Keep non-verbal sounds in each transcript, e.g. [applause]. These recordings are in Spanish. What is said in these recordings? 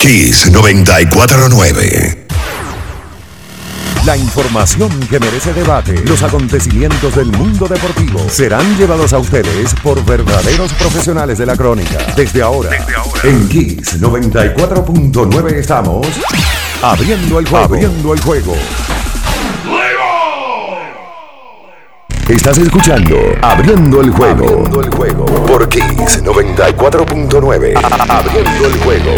Kiss 949. La información que merece debate, los acontecimientos del mundo deportivo serán llevados a ustedes por verdaderos profesionales de la crónica. Desde ahora, en Kiss 94.9 estamos abriendo el juego. Abriendo el juego. Estás escuchando Abriendo el juego. Abriendo el juego por Kiss 94.9. Abriendo el juego.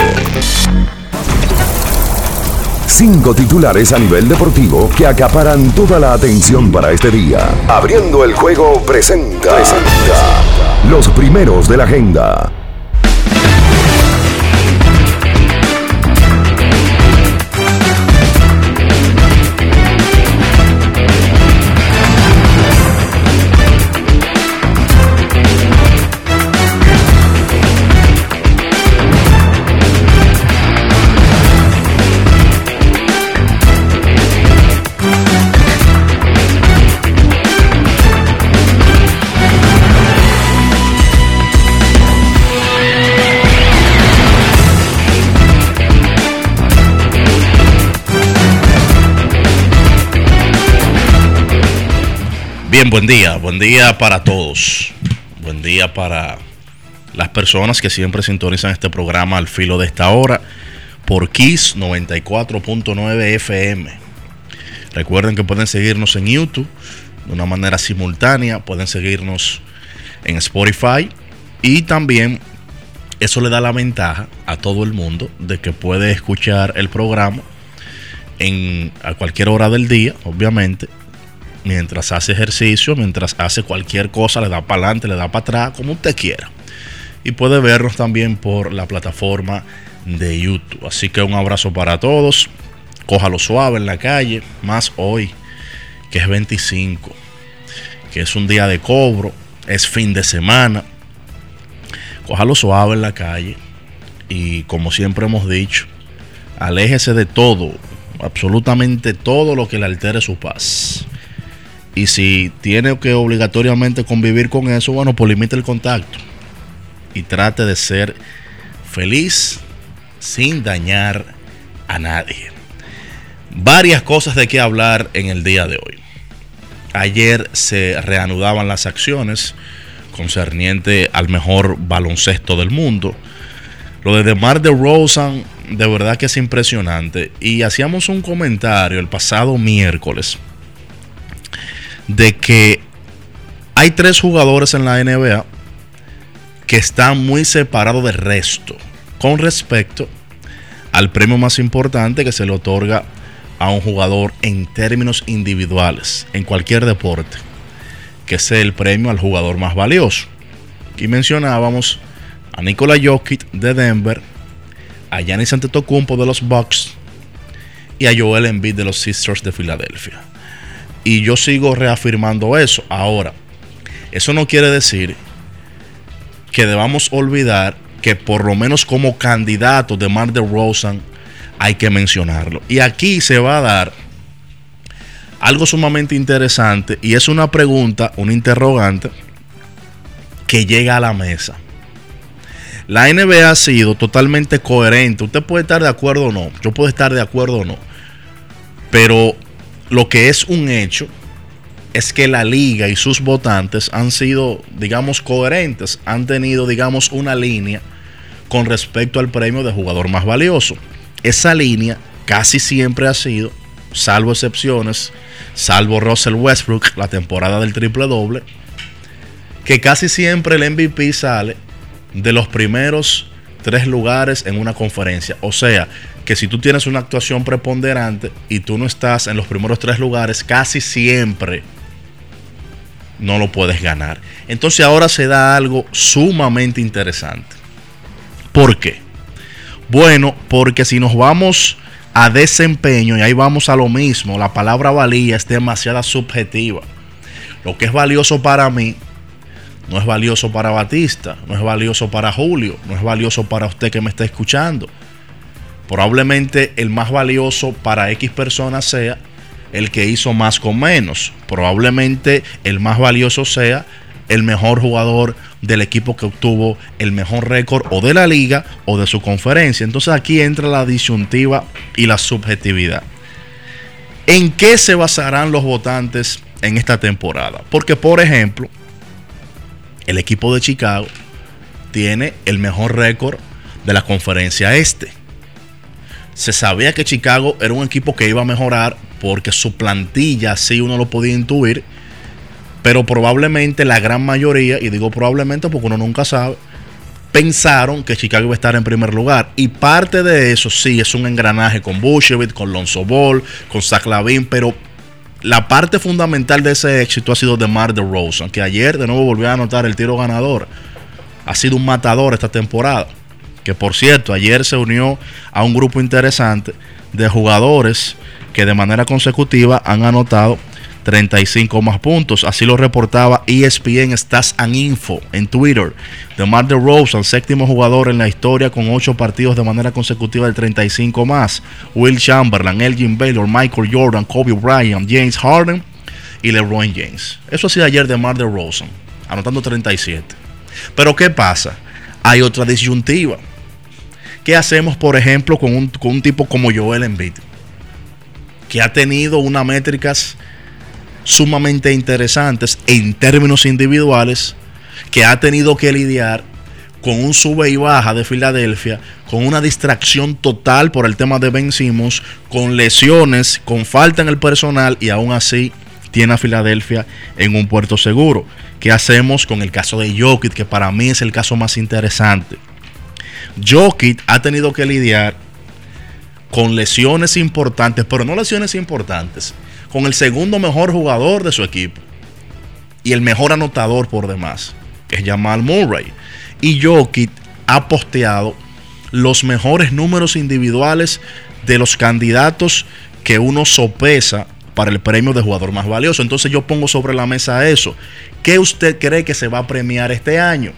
Cinco titulares a nivel deportivo que acaparan toda la atención para este día. Abriendo el juego presenta, presenta los primeros de la agenda. Bien, buen día, buen día para todos. Buen día para las personas que siempre sintonizan este programa al filo de esta hora por Kiss 94.9 FM. Recuerden que pueden seguirnos en YouTube de una manera simultánea, pueden seguirnos en Spotify y también eso le da la ventaja a todo el mundo de que puede escuchar el programa en, a cualquier hora del día, obviamente, mientras hace ejercicio, mientras hace cualquier cosa, le da para adelante, le da para atrás, como usted quiera. Y puede vernos también por la plataforma de YouTube. Así que un abrazo para todos. Cójalo suave en la calle, más hoy, que es 25, que es un día de cobro, es fin de semana. Cójalo suave en la calle y como siempre hemos dicho, aléjese de todo, absolutamente todo lo que le altere su paz. Y si tiene que obligatoriamente convivir con eso, bueno, pues limite el contacto. Y trate de ser feliz sin dañar a nadie. Varias cosas de qué hablar en el día de hoy. Ayer se reanudaban las acciones concerniente al mejor baloncesto del mundo. Lo de DeMar de Rosen, de verdad que es impresionante. Y hacíamos un comentario el pasado miércoles de que hay tres jugadores en la NBA que están muy separados del resto con respecto al premio más importante que se le otorga a un jugador en términos individuales en cualquier deporte, que es el premio al jugador más valioso. Aquí mencionábamos a Nikola Jokic de Denver, a Giannis Antetokounmpo de los Bucks y a Joel Embiid de los Sisters de Filadelfia. Y yo sigo reafirmando eso. Ahora, eso no quiere decir que debamos olvidar que por lo menos como candidato de Mar de Rosen hay que mencionarlo. Y aquí se va a dar algo sumamente interesante y es una pregunta, un interrogante que llega a la mesa. La NBA ha sido totalmente coherente. Usted puede estar de acuerdo o no. Yo puedo estar de acuerdo o no. Pero lo que es un hecho es que la liga y sus votantes han sido, digamos, coherentes, han tenido, digamos, una línea con respecto al premio de jugador más valioso. Esa línea casi siempre ha sido, salvo excepciones, salvo Russell Westbrook, la temporada del triple doble, que casi siempre el MVP sale de los primeros tres lugares en una conferencia. O sea, que si tú tienes una actuación preponderante y tú no estás en los primeros tres lugares, casi siempre no lo puedes ganar. Entonces ahora se da algo sumamente interesante. ¿Por qué? Bueno, porque si nos vamos a desempeño, y ahí vamos a lo mismo, la palabra valía es demasiado subjetiva. Lo que es valioso para mí no es valioso para Batista, no es valioso para Julio, no es valioso para usted que me está escuchando. Probablemente el más valioso para X personas sea el que hizo más con menos. Probablemente el más valioso sea el mejor jugador del equipo que obtuvo el mejor récord o de la liga o de su conferencia. Entonces aquí entra la disyuntiva y la subjetividad. ¿En qué se basarán los votantes en esta temporada? Porque, por ejemplo, el equipo de Chicago tiene el mejor récord de la conferencia este. Se sabía que Chicago era un equipo que iba a mejorar porque su plantilla, sí uno lo podía intuir, pero probablemente la gran mayoría, y digo probablemente porque uno nunca sabe, pensaron que Chicago iba a estar en primer lugar. Y parte de eso sí es un engranaje con Bushevit, con Lonzo Ball, con Zach Lavin, pero la parte fundamental de ese éxito ha sido de Mar de Rose, que ayer de nuevo volvió a anotar el tiro ganador. Ha sido un matador esta temporada. Que por cierto, ayer se unió a un grupo interesante de jugadores que de manera consecutiva han anotado 35 más puntos. Así lo reportaba ESPN Stats and Info en Twitter. DeMar DeRozan, séptimo jugador en la historia con 8 partidos de manera consecutiva de 35 más. Will Chamberlain, Elgin Baylor, Michael Jordan, Kobe Bryant, James Harden y LeBron James. Eso ha sido ayer DeMar DeRozan, anotando 37. Pero ¿qué pasa? Hay otra disyuntiva. ¿Qué hacemos, por ejemplo, con un, con un tipo como Joel Embiid? Que ha tenido unas métricas sumamente interesantes en términos individuales que ha tenido que lidiar con un sube y baja de Filadelfia, con una distracción total por el tema de Ben Simmons, con lesiones, con falta en el personal y aún así tiene a Filadelfia en un puerto seguro. ¿Qué hacemos con el caso de Jokic, que para mí es el caso más interesante? Jokic ha tenido que lidiar con lesiones importantes, pero no lesiones importantes, con el segundo mejor jugador de su equipo y el mejor anotador por demás, que es Jamal Murray. Y Jokic ha posteado los mejores números individuales de los candidatos que uno sopesa para el premio de jugador más valioso. Entonces yo pongo sobre la mesa eso. ¿Qué usted cree que se va a premiar este año?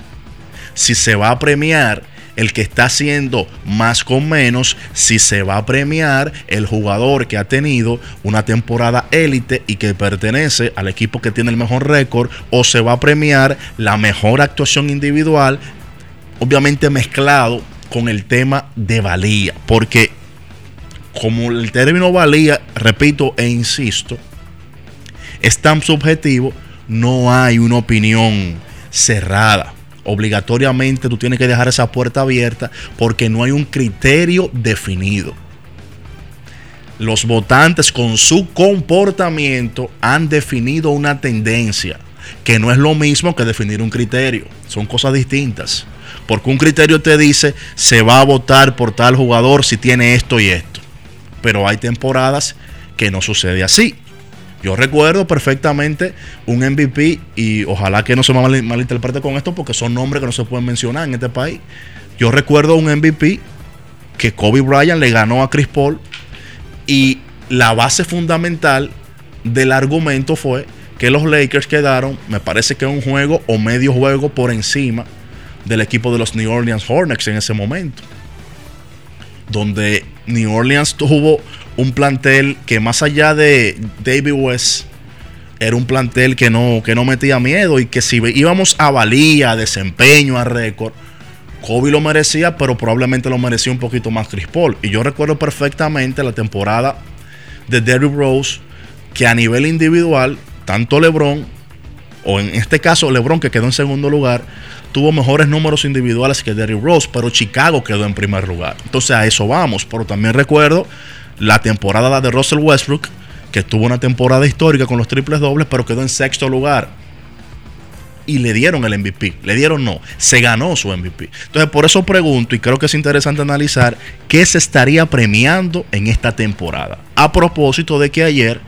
Si se va a premiar el que está haciendo más con menos, si se va a premiar el jugador que ha tenido una temporada élite y que pertenece al equipo que tiene el mejor récord, o se va a premiar la mejor actuación individual, obviamente mezclado con el tema de valía, porque como el término valía, repito e insisto, es tan subjetivo, no hay una opinión cerrada obligatoriamente tú tienes que dejar esa puerta abierta porque no hay un criterio definido. Los votantes con su comportamiento han definido una tendencia, que no es lo mismo que definir un criterio, son cosas distintas. Porque un criterio te dice se va a votar por tal jugador si tiene esto y esto. Pero hay temporadas que no sucede así. Yo recuerdo perfectamente un MVP y ojalá que no se me malinterprete con esto porque son nombres que no se pueden mencionar en este país. Yo recuerdo un MVP que Kobe Bryant le ganó a Chris Paul y la base fundamental del argumento fue que los Lakers quedaron, me parece que un juego o medio juego por encima del equipo de los New Orleans Hornets en ese momento. Donde New Orleans tuvo un plantel que más allá de David West, era un plantel que no, que no metía miedo y que si íbamos a valía, a desempeño, a récord, Kobe lo merecía, pero probablemente lo merecía un poquito más Chris Paul. Y yo recuerdo perfectamente la temporada de Derrick Rose, que a nivel individual, tanto LeBron, o en este caso LeBron, que quedó en segundo lugar, tuvo mejores números individuales que Derrick Rose, pero Chicago quedó en primer lugar. Entonces a eso vamos. Pero también recuerdo la temporada de Russell Westbrook, que tuvo una temporada histórica con los triples dobles, pero quedó en sexto lugar. Y le dieron el MVP. Le dieron no. Se ganó su MVP. Entonces, por eso pregunto, y creo que es interesante analizar, qué se estaría premiando en esta temporada. A propósito de que ayer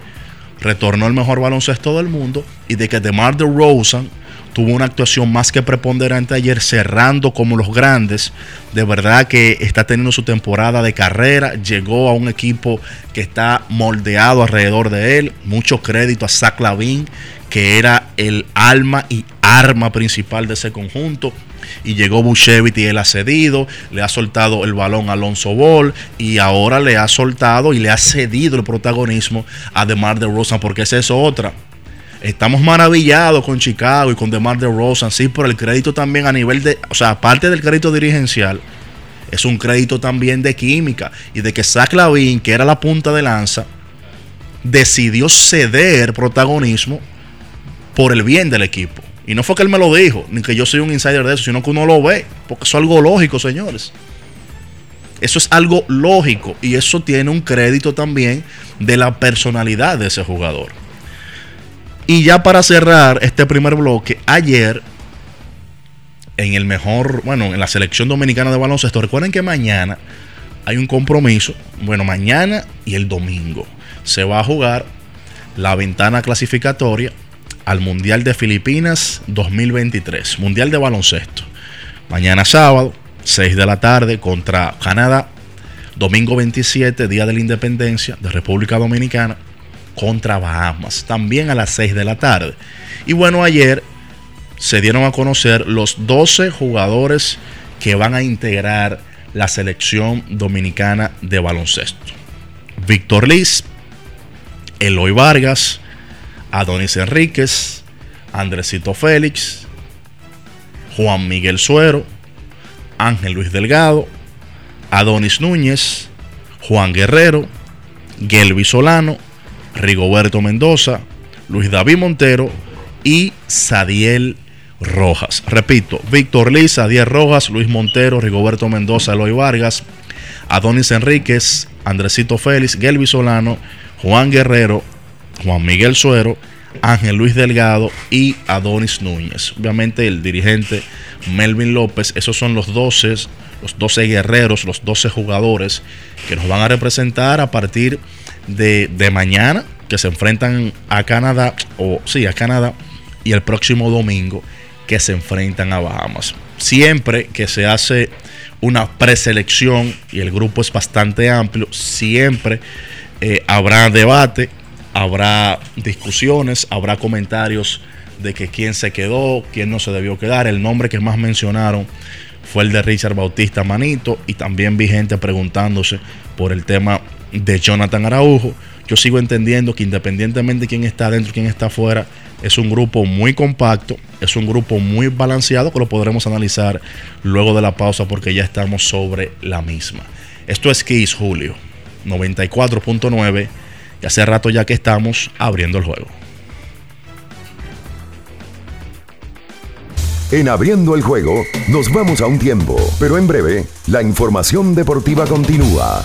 retornó el mejor baloncesto del mundo y de que DeMar DeRozan tuvo una actuación más que preponderante ayer, cerrando como los grandes. De verdad que está teniendo su temporada de carrera. Llegó a un equipo que está moldeado alrededor de él. Mucho crédito a Zach Lavin, que era el alma y arma principal de ese conjunto. Y llegó Bushevit y él ha cedido, le ha soltado el balón a Alonso Ball y ahora le ha soltado y le ha cedido el protagonismo a DeMar DeRozan, porque esa es otra Estamos maravillados con Chicago y con DeMar DeRozan, sí, por el crédito también a nivel de, o sea, aparte del crédito dirigencial, es un crédito también de química y de que Zach Lavin, que era la punta de lanza, decidió ceder protagonismo por el bien del equipo. Y no fue que él me lo dijo, ni que yo soy un insider de eso, sino que uno lo ve, porque eso es algo lógico, señores. Eso es algo lógico y eso tiene un crédito también de la personalidad de ese jugador. Y ya para cerrar este primer bloque, ayer en el mejor, bueno, en la selección dominicana de baloncesto, recuerden que mañana hay un compromiso, bueno, mañana y el domingo se va a jugar la ventana clasificatoria al Mundial de Filipinas 2023, Mundial de Baloncesto. Mañana sábado, 6 de la tarde contra Canadá. Domingo 27, Día de la Independencia de República Dominicana contra Bahamas, también a las 6 de la tarde. Y bueno, ayer se dieron a conocer los 12 jugadores que van a integrar la selección dominicana de baloncesto. Víctor Liz, Eloy Vargas, Adonis Enríquez, Andresito Félix, Juan Miguel Suero, Ángel Luis Delgado, Adonis Núñez, Juan Guerrero, Gelby Solano, Rigoberto Mendoza, Luis David Montero y Sadiel Rojas. Repito, Víctor Liz, Sadiel Rojas, Luis Montero, Rigoberto Mendoza, Eloy Vargas, Adonis Enríquez, Andresito Félix, Gelby Solano, Juan Guerrero, Juan Miguel Suero, Ángel Luis Delgado y Adonis Núñez. Obviamente el dirigente Melvin López, esos son los 12, los 12 guerreros, los 12 jugadores que nos van a representar a partir de, de mañana, que se enfrentan a Canadá, o sí, a Canadá, y el próximo domingo que se enfrentan a Bahamas. Siempre que se hace una preselección y el grupo es bastante amplio, siempre eh, habrá debate, habrá discusiones, habrá comentarios de que quién se quedó, quién no se debió quedar. El nombre que más mencionaron fue el de Richard Bautista Manito y también vi gente preguntándose por el tema de Jonathan Araujo. Yo sigo entendiendo que independientemente de quién está dentro y quién está afuera, es un grupo muy compacto, es un grupo muy balanceado que lo podremos analizar luego de la pausa porque ya estamos sobre la misma. Esto es Kiss Julio 94.9 y hace rato ya que estamos abriendo el juego. En abriendo el juego nos vamos a un tiempo, pero en breve la información deportiva continúa.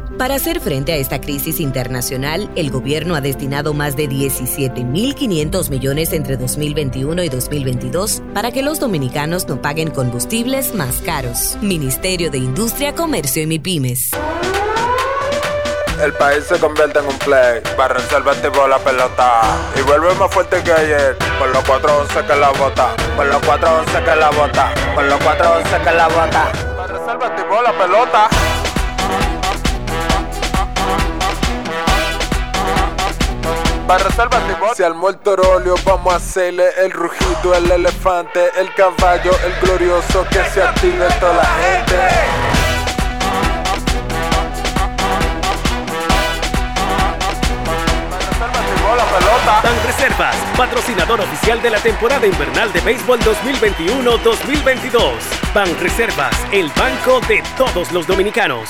Para hacer frente a esta crisis internacional, el gobierno ha destinado más de 17.500 millones entre 2021 y 2022 para que los dominicanos no paguen combustibles más caros. Ministerio de Industria, Comercio y MIPIMES. El país se convierte en un play. Para resolver tipo la pelota. Y vuelve más fuerte que ayer. Con los 411 que la bota. Con los 411 que la bota. Con los 411 que la bota. Para resolver tipo la pelota. Para resolver tipo. Si al muerto rolio vamos a hacerle el rugido, el elefante, el caballo, el glorioso. Que se active toda la gente. Ban Reservas, patrocinador oficial de la temporada invernal de béisbol 2021-2022. Ban Reservas, el banco de todos los dominicanos.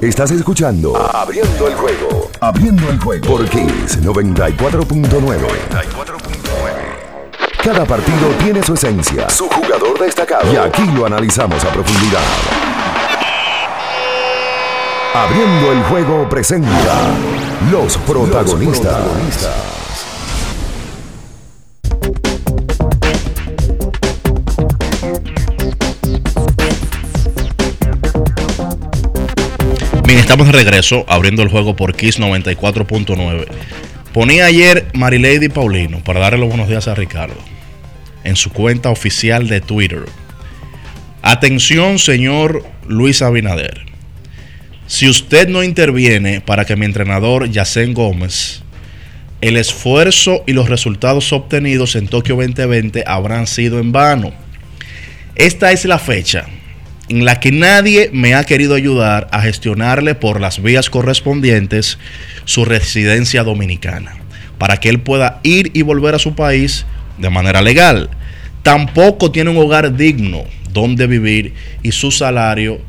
Estás escuchando Abriendo el juego. Abriendo el juego por Kiss 94.9. Cada partido tiene su esencia, su jugador destacado. Y aquí lo analizamos a profundidad. Abriendo el juego presenta los protagonistas. Bien, estamos de regreso abriendo el juego por Kiss 94.9. Ponía ayer Marilady Paulino para darle los buenos días a Ricardo en su cuenta oficial de Twitter. Atención, señor Luis Abinader. Si usted no interviene para que mi entrenador Yacén Gómez, el esfuerzo y los resultados obtenidos en Tokio 2020 habrán sido en vano. Esta es la fecha en la que nadie me ha querido ayudar a gestionarle por las vías correspondientes su residencia dominicana, para que él pueda ir y volver a su país de manera legal. Tampoco tiene un hogar digno donde vivir y su salario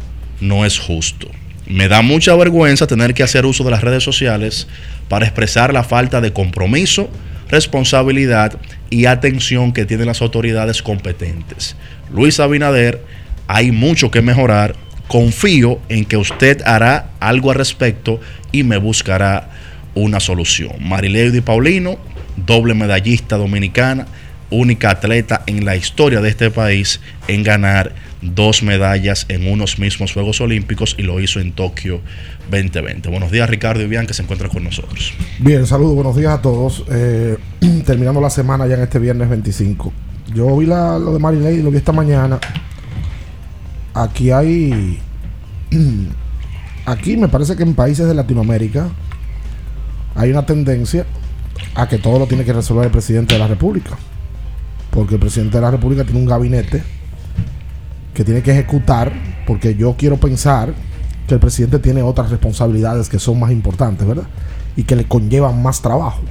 no es justo. Me da mucha vergüenza tener que hacer uso de las redes sociales para expresar la falta de compromiso, responsabilidad y atención que tienen las autoridades competentes. Luis Abinader hay mucho que mejorar. Confío en que usted hará algo al respecto y me buscará una solución. Marilady Paulino, doble medallista dominicana, única atleta en la historia de este país en ganar dos medallas en unos mismos Juegos Olímpicos y lo hizo en Tokio 2020. Buenos días Ricardo y Bian que se encuentra con nosotros. Bien, saludos, buenos días a todos. Eh, [clears throat] terminando la semana ya en este viernes 25. Yo vi la, lo de Marilady, lo vi esta mañana aquí hay. [clears throat] Aquí me parece que en países de Latinoamérica hay una tendencia a que todo lo tiene que resolver el presidente de la República. Porque el presidente de la República tiene un gabinete que tiene que ejecutar, porque yo quiero pensar que el presidente tiene otras responsabilidades que son más importantes, ¿verdad? Y que le conllevan más trabajo.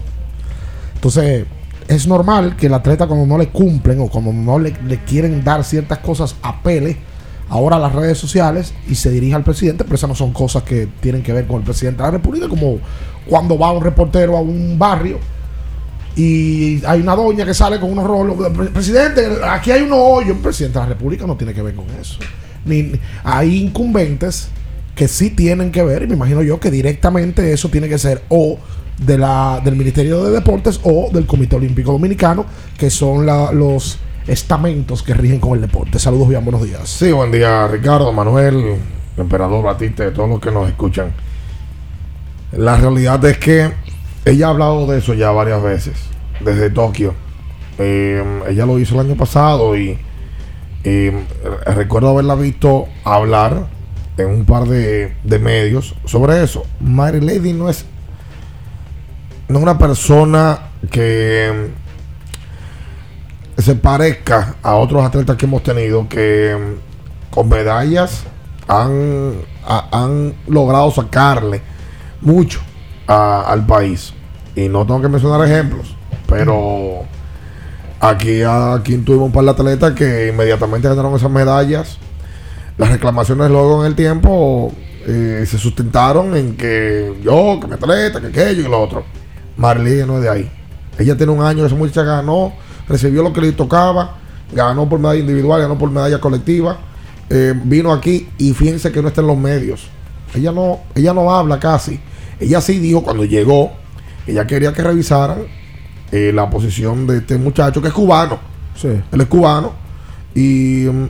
Entonces, es normal que el atleta cuando no le cumplen o cuando no le, quieren dar ciertas cosas apele ahora las redes sociales y se dirige al presidente, pero esas no son cosas que tienen que ver con el presidente de la República, como cuando va un reportero a un barrio y hay una doña que sale con unos rolos, presidente, aquí hay unos hoyos, el presidente de la República no tiene que ver con eso. Ni, hay incumbentes que sí tienen que ver, y me imagino yo que directamente eso tiene que ser o de la, del Ministerio de Deportes o del Comité Olímpico Dominicano, que son los estamentos que rigen con el deporte. Saludos, bien, buenos días. Sí, buen día, Ricardo, Manuel, Emperador Batista, de todos los que nos escuchan. La realidad es que ella ha hablado de eso ya varias veces, desde Tokio. Eh, ella lo hizo el año pasado y recuerdo haberla visto hablar en un par de, medios sobre eso. Mary Lady no es, no una persona que se parezca a otros atletas que hemos tenido que mm, con medallas han, han logrado sacarle mucho al país. Y no tengo que mencionar ejemplos, pero aquí, aquí tuvimos un par de atletas que inmediatamente ganaron esas medallas. Las reclamaciones luego en el tiempo eh, se sustentaron en que yo, que mi atleta, que aquello y lo otro. Marlene no es de ahí. Ella tiene un año, esa muchacha ganó recibió lo que le tocaba, ganó por medalla individual, ganó por medalla colectiva, eh, vino aquí y fíjense que no está en los medios. Ella no, ella no habla casi. Ella sí dijo cuando llegó, ella quería que revisaran eh, la posición de este muchacho que es cubano. Sí. Él es cubano. Y mm,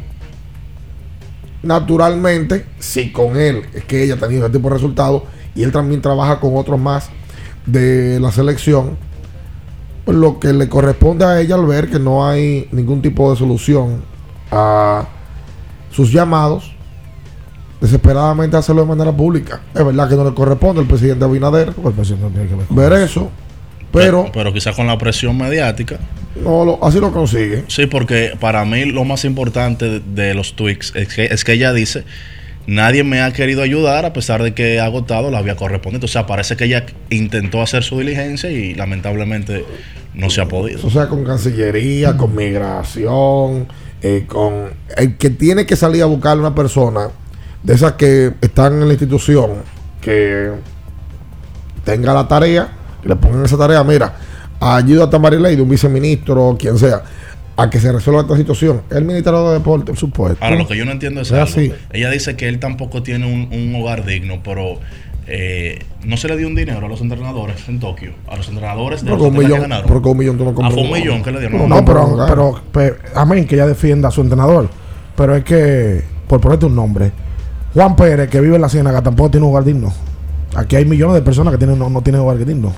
naturalmente, si con él es que ella ha tenido ese tipo de resultados y él también trabaja con otros más de la selección, lo que le corresponde a ella al ver que no hay ningún tipo de solución a sus llamados, desesperadamente hacerlo de manera pública. Es verdad que no le corresponde al presidente Abinader el presidente no tiene que ver con ver eso, pero Pero quizás con la presión mediática. no lo- así lo consigue. Sí, porque para mí lo más importante de, de los tweets es que, es que ella dice, nadie me ha querido ayudar a pesar de que he agotado la vía correspondiente. O sea, parece que ella intentó hacer su diligencia y lamentablemente no se ha podido. O sea, con Cancillería, con migración, eh, con el que tiene que salir a buscar una persona de esas que están en la institución que tenga la tarea, que le pongan esa tarea, mira, ayúdate a Marilei de un viceministro o quien sea, a que se resuelva esta situación. El Ministerio de Deporte, por supuesto. Ahora, lo que yo no entiendo es Es algo. así. Ella dice que él tampoco tiene un, un hogar digno, pero eh, no se le dio un dinero a los entrenadores en Tokio. A los entrenadores de los un que millón, ganaron. pero con un millón tú no Ah, compras fue un un- millón que le dio. No, No, pero, pero- pero, pero, amén, que ella defienda a su entrenador. Pero es que, por ponerte un nombre, Juan Pérez, que vive en la Ciénaga, tampoco tiene un hogar digno. Aquí hay millones de personas que tienen, no, no tienen hogar digno.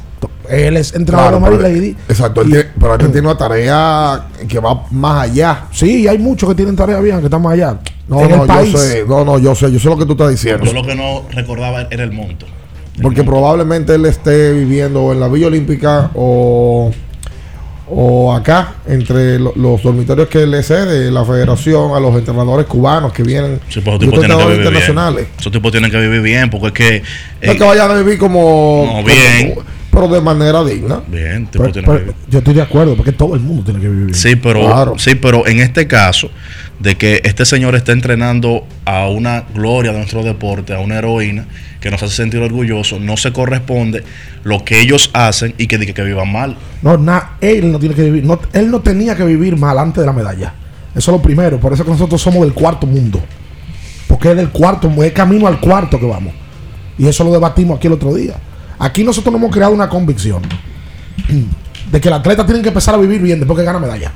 Él es entrenador Claro, de Lady. Exacto, él y- tiene- pero él tiene una tarea que va más allá. Sí, hay muchos que tienen tarea bien, que están más allá. No, en no, el país. yo sé, no, no, yo sé, yo sé lo que tú estás diciendo. Yo lo que no recordaba era el monto. Porque probablemente él esté viviendo en la Villa Olímpica o, o acá, entre lo- los dormitorios que le cede la federación a los entrenadores cubanos que vienen Sí, pues esos de tipos otros tienen que vivir bien. internacionales. Esos tipos tienen que vivir bien porque es que... No es que vayan a vivir como, No, como- bien. Pero de manera digna. Bien, tipo Pero- tiene que pero vivir. yo estoy de acuerdo, porque todo el mundo tiene que vivir. Sí, pero, Claro. sí, pero en este caso, de que este señor está entrenando a una gloria de nuestro deporte, a una heroína, que nos hace sentir orgullosos, no se corresponde lo que ellos hacen y que diga que vivan mal. No, na- él no tiene que vivir. no- él no tenía que vivir mal antes de la medalla. Eso es lo primero. Por eso que nosotros somos del cuarto mundo. Porque es del cuarto, es camino al cuarto que vamos. Y eso lo debatimos aquí el otro día. Aquí nosotros nos hemos creado una convicción de que el atleta tiene que empezar a vivir bien después que gana medalla.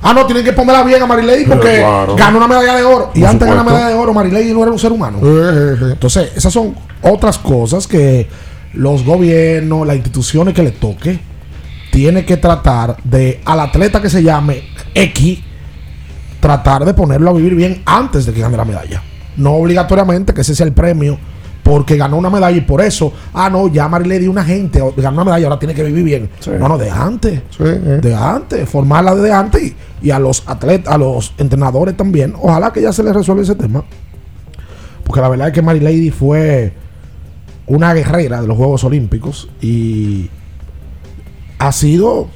Ah, no, tienen que ponerla bien a Marilady porque Claro. ganó una medalla de oro. Y Por antes de supuesto. medalla de oro, Marilady no era un ser humano. Eh, eh, eh. Entonces, esas son otras cosas que los gobiernos, las instituciones que le toque, tiene que tratar de al atleta que se llame X, tratar de ponerlo a vivir bien antes de que gane la medalla. No obligatoriamente que ese sea el premio porque ganó una medalla y por eso, ah, no, ya Marilady una gente, ganó una medalla, ahora tiene que vivir bien. Sí. No, no, de antes. Sí, eh. De antes, formarla de antes y, y a los atletas, a los entrenadores también. Ojalá que ya se les resuelva ese tema. Porque la verdad es que Mary Lady fue una guerrera de los Juegos Olímpicos y ha sido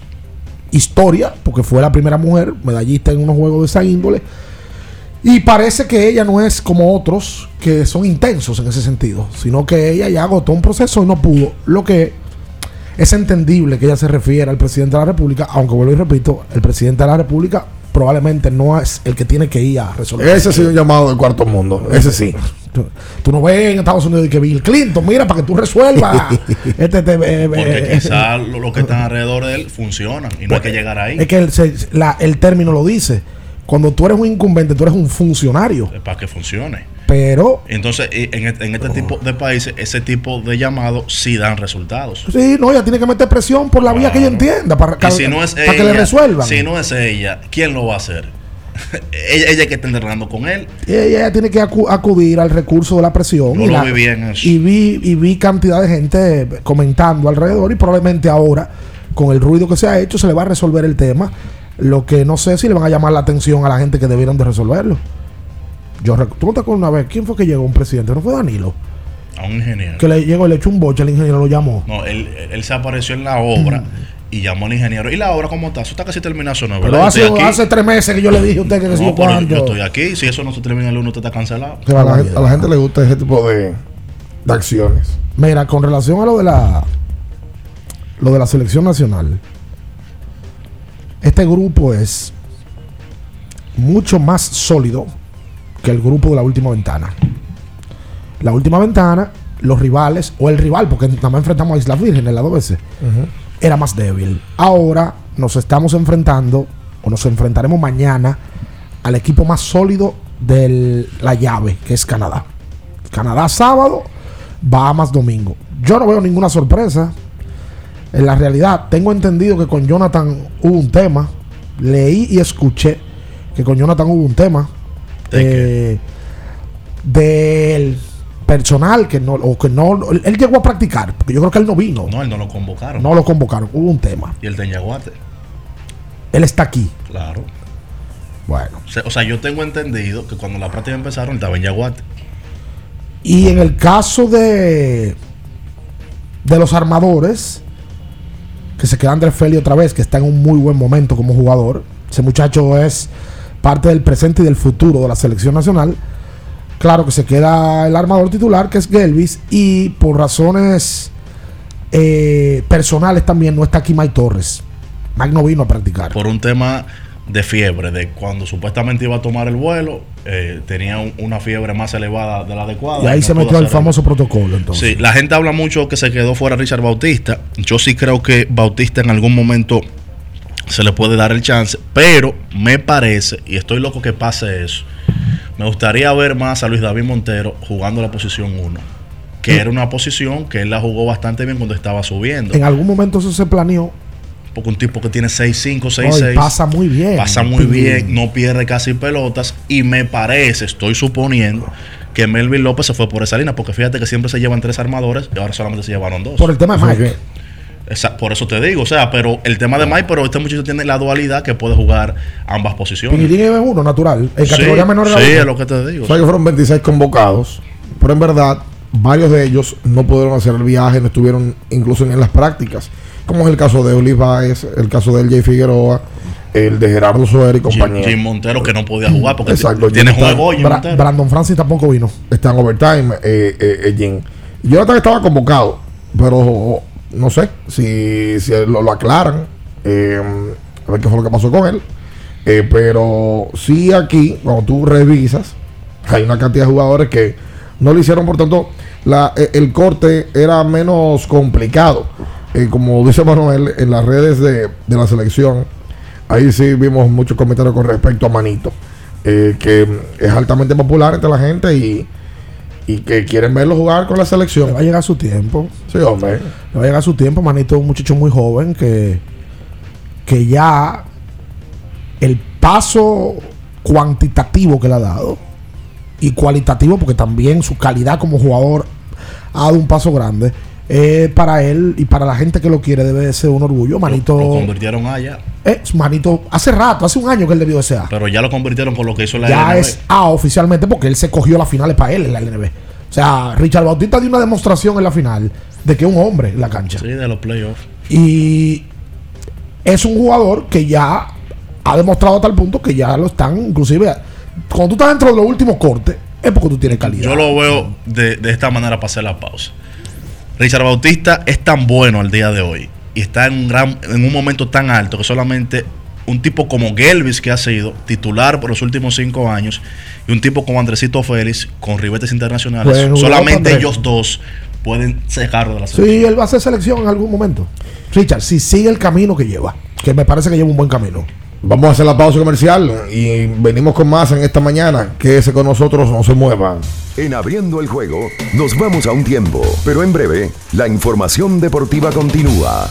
historia, porque fue la primera mujer medallista en unos Juegos de esa índole. Y parece que ella no es como otros que son intensos en ese sentido, sino que ella ya agotó un proceso y no pudo. Lo que es entendible que ella se refiera al presidente de la República, aunque vuelvo y repito, el presidente de la República probablemente no es el que tiene que ir a resolver. Ese sí es un llamado del cuarto mundo. Ese sí. Tú, tú no ves en Estados Unidos que Bill Clinton, mira, para que tú resuelvas. [laughs] este, este, eh, Porque eh, quizás lo, lo que están alrededor de él funcionan y no hay que llegar ahí Es que el, se- la- el término lo dice. Cuando tú eres un incumbente, tú eres un funcionario. para que funcione. Pero, Entonces, y en, este- en este tipo de países, ese tipo de llamados sí dan resultados. sí, no, ella tiene que meter presión por la vía que ella entienda para, Y si no es para que le resuelvan. Si no es ella, ¿quién lo va a hacer? [laughs] ella, ella que está entrenando con él. Ella, ella tiene que acu- acudir al recurso de la presión. Yo y, lo la- viví en eso. y vi y vi cantidad de gente comentando alrededor y probablemente ahora con el ruido que se ha hecho se le va a resolver el tema. Lo que no sé si le van a llamar la atención a la gente que debieron de resolverlo. Yo ¿Tú no te acuerdas una vez? ¿Quién fue que llegó un presidente? ¿No fue Danilo? A un ingeniero. Que le llegó y le echó un boche, el ingeniero lo llamó. No, él, él se apareció en la obra y llamó al ingeniero. ¿Y la obra cómo está? Eso está casi terminación, ¿no? Pero. Yo hace, hace tres meses que yo le dije a usted que No, yo pero yo cuánto. estoy aquí. Si eso no se termina el lunes, usted está cancelado. A la, gente, a la gente le gusta ese tipo de, de acciones. Mira, con relación a lo de la lo de la selección nacional, este grupo es mucho más sólido que el grupo de la última ventana. La última ventana, los rivales, o el rival, porque nada más enfrentamos a Islas Vírgenes las dos veces, era más débil. Ahora nos estamos enfrentando, o nos enfrentaremos mañana, al equipo más sólido de la llave, que es Canadá. Canadá sábado, Bahamas domingo. Yo no veo ninguna sorpresa. En la realidad, tengo entendido que con Jonathan hubo un tema. Leí y escuché que con Jonathan hubo un tema. eh, del personal que no, o que no, él llegó a practicar, porque yo creo que él no vino. No, él no lo convocaron. No lo convocaron, hubo un tema. Y el de Yaguate. Él está aquí. Claro. Bueno. O sea, yo tengo entendido que cuando la práctica empezaron, estaba en Yaguate. Y en el caso de de los armadores, que Andrés Feli otra vez, que está en un muy buen momento como jugador. Ese muchacho es parte del presente y del futuro de la selección nacional. Claro que se queda el armador titular, que es Gelvis, y por razones eh, personales también no está aquí Mike Torres. Mike no vino a practicar. Por un tema de fiebre, de cuando supuestamente iba a tomar el vuelo, eh, tenía un- una fiebre más elevada de la adecuada. Y ahí no se metió el famoso protocolo entonces. Sí, la gente habla mucho que se quedó fuera Richard Bautista. Yo sí creo que Bautista en algún momento se le puede dar el chance, pero me parece, y estoy loco que pase eso, me gustaría ver más a Luis David Montero jugando la posición 1, que era una posición que él la jugó bastante bien cuando estaba subiendo. En algún momento eso se planeó. Porque un tipo que tiene 6'5, Oye, 6'6. pasa muy bien. Pasa muy Sí. bien, no pierde casi pelotas. Y me parece, estoy suponiendo, que Melvin López se fue por esa línea. Porque fíjate que siempre se llevan tres armadores y ahora solamente se llevaron dos. Por el tema de Mike. Esa- por eso te digo, o sea, pero el tema de Mike, pero este muchacho tiene la dualidad que puede jugar ambas posiciones. Pinguirín es uno natural. En Sí, categoría menor era sí, uno. es lo que te digo. O sea que fueron 26 convocados, pero en verdad varios de ellos no pudieron hacer el viaje, no estuvieron incluso en las prácticas, como es el caso de Olive Baez, el caso de LJ Figueroa, el de Gerardo Soler y Jim, compañía. Jim Montero que no podía jugar porque Exacto, tiene Jim juego Jim Bra- Montero. Brandon Francis tampoco vino. Está en overtime, eh, eh, eh, Jim. Jonathan estaba convocado, pero no sé si, si lo, lo aclaran, eh, a ver qué fue lo que pasó con él. Eh, pero sí aquí, cuando tú revisas, hay una cantidad de jugadores que no lo hicieron, por tanto, la, eh, el corte era menos complicado. Eh, como dice Manuel, en las redes de, de la selección, ahí sí vimos muchos comentarios con respecto a Manito, eh, que es altamente popular entre la gente y, y que quieren verlo jugar con la selección. Le va a llegar su tiempo. Sí, hombre. Le va a llegar su tiempo, manito, un muchacho muy joven que, que ya el paso cuantitativo que le ha dado y cualitativo, porque también su calidad como jugador ha dado un paso grande. Eh, para él y para la gente que lo quiere debe de ser un orgullo. Manito, Lo convirtieron allá. eh, manito, hace rato, hace un año que él debió de ser A. Pero ya lo convirtieron con lo que hizo la Ya LNB. es A oficialmente porque él se cogió las finales para él en la LNB. O sea, Richard Bautista dio una demostración en la final de que es un hombre en la cancha. Sí, de los playoffs. Y es un jugador que ya ha demostrado a tal punto que ya lo están, inclusive, cuando tú estás dentro de los últimos cortes, es porque tú tienes calidad. Yo lo veo de, de esta manera para hacer la pausa. Richard Bautista es tan bueno al día de hoy y está en un, gran, en un momento tan alto que solamente un tipo como Gelvis, que ha sido titular por los últimos cinco años, y un tipo como Andresito Félix, con ribetes internacionales, Bueno, solamente ellos dos pueden sacarlo de la Sí, selección. él va a hacer selección en algún momento. Richard, si sigue el camino que lleva, que me parece que lleva un buen camino. Vamos a hacer la pausa comercial y venimos con más en esta mañana. Quédese con nosotros, no se muevan. En abriendo el juego, nos vamos a un tiempo, pero en breve, la información deportiva continúa.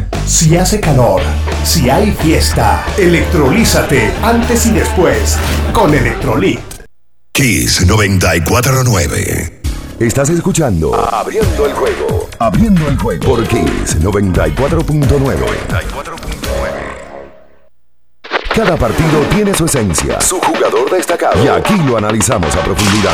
si hace calor, si hay fiesta, electrolízate antes y después con Electrolit. Kiss 949. Estás escuchando Abriendo el juego. Abriendo el juego por Kiss 94.9. Cada partido tiene su esencia, su jugador destacado. Y aquí lo analizamos a profundidad.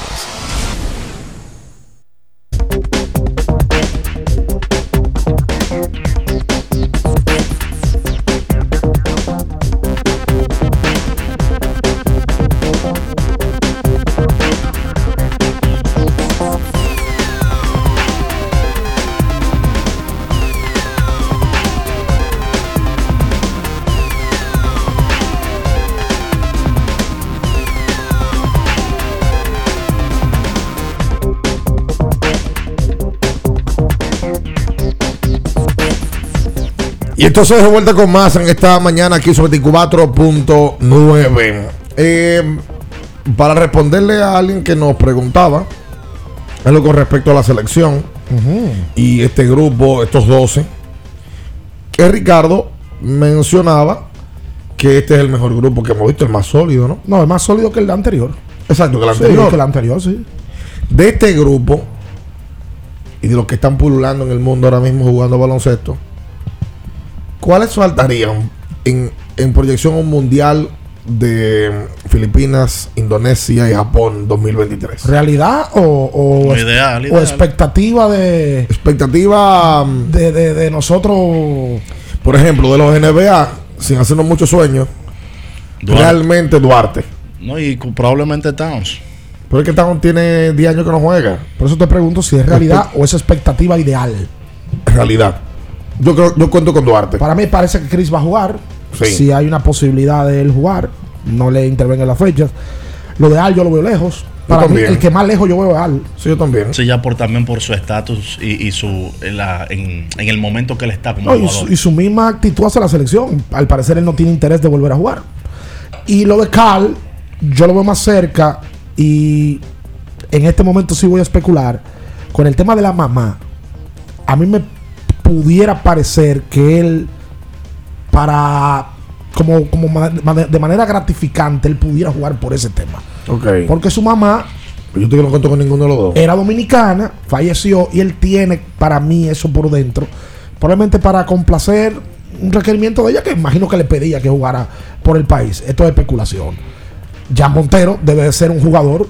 entonces de vuelta con más en esta mañana aquí sobre 24.9. Eh, para responderle a alguien que nos preguntaba en lo con respecto a la selección y este grupo, estos 12, que Ricardo mencionaba que este es el mejor grupo que hemos visto, el más sólido, ¿no? No, es más sólido que el anterior. Exacto, que el Sí, anterior. que el anterior, sí. De este grupo y de los que están pululando en el mundo ahora mismo jugando baloncesto, ¿cuáles faltarían en, en proyección a un mundial de Filipinas, Indonesia y Japón 2023? ¿Realidad o, o, ideal, o expectativa de, Expectativa, mm, de, de- de nosotros? por ejemplo, de los NBA, sin hacernos muchos sueños, Duarte. realmente Duarte. No, y probablemente Towns. Pero es que Towns tiene 10 años que no juega. Por eso te pregunto si es realidad o es expectativa ideal. Realidad. Yo creo, yo cuento con Duarte. Para mí parece que Chris va a jugar. Sí. Si hay una posibilidad de él jugar, no le intervenga en las fechas. Lo de Al yo lo veo lejos. Para mí, el que más lejos yo veo a Al. Sí, yo también. Sí, ya por también por su estatus y, y su en, la- en, en el momento que él está como No, y, su, y su misma actitud hacia la selección. Al parecer él no tiene interés de volver a jugar. Y lo de Cal, yo lo veo más cerca y en este momento sí voy a especular con el tema de la mamá. A mí me pudiera parecer que él para como, como de manera gratificante él pudiera jugar por ese tema. Porque su mamá Yo te no cuento con ninguno de los dos. era dominicana, falleció y él tiene para mí eso por dentro. Probablemente para complacer un requerimiento de ella que imagino que le pedía que jugara por el país. Esto es especulación. Jan Montero debe de ser un jugador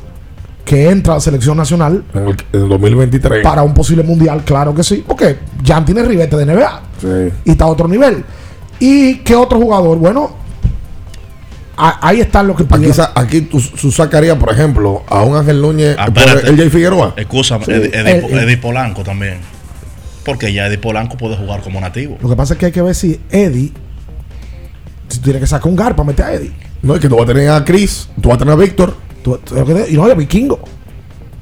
que entra a la selección nacional En el, en el 2023. para un posible mundial, claro que sí, porque Jan tiene ribete de NBA Sí. y está a otro nivel. ¿Y qué otro jugador? Bueno, a- ahí están los que Aquí, sa- aquí tú, tú sacarías, por ejemplo, a un Ángel Núñez Ah, espérate. el Jay Figueroa. Escúchame, Sí. El- Polanco también. Porque ya Eddie Polanco puede jugar como nativo. Lo que pasa es que hay que ver si Eddie si tiene que sacar un gar para meter a Eddie. No, es que tú vas a tener a Chris, tú vas a tener a Víctor. Y no, de vikingo.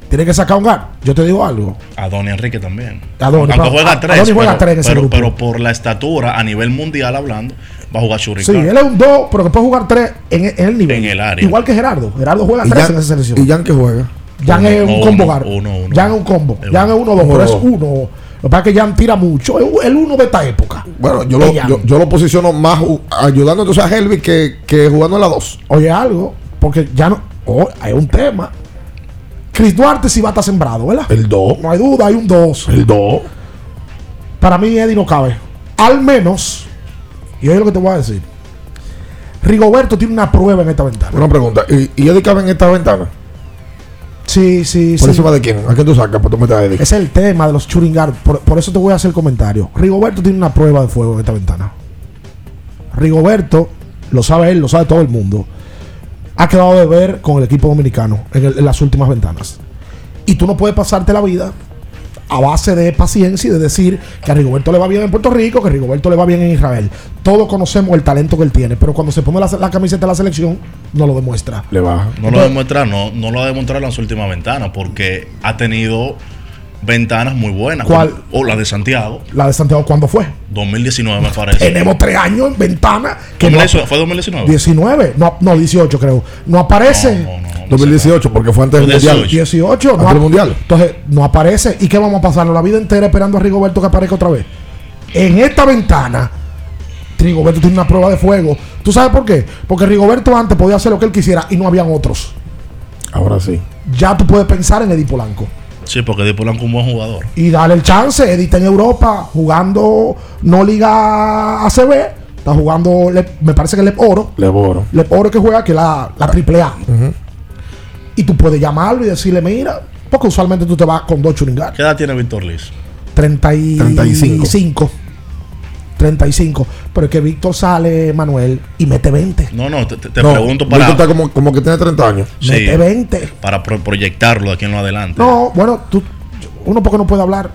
Tiene que sacar un gar. Yo te digo algo. A Donny Enrique también. Adonis, Aunque pero- juega a- tres. Adonis juega pero, tres en ese pero- grupo. pero por la estatura a nivel mundial hablando, va a jugar Shuri Sí, él es un 2, pero que puede jugar 3 en, en el nivel. En el área. Igual que Gerardo. Gerardo juega Y 3 Jan- en esa selección. ¿Y Jan que juega? Jan es un combo. Jan es un combo. Jan es 1-2, Uno, pero es dos. 1. Lo que pasa es que Jan tira mucho. Es el uno de esta época. Bueno, yo lo, yo, yo lo posiciono más ayudando entonces a Helvi que, que jugando en la 2. Oye, algo, porque ya no. Oh, hay un tema. Chris Duarte sí va a estar sembrado, ¿verdad? El 2. No hay duda, hay un 2. El 2. Para mí, Eddie no cabe. Al menos, y oye lo que te voy a decir. Rigoberto tiene una prueba en esta ventana. Una pregunta. ¿Y, y Eddie cabe en esta ventana? Sí, sí, ¿Por sí. encima de quién? ¿A quién tú sacas para tú meter es el tema de los shooting guard. Por, por eso te voy a hacer el comentario. Rigoberto tiene una prueba de fuego en esta ventana. Rigoberto, lo sabe él, lo sabe todo el mundo. Ha quedado de ver con el equipo dominicano en, el- en las últimas ventanas. Y tú no puedes pasarte la vida a base de paciencia y de decir que a Rigoberto le va bien en Puerto Rico, que a Rigoberto le va bien en Israel. Todos conocemos el talento que él tiene, pero cuando se pone la, la camiseta de la selección, no lo demuestra. Le baja. No lo demuestra, no, no lo ha demostrado en las últimas ventanas, porque ha tenido ventanas muy buenas. ¿Cuál? O la de Santiago, La de Santiago, ¿cuándo fue? 2019 me parece. Tenemos tres años en ventana que no 2019, ¿Fue 2019? 19, no, no 18 creo. No aparece. 2018, porque fue antes del Mundial. 18, no Antes del Mundial. Entonces, no aparece. ¿Y qué vamos a pasarnos la vida entera esperando a Rigoberto que aparezca otra vez? En esta ventana, Rigoberto tiene una prueba de fuego. ¿Tú sabes por qué? Porque Rigoberto antes podía hacer lo que él quisiera y no habían otros. Ahora sí. Ya tú puedes pensar en Eddie Polanco. Sí, porque Di Polanco es un buen jugador. Y darle el chance. Eddie está en Europa jugando no Liga ACB. Está jugando, Le- me parece que Lep Oro. Leboro. Lep Oro que juega, que es la, la triple A. Y tú puedes llamarlo y decirle, mira, porque usualmente tú te vas con dos churingar. ¿Qué edad tiene Víctor Liz? 35. 35. Pero es que Víctor sale, Manuel, y mete 20. No, no, te, te- te No, pregunto Víctor para, está como, como que tiene 30 años. Sí. Mete 20. para pro- proyectarlo de aquí en lo adelante. No, bueno, tú, uno porque no puede hablar.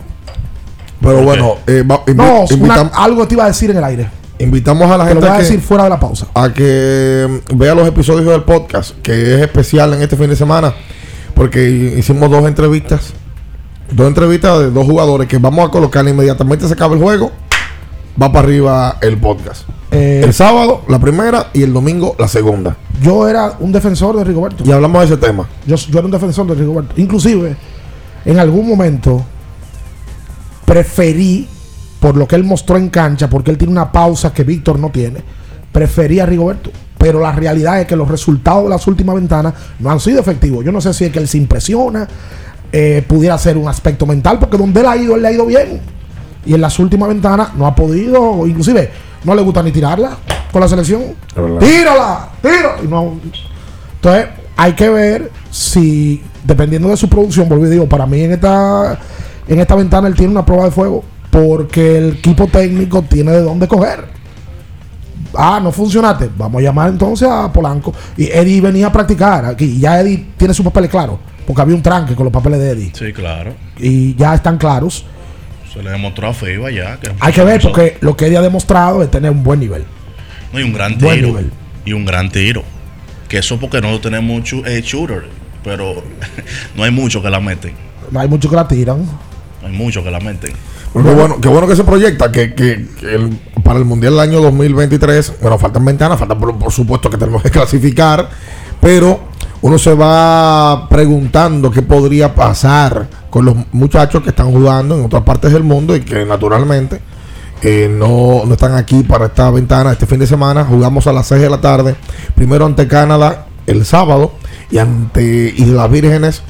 Pero bueno, eh, va- invi- No, una- algo te iba a decir en el aire. invitamos a la Te lo gente voy a a que, decir fuera de la pausa. a que mm, vea los episodios del podcast, que es especial en este fin de semana, porque hicimos dos entrevistas. Dos entrevistas de dos jugadores que vamos a colocar inmediatamente se acaba el juego. Va para arriba el podcast. Eh, el sábado, la primera, y el domingo, la segunda. Yo era un defensor de Rigoberto. Y hablamos de ese tema. Yo, yo era un defensor de Rigoberto. Inclusive, en algún momento, preferí, por lo que él mostró en cancha, porque él tiene una pausa que Víctor no tiene, preferí a Rigoberto. Pero la realidad es que los resultados de las últimas ventanas no han sido efectivos. Yo no sé si es que él se impresiona, eh, pudiera ser un aspecto mental, porque donde él ha ido, él le ha ido bien. Y en las últimas ventanas no ha podido, inclusive no le gusta ni tirarla con la selección. Tírala, tírala. Y no, entonces, hay que ver si, dependiendo de su producción, volví digo, para mí en esta, en esta ventana él tiene una prueba de fuego, porque el equipo técnico tiene de dónde coger. Ah, no funcionaste. Vamos a llamar entonces a Polanco. Y Eddie venía a practicar aquí. Y ya Eddie tiene sus papeles claros. Porque había un tranque con los papeles de Eddie. Sí, claro. Y ya están claros. Se le demostró a FIBA ya. Que Hay que ver, porque lo que Eddie ha demostrado es tener un buen nivel. No, y un gran Buen tiro. nivel. Y un gran tiro. Que eso porque no tenemos eh, shooter. Pero [laughs] no hay muchos que la meten. No hay muchos que la tiran. No hay muchos que la meten. Bueno, qué bueno, qué bueno que se proyecta que, que- que el- para el Mundial del año 2023, bueno, faltan ventanas, faltan por, por supuesto que tenemos que clasificar, pero uno se va preguntando qué podría pasar con los muchachos que están jugando en otras partes del mundo y que naturalmente eh, no, no están aquí para esta ventana este fin de semana. Jugamos a las 6 de la tarde, primero ante Canadá el sábado y ante Islas Vírgenes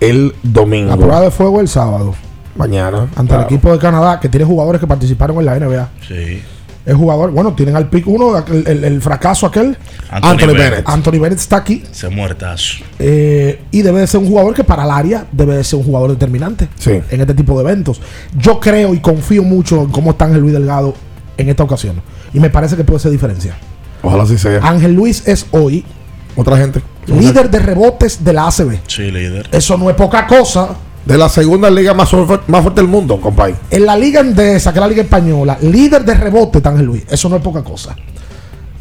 el domingo. La prueba de fuego el sábado. Mañana. Ante el equipo de Canadá, que tiene jugadores que participaron en la NBA. Sí. El jugador, bueno, tienen al pick uno, el, el- el fracaso aquel. Anthony Anthony Bennett. Bennett. Anthony Bennett está aquí. Ese muertazo. eh, y debe de ser un jugador que para el área debe de ser un jugador determinante Sí. en este tipo de eventos. Yo creo y confío mucho en cómo está Ángel Luis Delgado en esta ocasión. Y me parece que puede ser diferencia. Ojalá así sea. Ángel Luis es hoy Otra gente. líder de rebotes de la ACB. Sí, líder. Eso no es poca cosa. De la segunda liga más, fuerte- más fuerte del mundo, compadre. En la liga andesa, que es la liga española, líder de rebote está Ángel Luis. Eso no es poca cosa.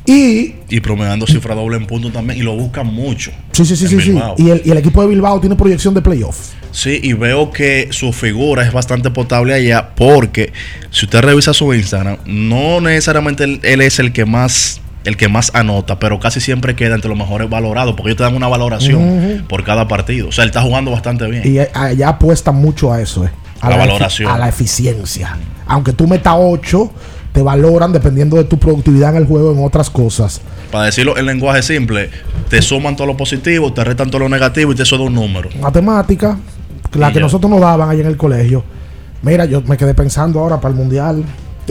Y Y promediando cifra doble en punto también. Y lo buscan mucho. sí, sí, sí, sí, sí. Bilbao. Y el, y el equipo de Bilbao tiene proyección de playoff. Sí, y veo que su figura es bastante potable allá porque si usted revisa su Instagram, no necesariamente él, él es el que más el que más anota, pero casi siempre queda entre los mejores valorados porque ellos te dan una valoración por cada partido. O sea, él está jugando bastante bien. Y a- allá apuestan mucho a eso. eh. a La valoración. a la eficiencia. Aunque tú metas 8, te valoran dependiendo de tu productividad en el juego en otras cosas. Para decirlo en lenguaje simple, te suman todo lo positivo, te restan todo lo negativo y te eso da un número. Matemática, la Y que ya. nosotros nos daban ahí en el colegio. Mira, yo me quedé pensando ahora para el mundial.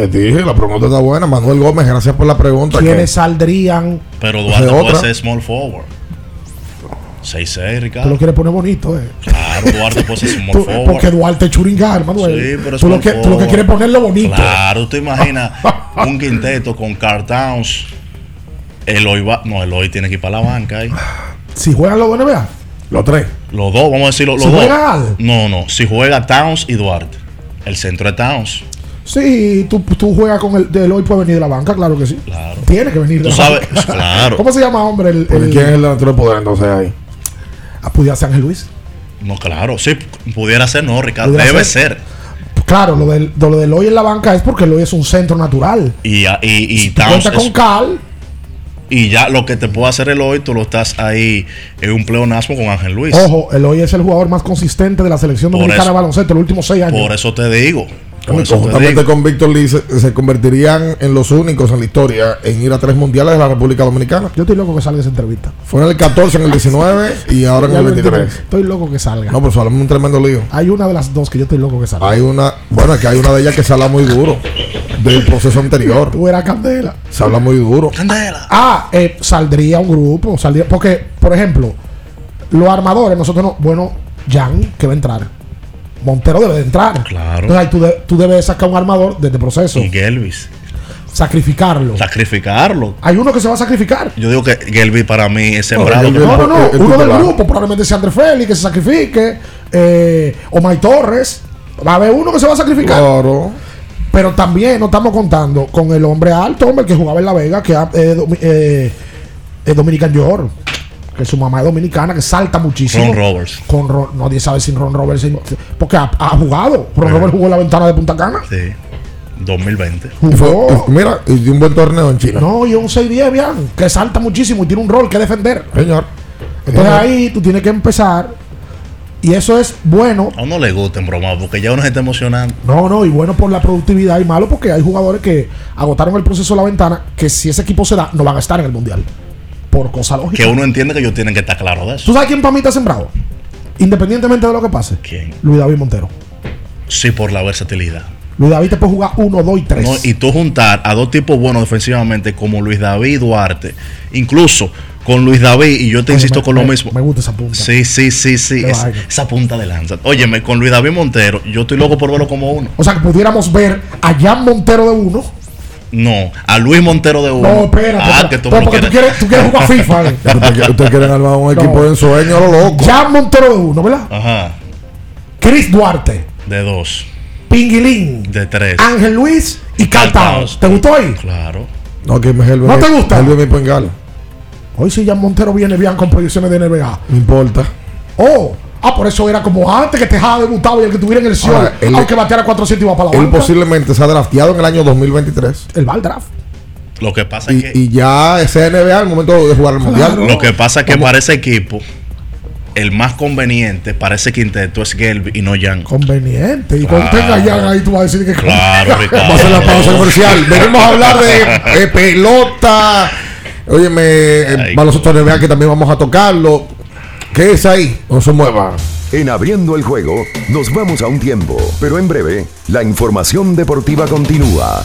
Te dije, la pregunta está buena. Manuel Gómez, gracias por la pregunta. ¿Quiénes que- saldrían? Pero Duarte puede otra. ser small forward. 6-6, Tú Ricardo. lo quieres poner bonito, ¿eh? Claro, Duarte puede ser [laughs] small Tú- forward. porque Duarte es churingar, Manuel. Sí, pero tú, lo que, tú lo que quieres es ponerlo bonito. Claro, tú imaginas [laughs] un quinteto con Carl Towns. Eloy va, no, Eloy tiene que ir para la banca ahí. Si juegan los dos NBA, Los tres. Los dos, vamos a decir los, dos. Al. No, no, si juega Towns y Duarte. El centro de Towns. Sí, tú, tú juegas con el de hoy puede venir de la banca, claro que sí. Claro. Tiene que venir de Tú la sabes, banca. [laughs] claro. ¿Cómo se llama, hombre? El, el, ¿Quién es el delantero de poder entonces ahí? Ah, pudiera ser Ángel Luis. No, claro, sí, pudiera ser, no, Ricardo. Debe ser. ser. Claro, lo del, lo del hoy en la banca es porque el hoy es un centro natural. Y, y, y Tú Towns cuentas con es- Cal, y ya lo que te puede hacer el hoy, tú lo estás ahí en un pleonasmo con Ángel Luis. ojo, el hoy es el jugador más consistente de la selección dominicana de baloncesto en los últimos seis años. Por eso te digo. Conjuntamente con Víctor Lee se, se convertirían en los únicos en la historia en ir a tres mundiales de la República Dominicana. Yo estoy loco que salga esa entrevista. Fue en el 14, en el 19 y ahora en el lo 23. entiendo. Estoy loco que salga. No, pero sale un tremendo lío. Hay una de las dos que yo estoy loco que salga. Hay una, bueno, es que hay una de ellas que se habla muy duro del proceso anterior. Tú eras candela. Se habla muy duro. Ah, eh, saldría un grupo, saldría, porque, por ejemplo, los armadores, nosotros no, bueno, Jan, que va a entrar. Montero debe de entrar. Claro. Entonces ahí tú, de- tú debes sacar un armador desde proceso, Y Gelvis. sacrificarlo. Sacrificarlo. Hay uno que se va a sacrificar. Yo digo que Gelvis para mí es sembrado. No, no, no. el- el Uno del grupo, probablemente sea André Félix, que se sacrifique. Eh, o May Torres. Va a haber uno que se va a sacrificar. Claro. Pero también no estamos contando con el hombre alto, hombre, que jugaba en La Vega, que es Dominican York. Que su mamá es dominicana, que salta muchísimo. Ron Roberts. Con Ron- nadie sabe si Ron Roberts. Porque ha, ha jugado. Ron Roberts jugó en la ventana de Punta Cana. Sí. 2020. Y fue- Jugó. mira, y dio un buen torneo en China. No, y es un 6-10, bien. Que salta muchísimo y tiene un rol que defender. Señor. Entonces Señor. ahí tú tienes que empezar. Y eso es bueno. A uno le gusta en broma porque ya uno se está emocionando. No, no, y bueno por la productividad y malo porque hay jugadores que agotaron el proceso de la ventana que si ese equipo se da, no van a estar en el mundial. Por cosa lógica. Que uno entiende que ellos tienen que estar claros de eso. ¿Tú sabes quién para mí está sembrado? Independientemente de lo que pase. ¿Quién? Luis David Montero. Sí, por la versatilidad. Luis David te puede jugar 1, 2 y 3. No, y tú juntar a dos tipos buenos defensivamente como Luis David Duarte, incluso con Luis David, y yo te insisto con lo mismo. Me gusta esa punta. Sí, sí, sí, sí. Es- esa punta de lanza. Óyeme, con Luis David Montero, yo estoy loco por verlo como uno. O sea que pudiéramos ver a Jan Montero de 1. No, a Luis Montero de uno. No, espérate. Ah, que tú lo porque tú quieres. tú quieres jugar [laughs] FIFA. eh. Ustedes quieren armar un No. equipo de ensueño a lo loco. Jan Montero de 1, ¿verdad? Ajá, Chris Duarte, de dos, Pinguilín, de tres. Ángel Luis y Carl Towns. ¿Te gustó ahí? Claro. No, que me ¿No te gusta? Helve mi pengala. Hoy sí Jan Montero viene bien con proyecciones de NBA. No importa. Oh, ah, por eso era como antes que Tejada debutaba y el que tuviera en el show, Ahora, él- aunque bateara 400 iba para la Él banca. posiblemente se ha drafteado en el año 2023. El va al draft. Lo que pasa Y, es que, y ya ese NBA al momento de jugar el mundial. lo que pasa es que para ese equipo, el más conveniente para ese quinteto es Gelby y no Jan. Conveniente. Y Claro. cuando tenga Jan ahí tú vas a decir que Claro, [laughs] Ricardo. Vamos a hacer la pausa comercial. Venimos a hablar de, de pelota. Óyeme, eh, Ay. baloncesto NBA que también vamos a tocarlo. ¿Qué es ahí? No se mueva. En abriendo el juego, nos vamos a un tiempo, pero en breve, la información deportiva continúa.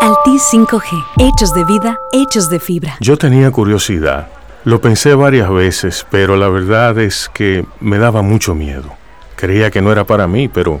Altis 5G, hechos de vida, hechos de fibra. Yo tenía curiosidad. Lo pensé varias veces, pero la verdad es que me daba mucho miedo. Creía que no era para mí, pero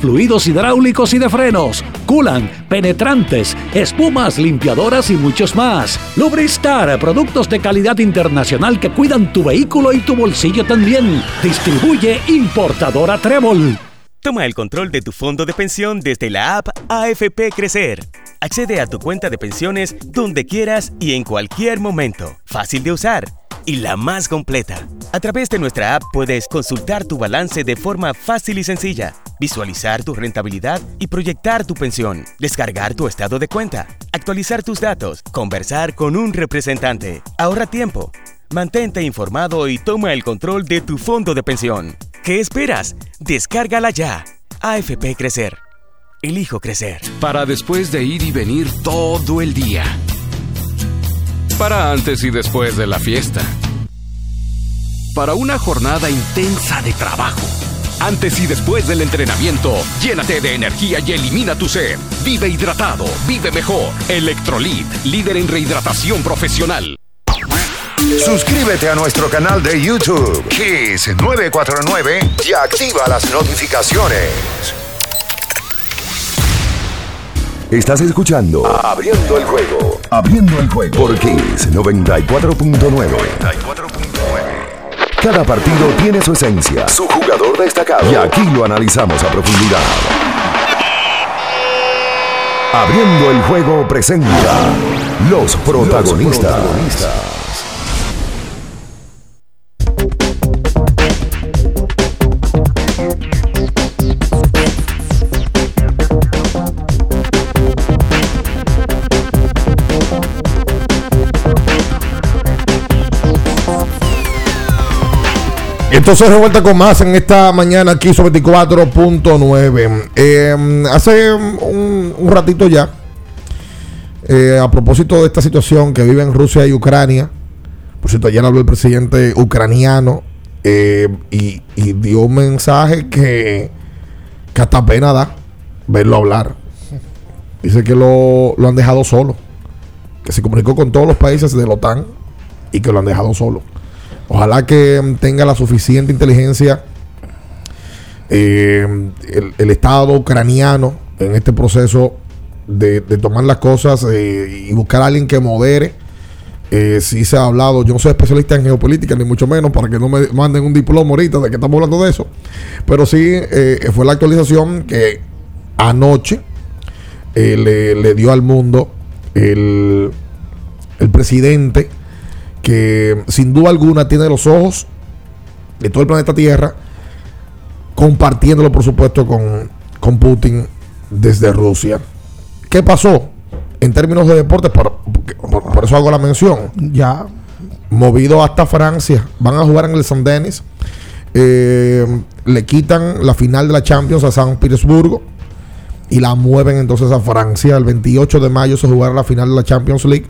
fluidos hidráulicos y de frenos, culan, penetrantes, espumas, limpiadoras y muchos más. Lubristar, productos de calidad internacional que cuidan tu vehículo y tu bolsillo también. Distribuye importadora Trébol. Toma el control de tu fondo de pensión desde la app AFP Crecer. Accede a tu cuenta de pensiones donde quieras y en cualquier momento. Fácil de usar y la más completa. A través de nuestra app puedes consultar tu balance de forma fácil y sencilla, visualizar tu rentabilidad y proyectar tu pensión, descargar tu estado de cuenta, actualizar tus datos, conversar con un representante. Ahorra tiempo. Mantente informado y toma el control de tu fondo de pensión. ¿Qué esperas? Descárgala ya. AFP Crecer. Elijo crecer. Para después de ir y venir todo el día para antes y después de la fiesta. Para una jornada intensa de trabajo. Antes y después del entrenamiento, llénate de energía y elimina tu sed. Vive hidratado, vive mejor. Electrolit, líder en rehidratación profesional. Suscríbete a nuestro canal de YouTube, Kiss 949, y activa las notificaciones. Estás escuchando Abriendo el juego. Abriendo el juego por Kiss 94.9. Cada partido tiene su esencia, su jugador destacado. Y aquí lo analizamos a profundidad. Abriendo el juego presenta los protagonistas. Entonces, de vuelta con más en esta mañana aquí sobre 24.9. Eh, hace un, ratito ya, eh, a propósito de esta situación que vive en Rusia y Ucrania, por cierto, ayer habló el presidente ucraniano eh, y, y, dio un mensaje que, que hasta pena da verlo hablar. Dice que lo, lo han dejado solo, que se comunicó con todos los países de la OTAN y que lo han dejado solo. Ojalá que tenga la suficiente inteligencia eh, el, Estado ucraniano en este proceso de, tomar las cosas eh, y buscar a alguien que modere. Eh, sí se ha hablado, yo no soy especialista en geopolítica, ni mucho menos, para que no me manden un diploma ahorita de que estamos hablando de eso. Pero sí eh, fue la actualización que anoche le, dio al mundo el presidente que sin duda alguna tiene los ojos de todo el planeta Tierra, compartiéndolo por supuesto con, con Putin desde Rusia. ¿Qué pasó? En términos de deportes, por, por, por, eso hago la mención. Ya. Movido hasta Francia. Van a jugar en el San Denis. Eh, le quitan la final de la Champions a San Petersburgo. Y la mueven entonces a Francia. El 28 de mayo se jugará la final de la Champions League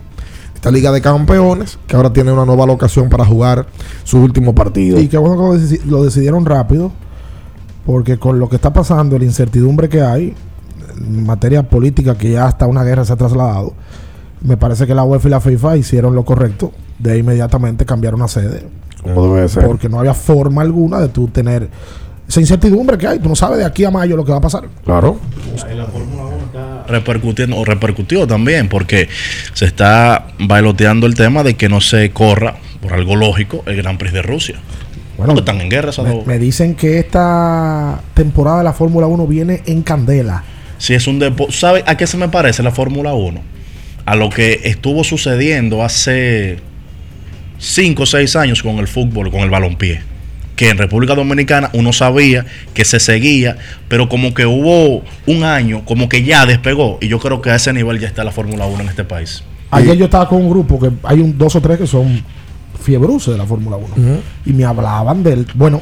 esta Liga de Campeones, que ahora tiene una nueva locación para jugar su último partido. Y qué bueno que lo decidieron rápido, porque con lo que está pasando, la incertidumbre que hay, en materia política, que ya hasta una guerra se ha trasladado, me parece que la UEFA y la FIFA hicieron lo correcto de inmediatamente cambiar una sede. Como debe ser. Porque no había forma alguna de tú tener esa incertidumbre que hay. Tú no sabes de aquí a mayo lo que va a pasar. Claro. La Fórmula 1 está repercutiendo, o repercutió también, porque se está bailoteando el tema de que no se corra, por algo lógico, el Gran Prix de Rusia. Bueno, Porque están en guerra esos Me, dos. me dicen que esta temporada de la Fórmula 1 viene en candela. Si es un deporte. ¿Sabe a qué se me parece la Fórmula 1? A lo que estuvo sucediendo hace 5 o 6 años con el fútbol, con el balompié. Que en República Dominicana uno sabía que se seguía, pero como que hubo un año, como que ya despegó. Y yo creo que a ese nivel ya está la Fórmula 1 en este país. Ayer yo estaba con un grupo que hay un, dos o tres que son fiebruces de la Fórmula 1. Ujú. Y me hablaban del. Bueno,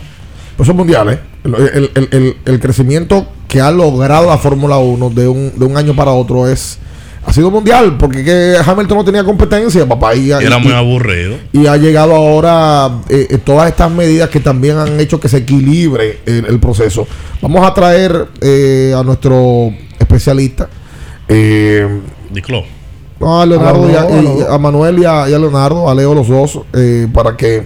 Pues son mundiales. El, el- el- el- el crecimiento que ha logrado la Fórmula 1 de un, de un año para otro es ha sido mundial, porque que Hamilton no tenía competencia, papá. Y, era y- muy aburrido. y ha llegado ahora eh, eh, todas estas medidas que también han hecho que se equilibre el, el proceso. Vamos a traer eh, a nuestro especialista. eh, Diclo. no, a Leonardo A y a Manuel y a, y a Leonardo, a Leo los dos, eh, para que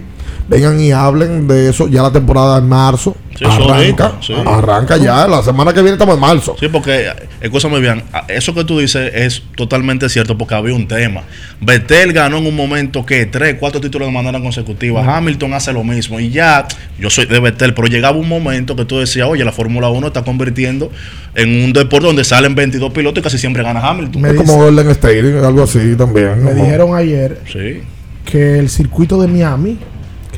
vengan y hablen de eso. Ya la temporada en marzo Sí, eso arranca, ahorita, sí. arranca ya. La semana que viene estamos en marzo. Sí, porque, eh, escúchame bien, a- eso que tú dices es totalmente cierto porque había un tema. Betel ganó en un momento que tres, cuatro títulos de manera consecutiva. Hamilton hace lo mismo y ya, yo soy de Betel, pero llegaba un momento que tú decías, oye, la Fórmula 1 está convirtiendo en un deporte donde salen 22 pilotos y casi siempre gana Hamilton. Me Es como Golden State, algo así también. me como- dijeron ayer Sí, que el circuito de Miami,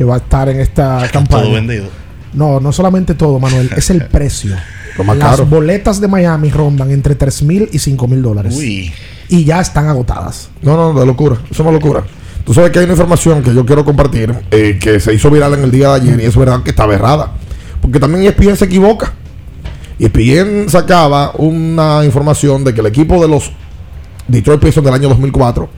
que va a estar en esta [laughs] campaña. todo vendido. No, no solamente todo, Manuel, es el [laughs] precio. Lo más Las caro. boletas de Miami rondan entre 3 mil y 5 mil dólares. Uy, Y ya están agotadas. No, no, de locura. Eso es una locura. Tú sabes que hay una información que yo quiero compartir eh, que se hizo viral en el día de ayer y es verdad que estaba errada. Porque también ESPN se equivoca. ESPN sacaba una información de que el equipo de los Detroit Pistons del año 2004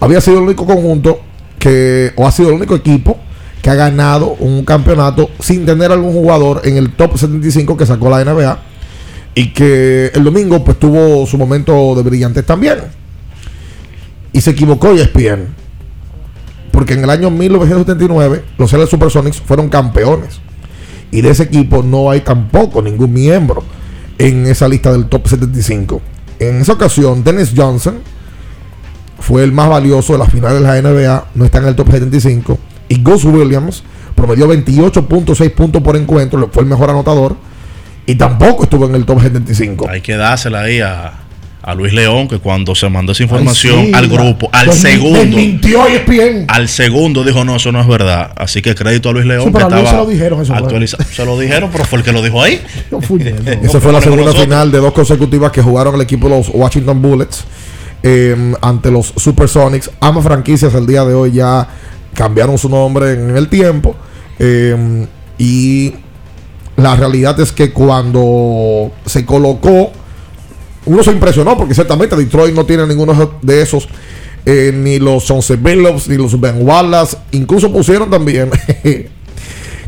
había sido el único conjunto que, o ha sido el único equipo que ha ganado un campeonato sin tener algún jugador en el top 75 que sacó la NBA y que el domingo pues tuvo su momento de brillantez también. Y se equivocó E ESPN. Porque en el año 1979 los LA Supersonics fueron campeones. Y de ese equipo no hay tampoco ningún miembro en esa lista del top 75. En esa ocasión, Dennis Johnson fue el más valioso de las finales de la NBA, no está en el top 75. Y Gus Williams promedió 28.6 puntos por encuentro, fue el mejor anotador. Y tampoco estuvo en el top 75. hay que dársela ahí a, a Luis León, que cuando se mandó esa información Ay, sí, al grupo, al segundo, Desmintió E ESPN. al segundo dijo, no, eso no es verdad. Así que crédito a Luis León, Sí, que estaba se lo dijeron, eso fue. actualiza- Se lo dijeron, pero fue el que lo dijo ahí. [laughs] No. Esa fue la segunda final de dos consecutivas que jugaron el equipo de los Washington Bullets eh, ante los Supersonics. Ambas franquicias el día de hoy ya cambiaron su nombre en el tiempo. eh, y la realidad es que cuando se colocó, uno se impresionó porque ciertamente Detroit no tiene ninguno de esos. eh, ni los Chauncey Billups, ni los Ben Wallace. Incluso pusieron también [laughs]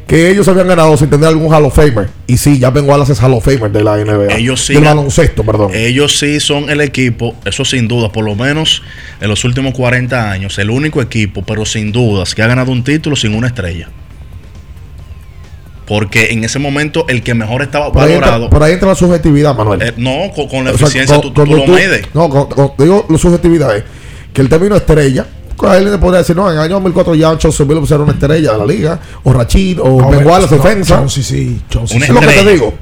que ellos habían ganado sin tener algún Hall of Famer. Y sí, ya Ben Wallace es Hall of Famer de la NBA. Ellos sí Del baloncesto, perdón. Ellos sí son el equipo, eso sin duda, por lo menos en los últimos 40 años, el único equipo, pero sin dudas, que ha ganado un título sin una estrella. Porque en ese momento el que mejor estaba por, ahí entra, valorado. por ahí entra la subjetividad, Manuel. eh, no, con, con la O sea, eficiencia tú, tú lo medes. No, digo la subjetividad es que el término estrella, él le podría decir, no, en el año 2004 ya Chauncey Billups era una estrella de la liga, o Rachid, o No, Wallace, no, defensa. Chauncey sí, Chauncey sí. es lo que te digo.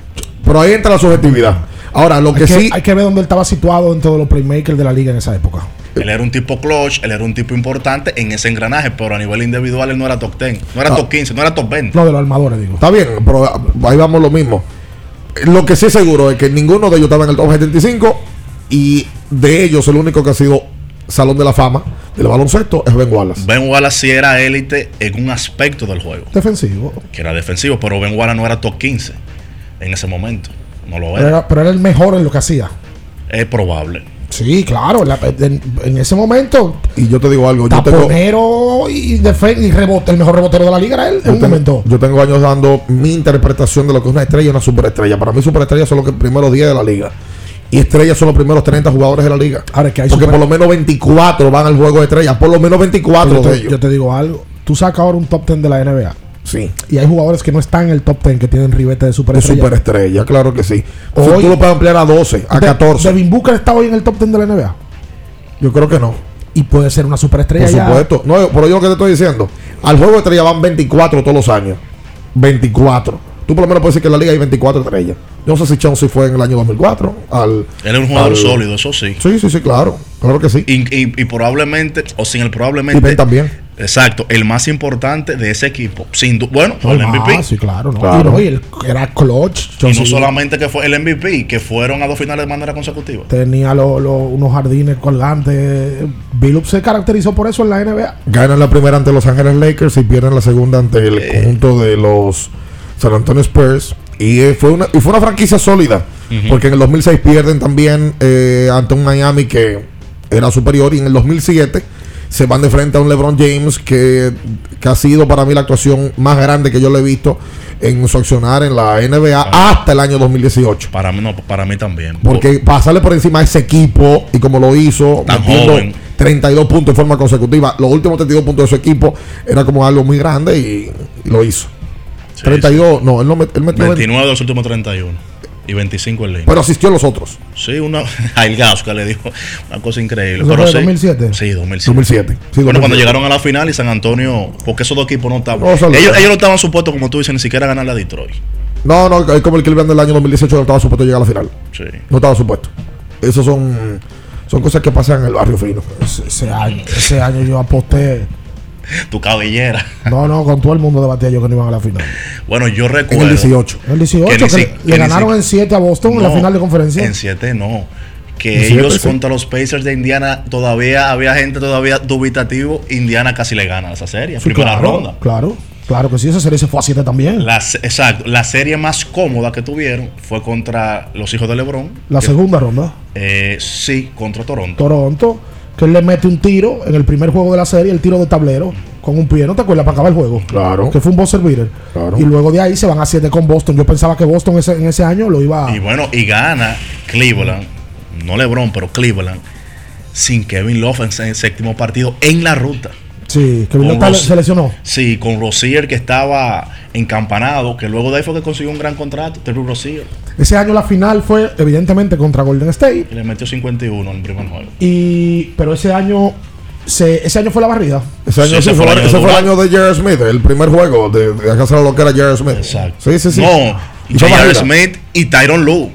Pero ahí entra la subjetividad. Ahora, lo que hay, que, sí. hay que ver dónde él estaba situado dentro de los playmakers de la liga en esa época. Él era un tipo clutch, él era un tipo importante en ese engranaje, pero a nivel individual él no era top 10, no era Ah. top 15, no era top 20. No, de los armadores, digo. Está bien, pero ahí vamos lo mismo. Lo que sí es seguro es que ninguno de ellos estaba en el top 75 y de ellos el único que ha sido Salón de la Fama del baloncesto es Ben Wallace. Ben Wallace sí era élite en un aspecto del juego, Defensivo. que era defensivo, pero Ben Wallace no era top 15 en ese momento. No lo Pero era. era, pero era el mejor en lo que hacía. Es probable. Sí, claro. la- en, en ese momento, Y yo te digo algo, yo tengo, y, y rebote, el mejor rebotero de la liga era él en yo un tengo- momento. yo tengo años dando mi interpretación de lo que es una estrella y una superestrella. Para mí superestrellas son los que primeros 10 de la liga. Y estrellas son los primeros 30 jugadores de la liga. Ahora que hay Porque super- por lo menos 24 van al juego de estrellas. Por lo menos 24 yo, de te, ellos. yo te digo algo. Tú sacas ahora un top 10 de la NBA. Sí. Y hay jugadores que no están en el top 10 que tienen ribete de De superestrella. superestrella, claro que sí. O sea, tú lo puedes ampliar a 12, a De- 14. Devin Booker está hoy en el top 10 de la NBA. Yo creo que no. Y puede ser una superestrella Por ya. supuesto. No, pero yo lo que te estoy diciendo, al juego de estrella van 24 todos los años. 24. Tú por lo menos puedes decir que en la liga hay 24 estrellas. Yo no sé si Chauncey fue en el año 2004. Al, Él es un jugador al- sólido, eso sí. Sí, sí, sí, claro. Claro que sí. Y, y- y probablemente, o sin el probablemente. Y Ben también. Exacto, el más importante de ese equipo. Sin bueno, No, el ah, MVP. sí, claro, ¿no? Claro. Y, no, y él era clutch. Y no solamente que fue el MVP, que fueron a dos finales de manera consecutiva. Tenía lo- lo- unos jardines colgantes. Billups se caracterizó por eso en la NBA. Ganan la primera ante Los Ángeles Lakers y pierden la segunda ante el conjunto de los San Antonio Spurs. Y eh, fue una, y fue una franquicia sólida. Porque en el 2006 pierden también eh, ante un Miami que era superior. Y en el 2007 se van de frente a un LeBron James que, que ha sido para mí la actuación más grande que yo le he visto en su accionar en la NBA hasta el año 2018. Para mí, no, para mí también. Porque pasarle por encima a ese equipo y como lo hizo, Tan metiendo joven. 32 puntos en forma consecutiva, los últimos 32 puntos de su equipo era como algo muy grande y, y lo hizo. 32, no, él, no met- él metió 20, 29 de los últimos 31. Y 25 en línea. pero asistió a los otros. Sí, una, [laughs] a El Gasca le dijo una cosa increíble. ¿Eso Pero sí, 2007? Sí, 2007. 2007. Sí, bueno, 2007. cuando llegaron a la final y San Antonio, porque esos dos equipos no estaban. No, ellos, ellos no estaban supuestos, como tú dices, ni siquiera ganar a Detroit. No, no, es como el Cleveland del año 2018 no estaba supuesto a llegar a la final. Sí. No estaba supuesto. Esos son, son cosas que pasan en el barrio fino. Ese, ese año, ese año yo aposté. [laughs] Tu cabellera. No, no, con todo el mundo debatía yo que no iban a la final. Bueno, yo recuerdo. En el 18. El 18, Que le, que le ni ganaron en 7 a Boston en la final de conferencia. En 7 no. Que En ellos contra los Pacers de Indiana todavía había gente todavía dubitativo. Indiana casi le gana esa serie. Sí, primera claro, ronda. Claro, claro que sí, esa serie se fue a 7 también. La, exacto. La serie más cómoda que tuvieron fue contra los hijos de LeBron. La segunda ronda. Eh, sí, contra Toronto. Toronto, que él le mete un tiro en el primer juego de la serie, el tiro de tablero, con un pie, ¿no te acuerdas? Para acabar el juego. Claro. Que fue un buzzer beater. Claro. Y luego de ahí se van a 7 con Boston. Yo pensaba que Boston ese- en ese año lo iba Y bueno, y gana Cleveland, no LeBron, pero Cleveland, sin Kevin Love en el séptimo partido en la ruta. Sí, que Villotta Ros- se lesionó. Sí, con Rosier que estaba encampanado, que luego de ahí fue que consiguió un gran contrato, Terry Rosier, Ese año la final fue evidentemente contra Golden State. y le metió 51 en el primer juego. Y pero ese año se, ese año fue la barrida. Ese año Sí, sí, ese fue, fue el año ese de fue el año de Jared Smith, el primer juego de, de acá lo que era Jared Smith. Exacto. Sí, sí, sí. No, Y fue J.R. barrida. Smith y Tyron Lue,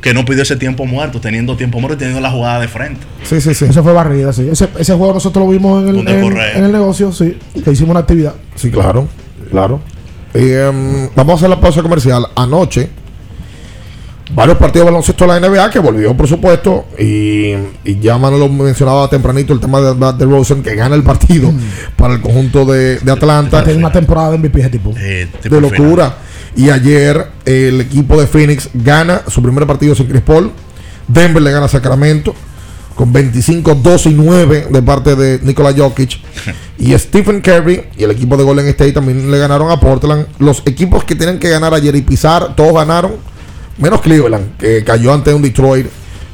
que no pidió ese tiempo muerto, teniendo tiempo muerto y teniendo la jugada de frente. Sí, sí, sí. Ese fue barrida, sí. Ese, ese juego nosotros lo vimos en el, en, en el negocio, sí. Que hicimos una actividad. Sí, claro, claro. Y, em, vamos a hacer la pausa comercial. Anoche, varios partidos de baloncesto de la NBA que volvió, por supuesto. Y, y ya Manolo mencionaba tempranito el tema de, de Rosen, que gana el partido para el conjunto de, de Atlanta. Tiene una temporada de MVP ese tipo. Eh, tipo de final. Y ayer el equipo de Phoenix gana su primer partido sin Chris Paul. Denver le gana a Sacramento con 25, 2 y 9 de parte de Nikola Jokic. [laughs] y Stephen Curry y el equipo de Golden State también le ganaron a Portland. Los equipos que tienen que ganar ayer y pisar, todos ganaron. Menos Cleveland, que cayó ante un Detroit.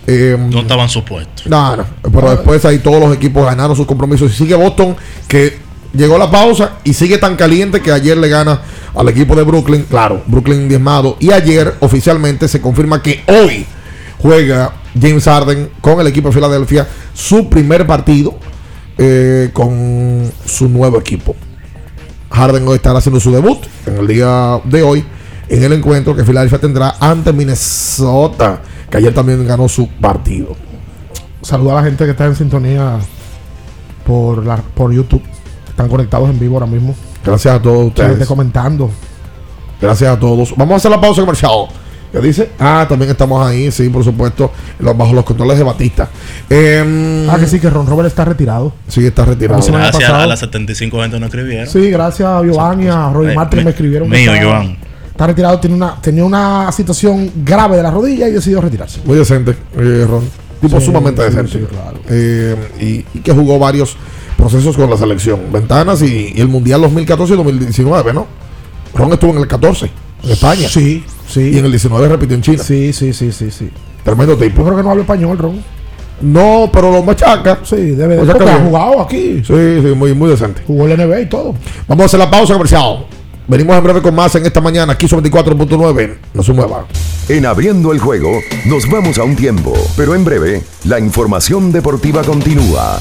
Eh, No estaban supuestos. no, no. Pero después ahí todos los equipos ganaron sus compromisos. Y sigue Boston, que llegó la pausa y sigue tan caliente que ayer le gana al equipo de Brooklyn. Claro, Brooklyn diezmado. Y ayer oficialmente se confirma que hoy juega James Harden con el equipo de Filadelfia su primer partido eh, con su nuevo equipo. Harden hoy estará haciendo su debut en el día de hoy en el encuentro que Filadelfia tendrá ante Minnesota, que ayer también ganó su partido. Saluda a la gente que está en sintonía por, la, por YouTube. Están conectados en vivo ahora mismo. Gracias a todos ustedes. comentando. Gracias a todos. Vamos a hacer la pausa comercial. ¿Qué dice? Ah, también estamos ahí, sí, por supuesto, los- bajo los controles de Batista. Em, Ah, que sí, que Ron Robert está retirado. Sí, está retirado. Había Gracias a las 75 gente no escribieron. Sí, gracias a Giovanni y a Roy Eh, me escribieron. mío, está, Joan. está retirado, tiene una, tenía una situación grave de la rodilla y decidió retirarse. Muy decente, eh, Ron. Tipo Sí, sumamente sí, decente. sí, claro. Eh, y, y que jugó varios procesos con la selección. Ventanas y, y el Mundial 2014 y 2019, ¿no? Ron estuvo en el 14, en España. Sí, sí. Y en el 19 repitió en China. Sí, sí, sí, sí, sí. Tremendo tipo. Yo creo que no habla español, Ron. No, pero lo machaca. Sí, debe de bien. jugado aquí. Sí, sí, muy, muy decente. Jugó el NBA y todo. Vamos a hacer la pausa comercial. Venimos en breve con más en esta mañana, aquí sobre 24.9. No se mueva. En abriendo el juego, nos vamos a un tiempo, pero en breve, la información deportiva continúa.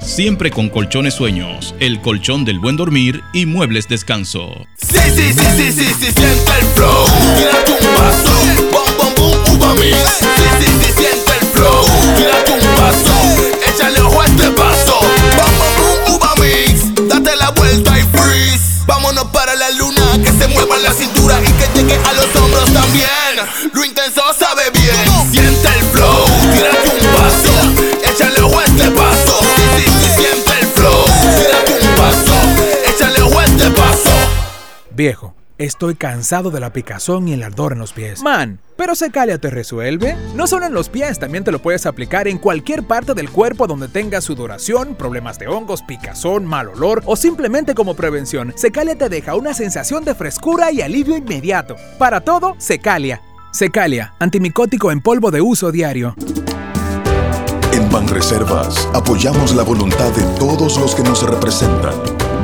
siempre con colchones sueños, el colchón del buen dormir y muebles descanso. Échale ojo este paso. Bom, bom. Date la vuelta y freeze. Vámonos para la luna. Que se mueva la cintura y que llegue a los hombros también. Viejo, estoy cansado de la picazón y el ardor en los pies. Man, pero Secalia te resuelve. No solo en los pies, también te lo puedes aplicar en cualquier parte del cuerpo donde tengas sudoración, problemas de hongos, picazón, mal olor o simplemente como prevención. Secalia te deja una sensación de frescura y alivio inmediato. Para todo, Secalia. Secalia, antimicótico en polvo de uso diario. En Banreservas apoyamos la voluntad de todos los que nos representan,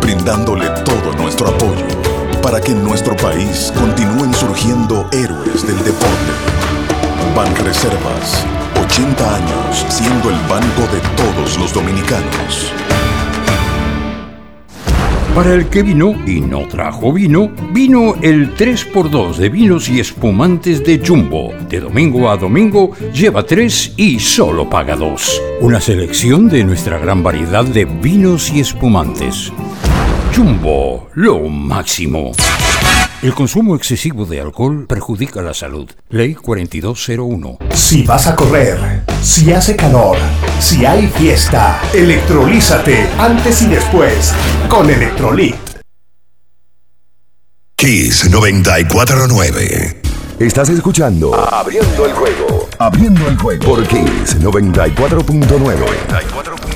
brindándole todo nuestro apoyo para que en nuestro país continúen surgiendo héroes del deporte. Banreservas, 80 años siendo el banco de todos los dominicanos. Para el que vino y no trajo vino, vino el 3x2 de vinos y espumantes de Jumbo. De domingo a domingo lleva 3 y solo paga 2. Una selección de nuestra gran variedad de vinos y espumantes. Jumbo, lo máximo. El consumo excesivo de alcohol perjudica la salud. Ley 4201. Si vas a correr, si hace calor, si hay fiesta, electrolízate antes y después con Electrolit. Kiss 949. Estás escuchando Abriendo el juego. Abriendo el juego por Kiss 94.9.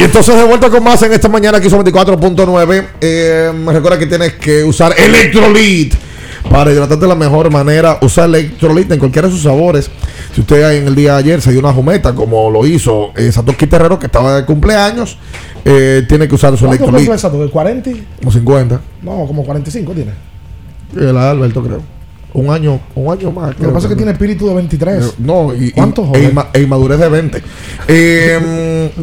Y entonces de vuelta con más en esta mañana aquí son 24.9. Eh, recuerda que tienes que usar Electrolit para hidratarte de la mejor manera. Usa Electrolit en cualquiera de sus sabores. Si usted en el día de ayer se dio una jumeta, como lo hizo eh, Satoshi Terrero, que estaba de cumpleaños, eh, tiene que usar su ¿Cuánto Electrolit. es eso? ¿De 40? Como 50. No, como 45 tiene. El Alberto, creo. Un año, un año más. Lo que pasa es que tiene espíritu de 23. No, y, ¿Cuántos y, e, inma- e inmadurez de 20. Eh, [laughs]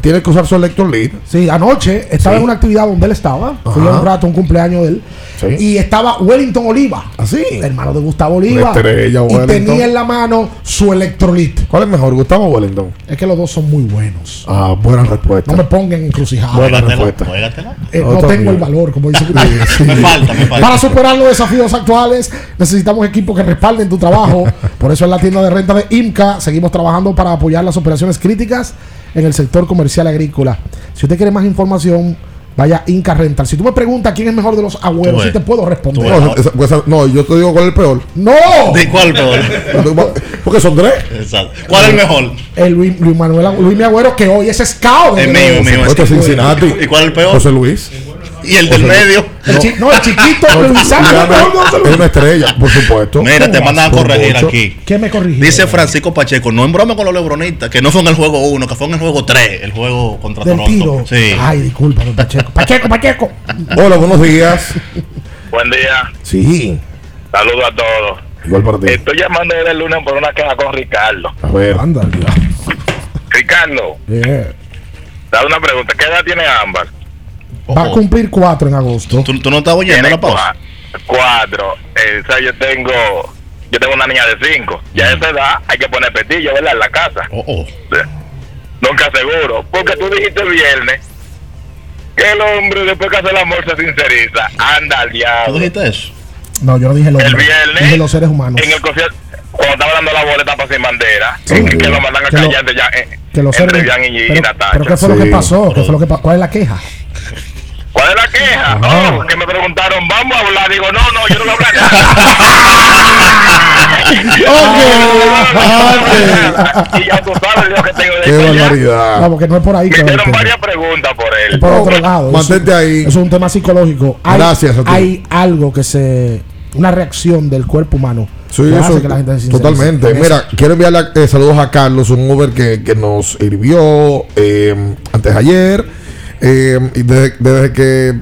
tiene que usar su electrolit. Sí, anoche estaba Sí. en una actividad donde él estaba. Fui Ajá. un rato, un cumpleaños de él. Y estaba Wellington Oliva. Así. Hermano de Gustavo Oliva. Una estrella, y tenía en la mano su electrolit. ¿Cuál es mejor, Gustavo o Wellington? Es que los dos son muy buenos. Ah, buena respuesta. No me pongan encrucijadas. Buena respuesta. Eh, no tengo el valor, como dice. [laughs] Me falta, me falta. Para superar los desafíos actuales, necesitamos equipos que respalden tu trabajo. [laughs] Por eso en la tienda de renta de IMCA seguimos trabajando para apoyar las operaciones críticas en el sector comercial agrícola. Si usted quiere más información, vaya a Inca Rental. Si tú me preguntas quién es mejor de los abuelos, sí te puedo responder. No, esa- esa- no, yo te digo cuál es el peor. ¡No! ¿De cuál peor? Porque son tres. Exacto. ¿Cuál es el mejor? El Luis, Luis Manuel Luis Mi Agüero, que hoy es scout. Es mío, es Cincinnati. ¿Y cuál es el peor? José Luis. ¿Y el del medio? El chi- no, el chiquito, No, Luis. Es una estrella, por supuesto. Mira, te mandan a corregir mucho. aquí. ¿Quién me corrigió? Dice Francisco Pacheco, no en broma con los lebronistas, que no fue en el juego 1, que fue en el juego 3, el juego contra Del Toronto. tiro. Sí. Ay, discúlpame, Pacheco. Pacheco, Pacheco. Hola, buenos días. Buen día. Sí, Saludos a todos. igual para ti. Estoy llamando desde el lunes por una queja con Ricardo. A ver. Anda, Ricardo, Yeah. da una pregunta. ¿Qué edad tiene Ámbar? Va a cumplir cuatro en agosto. ¿Tú, tú no estás oyendo la pausa? cua- Cuatro. Eh, o sea, yo tengo yo tengo una niña de cinco. Ya a esa edad hay que poner petillo, ¿verdad? En la casa. Oh, oh. Nunca seguro. Porque tú dijiste el viernes que el hombre después que hace el amor se sinceriza. Anda al ¿Tú diablo. dijiste eso? No, yo no dije el hombre. El viernes, Dije los seres humanos. En el concierto, cuando estaba dando la boleta para sin bandera, Sí. que, que lo mandan a callar de ya, eh, Que los entre seres Bian y, y pero, Natacha. pero ¿qué fue lo que pasó? ¿Qué fue lo que pa- ¿Cuál es la queja? ¿Cuál es la queja? Ajá. Oh, que me preguntaron, vamos a hablar. Digo, no, no, yo no voy a hablar nada. [laughs] [laughs] y ya tú sabes lo que tengo de Qué barbaridad. No, porque no es por ahí Me que hicieron varias preguntas por él. Es por otro lado. Eso- Mantente ahí. Eso es un tema psicológico. Hay, Gracias a ti. Hay algo que se. Una reacción del cuerpo humano. Sí, que hace eso, que la gente se totalmente. En Mira, eso. quiero enviarle eh, saludos a Carlos, un Uber que, que nos sirvió eh, antes de ayer. Eh, y desde, desde que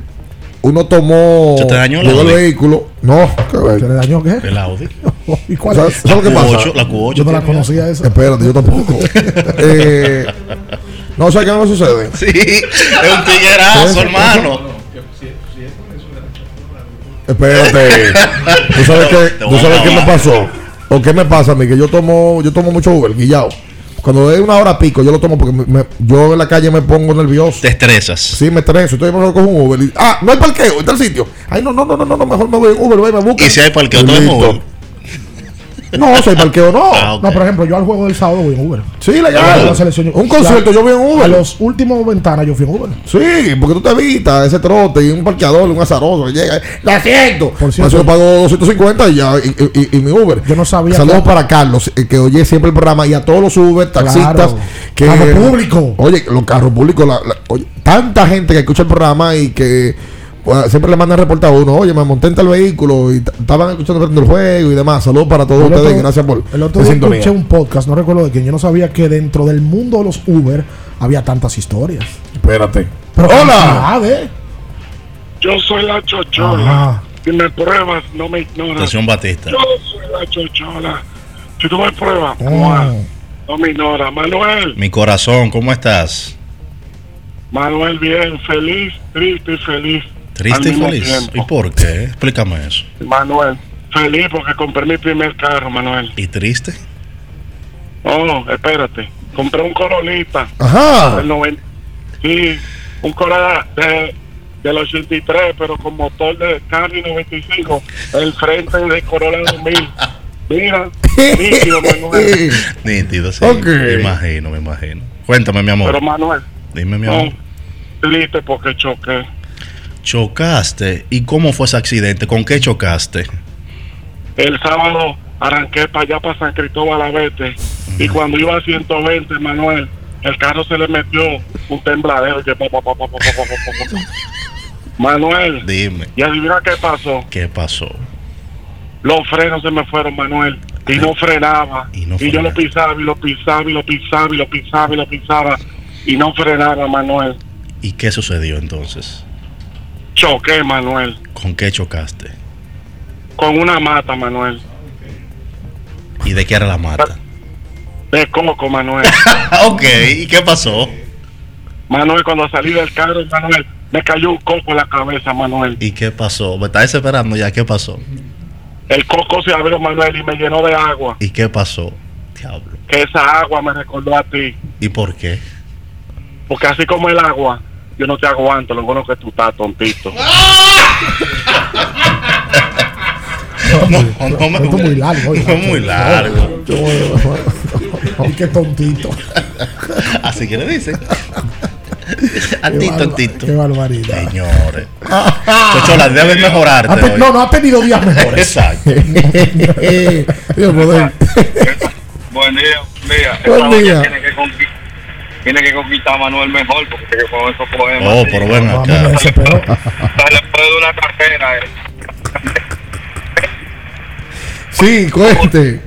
uno tomó ¿Se te dañó el vehículo. No. ¿Se le dañó qué? El Audi. [laughs] ¿Y cuál ¿Sabes, es? sabes lo que La pasa? Q8, la Q8 Yo no la conocía esa. Espérate, yo tampoco. [laughs] eh, no, ¿sabes qué no sucede? Sí, es un tiguerazo, hermano. Espérate. [laughs] ¿Tú sabes qué, ¿tú sabes qué me pasó? ¿O qué me pasa a mí? Que yo tomo, yo tomo mucho Uber, guillao. Cuando es una hora pico, yo lo tomo porque me- me- yo en la calle me pongo nervioso. Te estresas. Sí, me estreso. Entonces yo cojo un Uber. y- ah, no hay parqueo, está el sitio. Ay, no, no, no, no, no, mejor me voy en Uber, voy, me busco. Y si hay parqueo, todo Uber. No, hay parqueo, no. Ah. No, por ejemplo, yo al juego del sábado voy en Uber. Sí, A la legal. selección- Un concierto, yo voy en Uber. A los últimos ventanas yo fui en Uber. Sí, porque tú te evitas ese trote y un parqueador, un azaroso que llega. ¡Lo siento! Por cierto- eso yo pago 250 y ya, y, y- y mi Uber. Yo no sabía Saludos que- para Carlos, eh, que oye siempre el programa, y a todos los Uber, taxistas. Claro. Que, Carro público. Oye, los carros públicos, la- la- oye, tanta gente que escucha el programa y que siempre le mandan reportar a uno, oye, me monté en tal vehículo y estaban escuchando el juego y demás. Saludos para todos El ustedes otro- gracias por El otro día sintonía. escuché un podcast, no recuerdo de quién. Yo no sabía que dentro del mundo de los Uber había tantas historias. Espérate. Pero ¡Hola! Yo soy la chochola. Si me pruebas, no me ignoras. Estación Batista. Yo soy la chochola. Si tú me pruebas. Juan, no me ignoras. Manuel, Mi corazón, ¿cómo estás? Manuel, bien, feliz, triste y feliz. Triste y feliz. tiempo. ¿Y por qué? Explícame eso. Manuel, feliz porque compré mi primer carro, Manuel. ¿Y triste? Oh, espérate. Compré un Corolita. Ajá. Del 90. Sí, un Corolla de, del 83, pero con motor de Camry 95. El frente de Corolla 2000. [laughs] Mira, nítido, Manuel. [laughs] Nítido, sí. Me imagino, me imagino. Cuéntame, mi amor. Pero Manuel, Dime, mi no, amor. triste porque choqué. ¿Chocaste? ¿Y cómo fue ese accidente? ¿Con qué chocaste? El sábado arranqué para allá, para San Cristóbal a verte. Y cuando iba a 120, Manuel, el carro se le metió un tembladero. Que pa, pa, pa, Manuel. Dime. ¿Y adivina qué pasó? ¿Qué pasó? Los frenos se me fueron, Manuel. Y no frenaba. Y, no y yo lo pisaba, y lo pisaba, y lo pisaba, y lo pisaba, y lo pisaba. Y no frenaba, Manuel. ¿Y qué sucedió entonces? Choqué, Manuel. ¿Con qué chocaste? con una mata, Manuel. ¿Y de qué era la mata? De coco, Manuel. [laughs] ok, ¿y qué pasó? Manuel, cuando salí del carro, Manuel, me cayó un coco en la cabeza, Manuel. ¿Y qué pasó? Me está desesperando ya, ¿qué pasó? El coco se abrió, Manuel, y me llenó de agua. ¿Y qué pasó? Diablo. Que esa agua me recordó a ti. ¿Y por qué? Porque así como el agua, yo no te aguanto, lo bueno que tú estás tontito. [laughs] No, no, no, Esto es muy largo. No, muy largo. Y qué tontito. [laughs] Así que le dicen. Qué Antito, barba- antito. Qué barbaridad. Señores. [laughs] Chochola, debes mejorarte. Ha te- hoy. no, no ha tenido días mejores. Exacto. Dios, poder. Buen día, mira, Buen esta día. Tiene que, tiene que conquistar a Manuel mejor porque con esos poemas. Oh, pero ven acá. Se le puede dar una carrera. eh. Sí, cuente.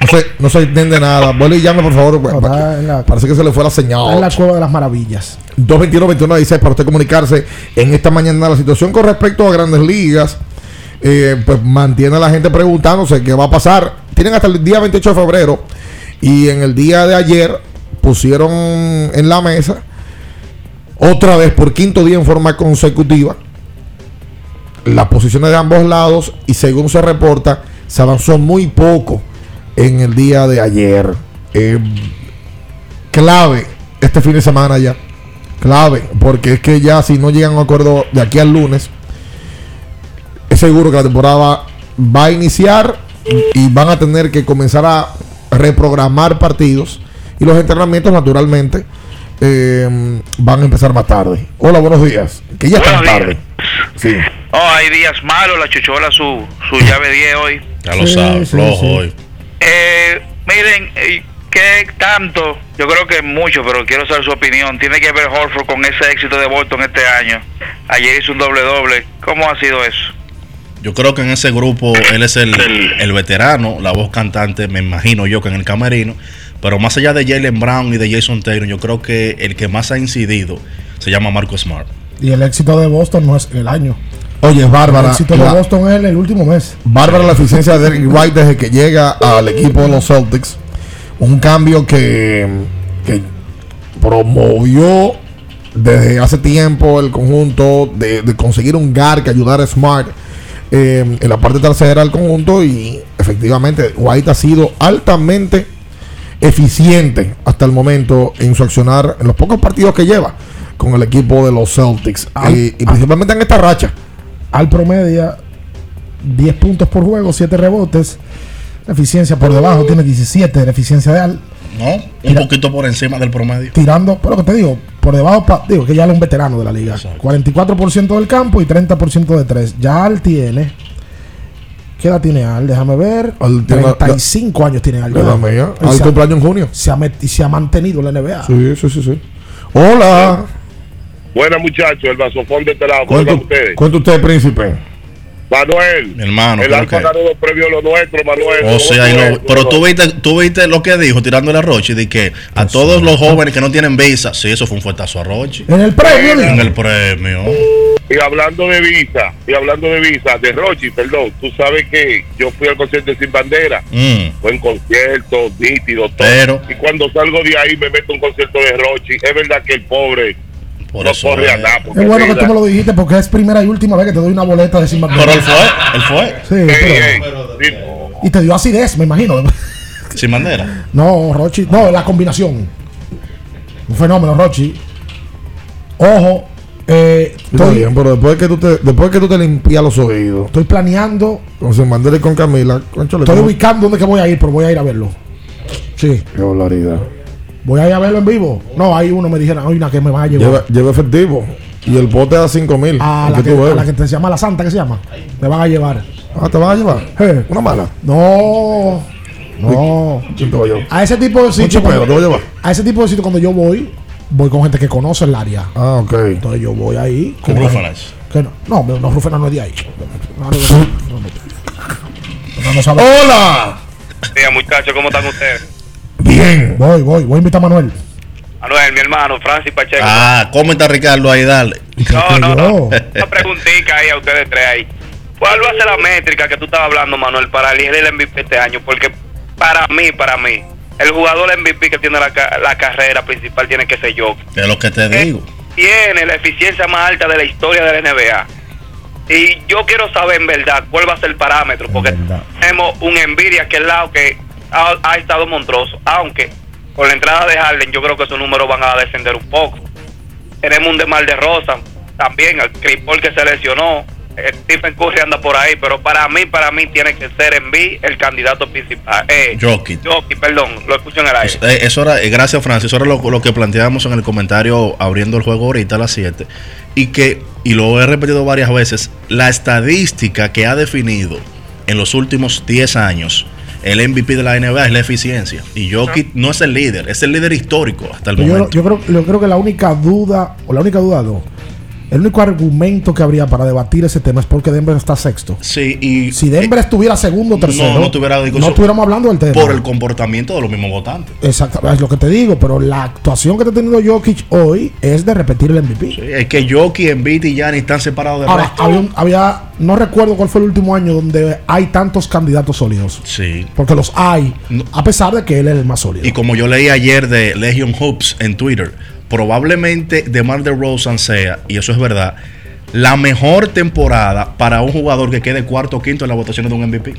No se, no se entiende nada. Vuelve y llame, por favor. pues, Parece que se le fue la señal. En la cueva de las maravillas. 221-2116 para usted comunicarse en esta mañana la situación con respecto a grandes ligas. eh, pues mantiene a la gente preguntándose qué va a pasar. Tienen hasta el día 28 de febrero y en el día de ayer pusieron en la mesa otra vez por quinto día en forma consecutiva las posiciones de ambos lados y según se reporta se avanzó muy poco en el día de ayer. Eh, clave este fin de semana ya. Clave, porque es que ya si no llegan a un acuerdo de aquí al lunes, es seguro que la temporada va a iniciar y van a tener que comenzar a reprogramar partidos y los entrenamientos naturalmente eh, van a empezar más tarde. Hola, buenos días. Que ya están tarde. Sí. Oh, hay días malos, la chuchola su, su llave 10 hoy. Ya lo Sí, sabes, sí, flojo sí. hoy. Eh, miren, eh, ¿qué tanto? Yo creo que mucho, pero quiero saber su opinión. Tiene que ver Horford con ese éxito de Bolton este año. Ayer hizo un doble doble. ¿Cómo ha sido eso? Yo creo que en ese grupo él es el, el veterano, la voz cantante, me imagino yo que en el camerino. Pero más allá de Jalen Brown y de Jason Taylor, yo creo que el que más ha incidido se llama Marco Smart. Y el éxito de Boston no es el año. Oye, es bárbara. El éxito La- de Boston es el último mes. Bárbara la eficiencia de Derrick White desde que llega al equipo de los Celtics. Un cambio que, que promovió desde hace tiempo el conjunto de, de conseguir un GAR que ayudara a Smart eh, en la parte trasera del conjunto y efectivamente White ha sido altamente eficiente hasta el momento en su accionar en los pocos partidos que lleva con el equipo de los Celtics Al- y, y principalmente en esta racha. Al promedio, 10 puntos por juego, 7 rebotes. La eficiencia por debajo tiene 17 de la eficiencia de Al. ¿No? Un poquito por encima del promedio. Tirando, pero que te digo, por debajo, pa- digo que ya es un veterano de la liga. 44% del campo y 30% de 3. Ya Al tiene. ¿Qué edad tiene Al? Déjame ver. Al tiene- 35 años tiene Al. La Al se ha- cumpleaños en junio. Se ha, met- y se ha mantenido en la NBA. Sí, sí, sí, sí. Hola. Buenas muchachos, el vasofón de este lado. ¿Cómo Cuenta, están ustedes? cuenta usted, príncipe. Manuel. Mi hermano, El Alfa que- ganó los premios lo nuestro, Manuel. O sea, y ¿Cómo lo- fue? pero tú viste, tú viste lo que dijo tirándole a Rochi de que a todos los jóvenes que no tienen visa, sí, eso fue un fuertazo a Rochi. En el premio. En el premio. Y hablando de visa, y hablando de visa, de Rochi, perdón, tú sabes que yo fui al concierto de Sin Bandera. Mm. Buen concierto, nítido, todo. Pero- Y cuando salgo de ahí me meto a un concierto de Rochi. Es verdad que el pobre Por no eso corre a es. nada. Es bueno que tú me lo dijiste porque es primera y última vez que te doy una boleta de Sin Pero él fue, él fue. Sí, ey, pero- ey, sí, y te dio acidez, me imagino. Sin bandera. No, Rochi, no, la combinación. Un fenómeno, Rochi. Ojo, eh, Está estoy, bien, pero después que tú te, después que tú te limpias los oídos estoy planeando, con Sin Bandera y con Camila, conchole, estoy ¿cómo? ubicando dónde que voy a ir, pero voy a ir a verlo. Sí, Qué barbaridad. Voy a ir a verlo en vivo. No, hay uno, me dijeron, hay una que me va a llevar. Lleva, lleva efectivo. Y el bote a 5 mil. a, la que, a la que te se llama la Santa, ¿qué se llama? Me van a llevar. Ah, ¿te vas a llevar? Eh, Una mala. No, no. ¿Quién te a ese tipo de sitio. cuando- te voy a llevar. A ese tipo de sitio cuando yo voy, voy con gente que conoce el área. Ah, ok. Entonces yo voy ahí. Con que no, no, no, no, Rúfanas no es de ahí. No, no, no, no, no. No, no sabe. ¡Hola! Días, muchachos, ¿cómo están ustedes? Bien. Voy, voy, voy a invitar a Manuel. Manuel, mi hermano, Francis Pacheco. Ah, ¿cómo está Ricardo ahí? Dale. no, no, no. Una preguntita ahí a ustedes tres ahí. ¿cuál va a ser la métrica que tú estabas hablando, Manuel, para elegir el MVP este año? Porque para mí, para mí, el jugador MVP que tiene la, ca- la carrera principal tiene que ser yo. Es lo que te digo. Tiene la eficiencia más alta de la historia de la NBA. Y yo quiero saber en verdad cuál va a ser el parámetro, porque tenemos un Nvidia aquí al lado que ha, ha estado monstruoso, aunque con la entrada de Harden yo creo que esos números van a descender un poco. Tenemos un Demar de Rosa, también el Chris Paul que se lesionó, eh, Stephen Curry anda por ahí, pero para mí, para mí tiene que ser Embiid el candidato principal. Eh. Jokic, perdón, lo escucho en el aire. Eh, eso era, eh, gracias Francis, eso era lo, lo que planteábamos en el comentario abriendo el juego ahorita a las 7 y que, y lo he repetido varias veces, la estadística que ha definido en los últimos 10 años el MVP de la NBA es la eficiencia y Jokic no es el líder, es el líder histórico hasta el Yo, momento. yo creo, yo creo que la única duda, o la única duda no, el único argumento que habría para debatir ese tema es porque Denver está sexto. Sí, y si Denver estuviera segundo o tercero, no, no tuviera no estuviéramos hablando del tema. por el comportamiento de los mismos votantes. Exacto, es lo que te digo, pero la actuación que está teniendo Jokic hoy es de repetir el MVP. Sí, es que Jokic, Embiid y Giannis están separados del Ahora, resto. había, un- había- no recuerdo cuál fue el último año donde hay tantos candidatos sólidos. Sí. Porque los hay, a pesar de que él es el más sólido. Y como yo leí ayer de Legion Hoops en Twitter, probablemente DeMar DeRozan sea, y eso es verdad, la mejor temporada para un jugador que quede cuarto o quinto en la votación de un MVP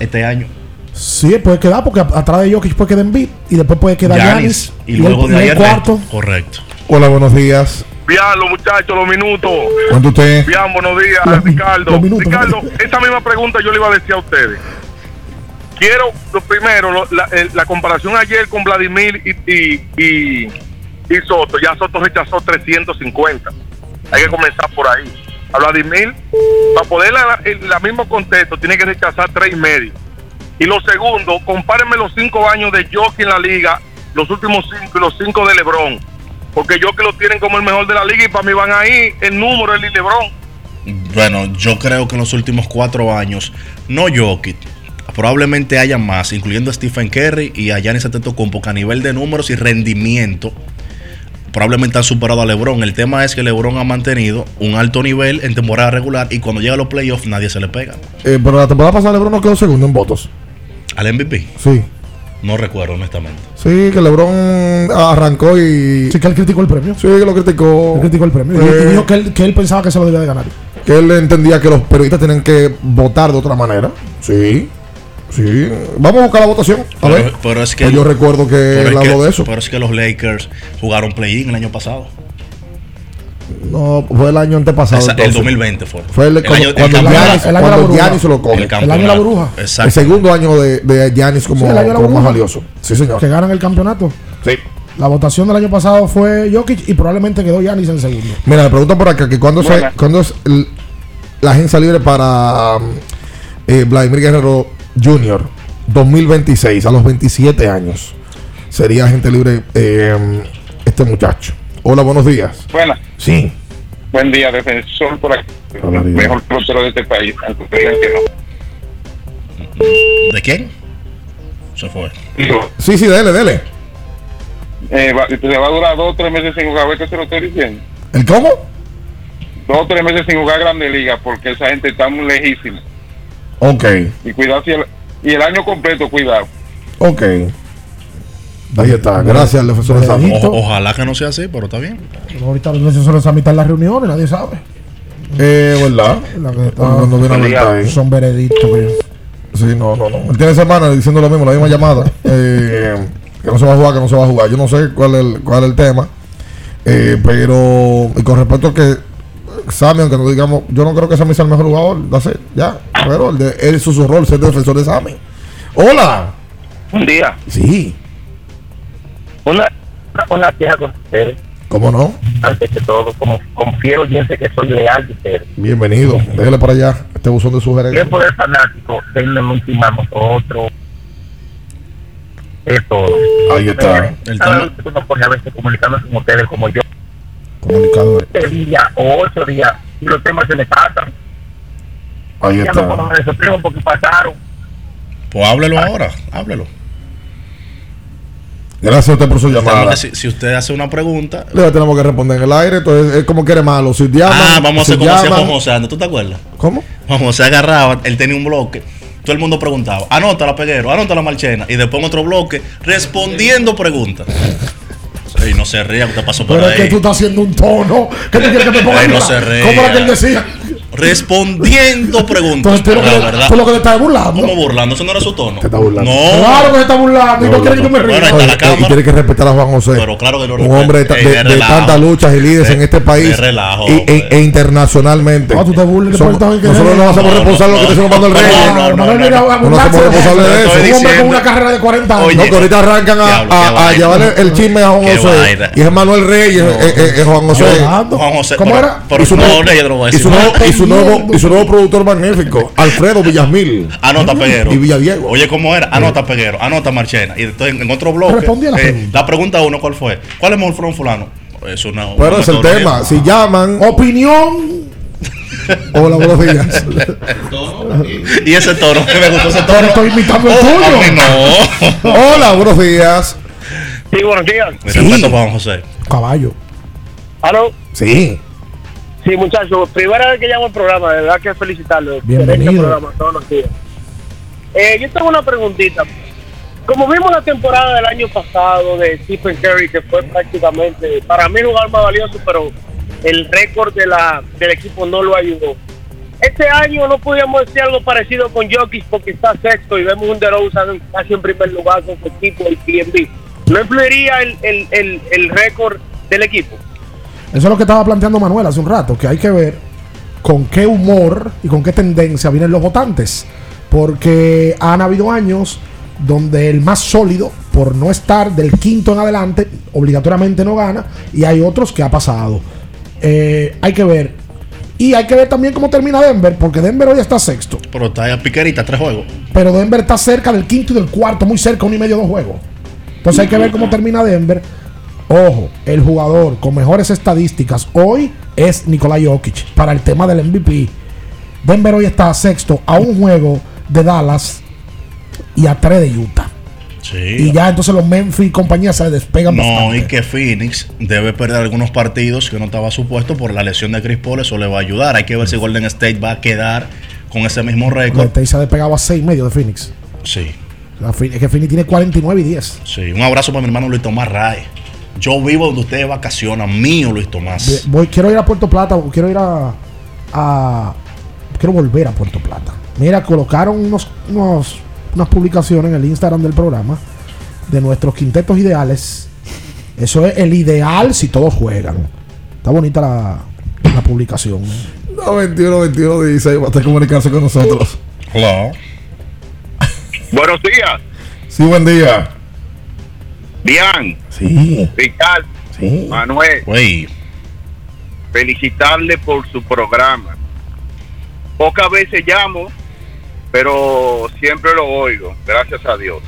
este año. Sí, puede quedar porque a- atrás de Jokic puede quedar Embiid y después puede quedar Giannis, Giannis y luego el, de el cuarto. resto. Correcto. Hola, buenos días. Bien, los muchachos, los minutos. ¿Cuánto usted? Bien, buenos días, Los- Ricardo. los minutos. Ricardo, esa misma pregunta yo le iba a decir a ustedes. Quiero, lo primero, lo- la, el- la comparación ayer con Vladimir y, y, y, y Soto. Ya Soto rechazó 350. Hay que comenzar por ahí. A Vladimir, para poder la, el- mismo contexto, tiene que rechazar tres y medio. Y lo segundo, compárenme los cinco años de Jokic en la liga, los últimos cinco y los cinco de LeBron. Porque Jokic lo tienen como el mejor de la liga y para mí van ahí el número, el LeBron. Bueno, yo creo que en los últimos cuatro años, no Jokic, probablemente haya más, incluyendo a Stephen Curry y a Giannis Antetokounmpo, que a nivel de números y rendimiento, probablemente han superado a LeBron. El tema es que LeBron ha mantenido un alto nivel en temporada regular y cuando llega a los playoffs nadie se le pega. Eh, pero la temporada pasada LeBron no quedó segundo en votos. ¿Al MVP? Sí. No recuerdo, honestamente. Sí, que LeBron arrancó y. Sí, que él criticó el premio. Sí, que lo criticó. Él criticó el premio. Y- Eh, y dijo que él, que él pensaba que se lo debía de ganar. Que él entendía que los periodistas tienen que votar de otra manera. Sí. Sí. Vamos a buscar la votación. A Pero, ver. pero es que Pues yo recuerdo que él es habló que- de eso. Pero es que los Lakers jugaron play-in el año pasado. No, fue el año antepasado. Esa- el entonces. 2020 fue. Fue el, El cuando, año- cuando el. Giannis, El año cuando. Giannis se lo coge. El El año de la burbuja. Exacto. El segundo año de, de Giannis como, Sí, el año de la como más valioso. Sí, señor. Que ganan el campeonato. Sí. La votación del año pasado fue Jokic y probablemente quedó Giannis en segundo. Mira, me preguntan por acá que cuando, se, Buena. cuando es el- la agencia libre para eh, Vladimir Guerrero Jr. 2026, a los 27 años. Sería agente libre eh, este muchacho. Hola, buenos días. Buenas. Sí. Buen día, defensor por aquí. Hola, mejor pelotero de este país, aunque ustedes digan que no. ¿De quién? Se fue. Sí, sí, dele, dele. Eh, va, se va a durar dos o tres meses sin jugar, ¿ves que se lo estoy diciendo? ¿El cómo? Dos o tres meses sin jugar Grande Liga porque esa gente está muy lejísima. Ok, Y cuidado, si el, y el año completo, cuidado. ok. Ahí está. Gracias al defensor de Sammy. Ojalá que no sea así, pero está bien. Ahorita los necesarios a mitad en las reuniones, nadie sabe. Eh, ¿verdad? La que está- No, no viene a aventar ahí. Son veredictos. que- Sí, no, no, no. Él tiene semana diciendo lo mismo, la misma llamada. [laughs] eh, que no se va a jugar, que no se va a jugar. Yo no sé cuál es el, cuál es el tema. Eh, pero, y con respecto a que Sammy, aunque no digamos, yo no creo que Sammy sea el mejor jugador. it, ya. Pero él, él hizo su rol, ser defensor de Sammy. Hola. Un día, Sí, una, una queja con ustedes, ¿cómo no? antes que todo, como, fiel oyente que soy leal de ustedes. Bienvenido. Déjale para allá este buzón de sugerencias. Tiempo de fanático, denle un a nosotros. Es todo. Ahí está. Eh, cada vez que uno pone a veces comunicándose con ustedes como yo, Comunicador. siete días o ocho días, y los temas se me pasan. Ahí Ya no está. puedo me desoprimo porque pasaron. Pues háblelo ahora, háblelo. Gracias a usted por su llamada. si, si usted hace una pregunta. Le tenemos que responder en el aire, entonces es como que eres malo. Si llaman, ah, vamos a hacer si como hacía Juan José ¿tú te acuerdas? ¿Cómo? Juan José agarraba, él tenía un bloque. Todo el mundo preguntaba, anota la peguero, anota la marchena. Y después en otro bloque, respondiendo preguntas. Y no se ría, te pasó por Pero es que ahí. tú estás haciendo un tono. ¿Qué tú quieres que me ponga? A no se ría. ¿Cómo era que él decía? Respondiendo preguntas. Entonces lo La que, verdad. tú lo que te estás burlando. ¿Cómo burlando? Eso no era su tono. Te está burlando. No. Claro que se está burlando y no quiere que yo me ría. Bueno, la Oye, cámara. y tiene que respetar a Juan José. Pero claro que lo Un hombre de, Eh, de- de de tantas luchas y líderes De- en este país. relajo, y- e, e internacionalmente. No, tú te burles Rico. nosotros no hacemos No, responsables de lo que te no, decimos Manuel no, Reyes. no, no, No, no, no, no, no, no, no somos responsables de eso. Un hombre con una carrera de 40 años. No, que ahorita arrancan a, llevarle el chisme a Juan José. Y es Manuel Reyes, eh, eh, eh, Juan José. Juan José. ¿Cómo pero- era? pero Y su no, nuevo- no, yo voy a decir. Su nuevo, y su nuevo, productor magnífico, Alfredo Villasmil. Anota Peguero. Y Villadiego. Oye, ¿cómo era? Anota Peguero, anota Marchena. Y entonces en otro bloque. Respondí a la pregunta. la pregunta uno, ¿cuál fue? ¿Cuál es mejor front fulano? Es una. Pero una es el tema. Si llaman. Opinión. [laughs] Hola, buenos días. [laughs] Y ese tono, que me gustó ese Pero tono. estoy imitando el tuyo. no. Hola, buenos días. Sí, buenos días. Mi Sí. respeto, Juan José. Caballo. ¿Aló? Sí. Sí, muchachos, primera vez que llamo al programa, de verdad que felicitarlo. Bienvenido. Programa todos los días. Eh, yo tengo una preguntita. Como vimos la temporada del año pasado de Stephen Curry, que fue prácticamente, para mí, el jugador más valioso, pero el récord de la, del equipo no lo ayudó. Este año no podíamos decir algo parecido con Jokic porque está sexto y vemos un DeRozan casi en primer lugar con su equipo, el PNB. ¿No influiría el, el, el, el récord del equipo? Eso es lo que estaba planteando Manuel hace un rato, que hay que ver con qué humor y con qué tendencia vienen los votantes. Porque han habido años donde el más sólido, por no estar del quinto en adelante, obligatoriamente no gana, y hay otros que ha pasado. Eh, hay que ver. Y hay que ver también cómo termina Denver, porque Denver hoy está sexto. Pero está a piquerita, tres juegos. Pero Denver está cerca del quinto y del cuarto, muy cerca, uno y medio, dos juegos. Entonces hay que ver cómo termina Denver. Ojo, el jugador con mejores estadísticas hoy es Nikolai Jokic para el tema del MVP. Denver hoy está sexto a un juego de Dallas y a tres de Utah. Sí. Y ya entonces los Memphis y compañía se despegan No, bastante. y que Phoenix debe perder algunos partidos que no estaba supuesto por la lesión de Chris Paul. Eso le va a ayudar. Hay que ver si Golden State va a quedar con ese mismo récord. Golden State se ha despegado a seis y medio de Phoenix. Sí, Es que Phoenix tiene 49 y 10. sí. Un abrazo para mi hermano Luis Tomás Ray. Yo vivo donde ustedes vacacionan. Mío, Luis Tomás. Voy, quiero ir a Puerto Plata, quiero ir a, a- Quiero volver a Puerto Plata. Mira, colocaron unos, unos- unas publicaciones en el Instagram del programa de nuestros quintetos ideales. Eso es el ideal si todos juegan. Está bonita la, la publicación. No, 21, 21, 16. Va a comunicarse con nosotros. Hello. Buenos días, Sí, buen día. Bian, Sí. Ricardo, Sí. Manuel, felicitarle por su programa. Pocas veces llamo, pero siempre lo oigo, gracias a Dios.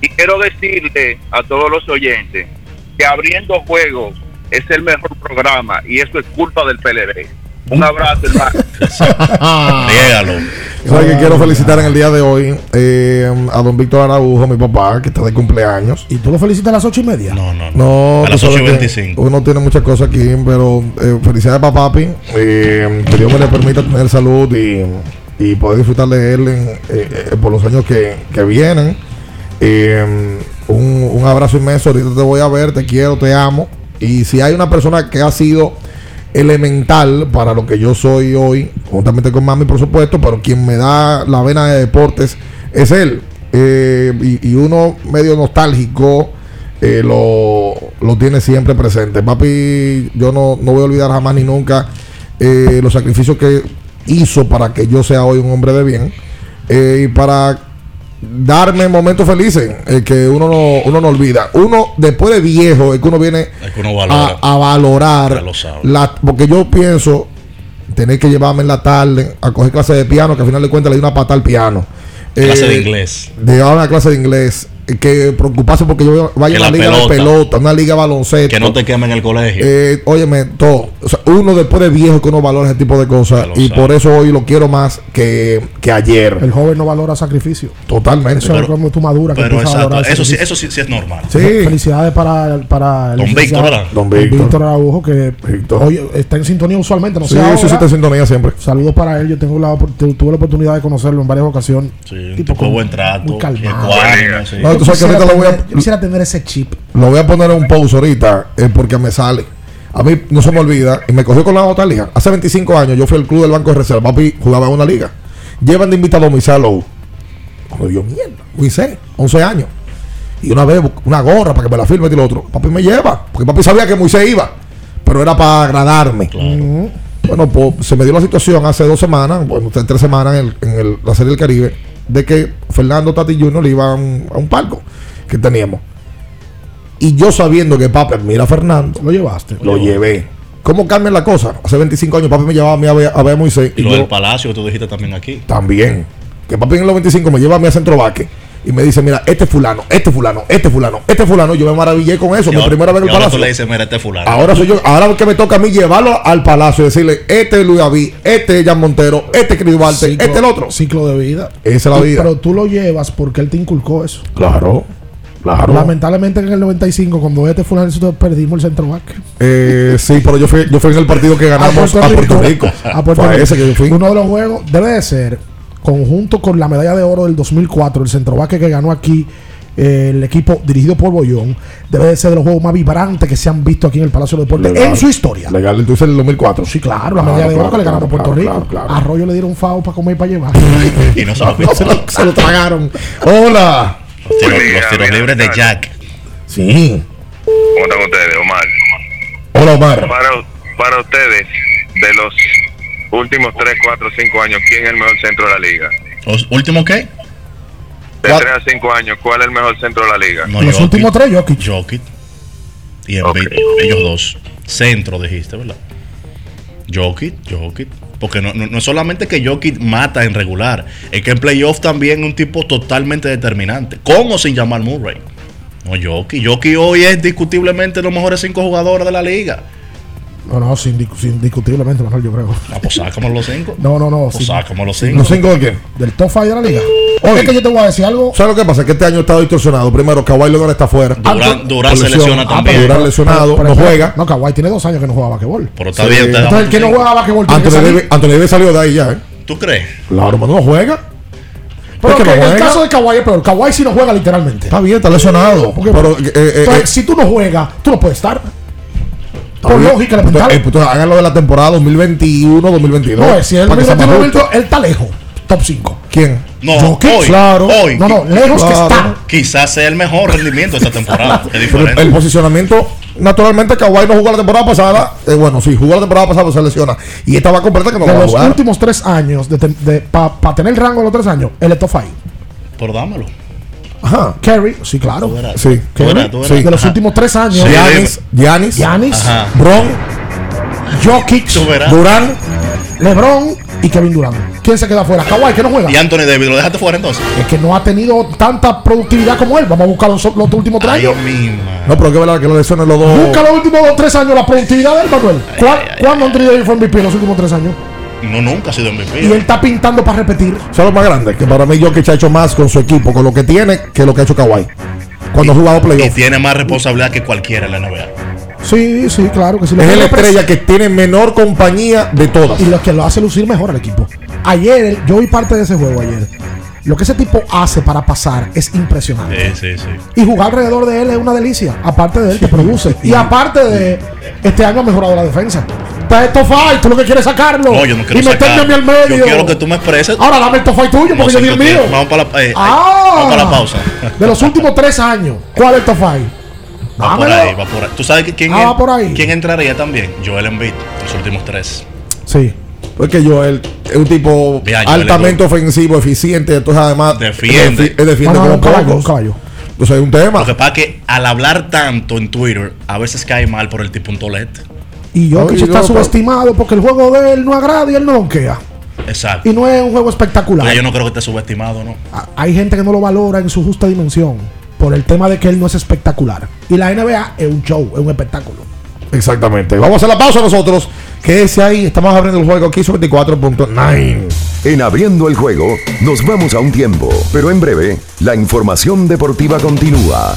Y quiero decirle a todos los oyentes que abriendo juegos es el mejor programa y eso es culpa del PLD. Un abrazo, hermano. [laughs] Riégalo. ¿Sabes que quiero felicitar en el día de hoy eh, a don Víctor Araujo, mi papá, que está de cumpleaños. ¿Y tú lo felicitas a las ocho y media? No, no, no. No, A las 8 y 25. Uno tiene muchas cosas aquí, pero eh, felicidades para papi. eh, que Dios me le permita tener salud y, y poder disfrutar de él en, eh, eh, por los años que, que vienen. Eh, un, un abrazo inmenso. Ahorita te voy a ver, te quiero, te amo. Y si hay una persona que ha sido elemental para lo que yo soy hoy, juntamente con mami, por supuesto, pero quien me da la vena de deportes es él. Eh, y, uno medio nostálgico eh, lo, lo tiene siempre presente. Papi, yo no, no voy a olvidar jamás ni nunca eh, los sacrificios que hizo para que yo sea hoy un hombre de bien y para darme momentos felices eh, que uno no, uno no olvida. Uno, después de viejo, es que uno viene Es que uno valora. a, a valorar la, porque yo pienso tener que llevarme en la tarde a coger clase de piano que al final de cuentas le di una pata al piano Clase Eh, de inglés. de llevarme a clase de inglés que preocuparse porque yo vaya a una la liga pelota. de pelota, una liga de baloncesto. Que no te quemen el colegio. Eh, óyeme, todo. O sea, uno después de viejo que uno valora ese tipo de cosas. Y sabe. por eso hoy lo quiero más que, que ayer. El joven no valora sacrificio. Totalmente. Eso es como Pero empiezas a exacto, valorar el eso sí, eso sí, sí es normal. Felicidades para, para el Don Víctor, ¿verdad? Don Víctor. Araujo, que hoy está en sintonía usualmente. No Sí, sé sí, ahora. sí, está en sintonía siempre. Saludos para él. Yo tengo la, tu- tuve la oportunidad de conocerlo en varias ocasiones. Sí, un tipo buen trato. Muy calmado. ecuánime, sí. No, tú sabes que Quisiera ahorita lo voy a- tener- yo quisiera tener ese chip. Lo voy a poner en un post ahorita eh, porque me sale. A mí no se me olvida, y me cogió con la otra liga. Hace 25 años yo fui al club del Banco de Reserva. Papi jugaba en una liga. Llevan de invitado a Moisés Lowe. Cuando yo, mierda, Moisés, 11 años. Y una vez una gorra para que me la firme y lo otro. Papi me lleva. Porque papi sabía que Moisés iba. Pero era para agradarme. Bueno, pues se me dio la situación hace dos semanas, bueno, tres semanas en, el- en el- la Serie del Caribe, de que Fernando Tati Jr. le iba a un, a un palco que teníamos. Y yo sabiendo que papi admira a Fernando, lo llevaste. Lo llevé. ¿Cómo cambia la cosa? Hace 25 años papi me llevaba a mí a ver a, ver a Moisés. Y Y lo yo del palacio que tú dijiste también aquí. también. Que papi en los 25 me lleva a mí a Centro Vaque. Y me dice, mira, este fulano, este fulano, este fulano, este fulano. Yo me maravillé con eso. Mi primera vez en el ahora palacio. tú le dices, mira, este fulano. Ahora soy yo, ahora que me toca a mí llevarlo al palacio y decirle, este es Luis David, este es Jan Montero, este es Ciclo- este es el otro. Ciclo de vida. Esa es la Tú- vida. Pero tú lo llevas porque él te inculcó eso. Claro, claro. Lamentablemente en el 95, cuando este fulano nosotros perdimos el centro back. Eh, sí, pero yo fui, yo fui en el partido que [laughs] ganamos a Puerto Rico. A Puerto Rico. ese que yo fui. Uno de los juegos debe de ser, conjunto con la medalla de oro del 2004, el centro back que ganó aquí eh, el equipo dirigido por Bollón, debe de ser de los juegos más vibrantes que se han visto aquí en el Palacio de Deportes Legal. en su historia. Legal, entonces en el 2004. Sí, claro, la Claro, medalla de oro claro, que le ganamos a Puerto claro, Rico. Arroyo le dieron fao para comer y para llevar. [laughs] Y no se lo No, se, lo, se lo tragaron. Hola. Los tiros, los tiros libres de Jack. Sí. ¿Cómo están ustedes, Omar? Hola, Omar. Para, para ustedes, de los últimos 3, 4, 5 años, ¿quién es el mejor centro de la liga? ¿Los últimos qué? De 3 a 5 años, ¿cuál es el mejor centro de la liga? No, Los Jokic. últimos tres, Jokic. Jokic. Y Embiid, ellos dos. Centro dijiste, ¿verdad? Jokic, Jokic. Porque no, no, no es solamente que Jokic mata en regular, es que en playoff también es un tipo totalmente determinante. Con o sin llamar Murray. No, Jokic. Jokic hoy es discutiblemente los mejores cinco jugadores de la liga. No, no, sin, dis- sin indiscutiblemente mejor, yo creo. Ah, pues sácame los cinco. No, no, no. Pues sácame los cinco. ¿Los cinco de qué? Del top 5 de la liga. Oye. Es que yo te voy a decir algo. ¿Sabes lo que pasa? Que este año ha estado distorsionado. Primero, Kawhi Leonard está fuera. Por se lesiona Ah, también. pero Durant lesionado, Pero- no pero- juega. No, Kawhi tiene dos años que no juega basquetbol. Pero está Sí. bien. Entonces, el que no juega basquetbol tiene que Anthony salir. Davis, salió de ahí ya, ¿eh? ¿Tú crees? Claro, hermano, no juega. Pero Es que que no en el caso de Kawhi es peor. Kawhi sí no juega literalmente. Está bien, está lesionado. Porque- pero, eh, eh, Entonces, eh, si tú no juegas, tú no puedes estar. Por bien. lógica elemental. Eh, pues, háganlo de la temporada 2021-2022. No, si él para que sea más momento, justo. él está lejos. Top 5. ¿Quién? No, Jokic, hoy, claro. hoy. No, no, lejos que Claro. está. Quizás sea el mejor rendimiento de esta temporada. [laughs] Es diferente. el posicionamiento, naturalmente, Kawhi no jugó la temporada pasada. Eh, bueno, sí, jugó la temporada pasada, pero se lesiona. Y estaba completa que no De va a los jugar. últimos tres años, para tener el rango de los tres años, él es top 5. Pero dámelo. Ajá. Kerry, sí, claro. Tú. Sí. Tú Kerry, tú sí. de los Ajá. últimos tres años. Giannis, Giannis, Giannis. Bron, Jokic. Durán. LeBron y Kevin Durant. ¿Quién se queda fuera? Kawhi, que no juega. Y Anthony David, ¿lo dejaste fuera entonces? Es que no ha tenido tanta productividad como él. Vamos a buscar los, los últimos tres Ay, años. No, pero que verdad que lo lesionen los dos. Busca los últimos dos, tres años la productividad de él, Manuel. ¿Cuál- ¿Cuándo Anthony Davis fue MVP en los últimos tres años? No, nunca ha sido MVP. Y él está pintando para repetir. Son los más grandes. Que para mí, Jokic ha hecho más con su equipo, con lo que tiene, que lo que ha hecho Kawhi. Cuando ha jugado Y playoff. tiene más responsabilidad que cualquiera en la NBA. Sí, sí, claro que sí. Lo Es que la estrella que tiene menor compañía de todas. Y lo que lo hace lucir mejor al equipo. Ayer, yo vi parte de ese juego ayer. Lo que ese tipo hace para pasar es impresionante. Sí, sí, sí. Y jugar alrededor de él es una delicia. Aparte de él, te produce. Y aparte de este año ha mejorado la defensa. Está esto fight, tú lo que quieres es sacarlo. No, yo no quiero y meterme a mí al medio. Yo quiero que tú me expreses. Ahora dame el top fight tuyo, No, porque yo di el mío. Vamos para la, eh, Ah. vamos para la pausa. De los últimos tres años, ¿cuál es el top? Va por ahí, va por ahí. ¿Tú sabes que quién, Ah, va por ahí. quién entraría también? Joel Embiid, los últimos tres. Sí. Porque Joel es un tipo Mira, altamente ofensivo, eficiente. Entonces, además, Defiende. defi- defiende No, no, como un caballo, un pocos. caballo. Entonces, hay un tema. Lo que pasa es que al hablar tanto en Twitter, a veces cae mal por el tipo un tolete. Y Jokic Oye, está subestimado porque el juego de él no agrada y él no donquea. Exacto. Y no es un juego espectacular. Entonces, yo no creo que esté subestimado, ¿no? A- Hay gente que no lo valora en su justa dimensión. por el tema de que él no es espectacular. Y la NBA es un show, es un espectáculo. Exactamente. Vamos a hacer la pausa nosotros. Quédese ahí. Estamos abriendo el juego aquí sobre 24.9. En abriendo el juego, nos vamos a un tiempo, pero en breve, la información deportiva continúa.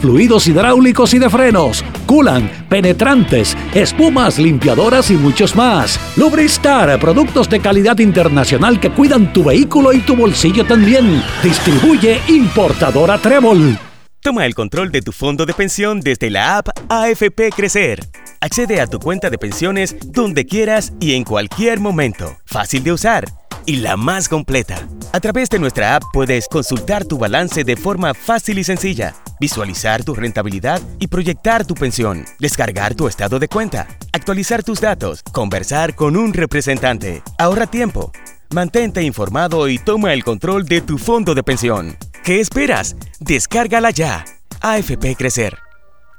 fluidos hidráulicos y de frenos, culan, penetrantes, espumas, limpiadoras y muchos más. Lubristar, productos de calidad internacional que cuidan tu vehículo y tu bolsillo también. Distribuye importadora Trébol. Toma el control de tu fondo de pensión desde la app AFP Crecer. Accede a tu cuenta de pensiones donde quieras y en cualquier momento. Fácil de usar y la más completa. A través de nuestra app puedes consultar tu balance de forma fácil y sencilla, visualizar tu rentabilidad y proyectar tu pensión, descargar tu estado de cuenta, actualizar tus datos, conversar con un representante. Ahorra tiempo. Mantente informado y toma el control de tu fondo de pensión. ¿Qué esperas? Descárgala ya. AFP Crecer.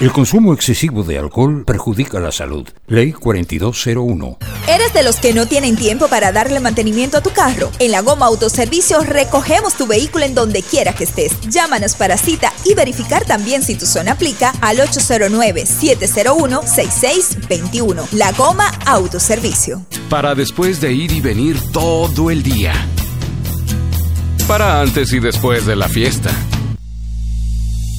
El consumo excesivo de alcohol perjudica la salud. Ley 4201. ¿Eres de los que no tienen tiempo para darle mantenimiento a tu carro? En la Goma Autoservicio recogemos tu vehículo en donde quiera que estés. Llámanos para cita y verificar también si tu zona aplica al 809-701-6621. La Goma Autoservicio. Para después de ir y venir todo el día. Para antes y después de la fiesta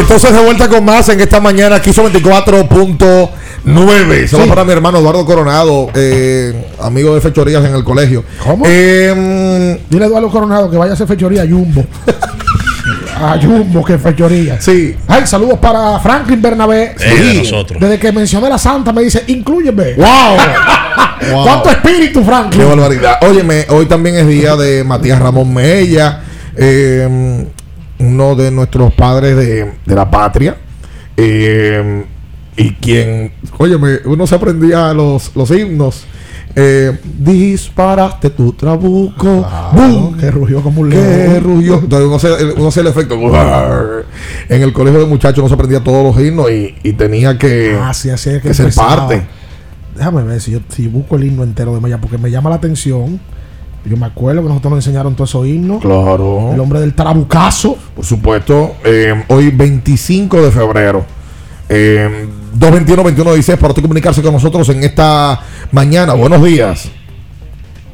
Entonces de vuelta con más en esta mañana, aquí son 24.9. Solo para mi hermano Eduardo Coronado, eh, amigo de fechorías en el colegio. ¿Cómo? Eh, Dile a Eduardo Coronado que vaya a hacer fechoría a Jumbo. [laughs] a Jumbo, que fechoría. Sí. Ay, saludos para Franklin Bernabé. Eh, de nosotros. Desde que mencioné la santa me dice, incluyeme. ¡Wow! [laughs] Wow. ¿Cuánto espíritu, Franklin? Qué barbaridad. Óyeme, hoy también es día de Matías Ramón Mella, eh, uno de nuestros padres de, de la patria. Eh, y quien, óyeme, uno se aprendía los, los himnos. Eh, disparaste tu trabuco. ¡Bum! Que rugió como un Que león. rugió. Entonces uno hace, uno el efecto. En el colegio de muchachos uno se aprendía todos los himnos y, y tenía que, Ah, sí, así es que que ser parte. Déjame ver si yo si busco el himno entero de Maya, porque me llama la atención. Yo me acuerdo que nosotros nos enseñaron todos esos himnos. Claro. El hombre del trabucazo. Por supuesto, eh, hoy 25 de febrero. Eh, 221-2116 para usted comunicarse con nosotros en esta mañana. Buenos días.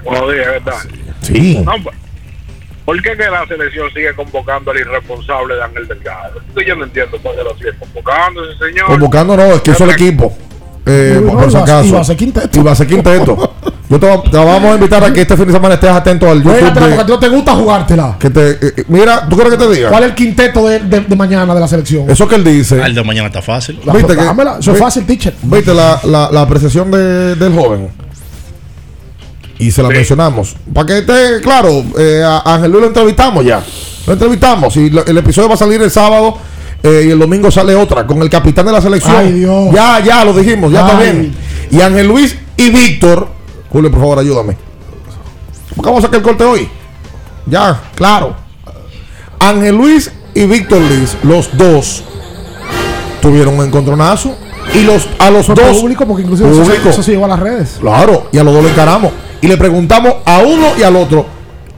Buenos días, ¿qué tal? Sí. No, pues, ¿Por qué que la selección sigue convocando al irresponsable de Ángel Delgado? Yo no entiendo por qué lo sigue convocando ese señor. Convocando no, es que hizo el equipo. Eh, no, por si acaso. iba a ser quinteto. Iba a ser quinteto. [laughs] Yo te, te vamos a invitar a que este fin de semana estés atento al YouTube. Juégatela porque a ti no te gusta jugártela. que te, eh, eh, mira, ¿tú quieres que te diga? ¿Cuál es el quinteto de, de- de mañana de la selección? Eso que él dice. El de mañana está fácil. La- ¿Viste que- dámela, eso es fácil, teacher. ¿Viste la, la, la apreciación de- del joven? Y se la mencionamos. Para que esté claro, eh, a Ángel Luis lo entrevistamos ya. Lo entrevistamos. Y lo- el episodio va a salir el sábado. eh, y el domingo sale otra con el capitán de la selección. Ay, Dios. Ya, ya lo dijimos, ya está Ay. bien. Y Ángel Luis y Víctor. Julio, por favor, ayúdame. ¿Por qué vamos a sacar el corte hoy? Ya, claro. Ángel Luis y Víctor Liz, los dos tuvieron un encontronazo. Y los, a los Fue dos. público, porque inclusive eso, se- Público. eso se llevó a las redes. Claro, y a los dos le encaramos. Y le preguntamos a uno y al otro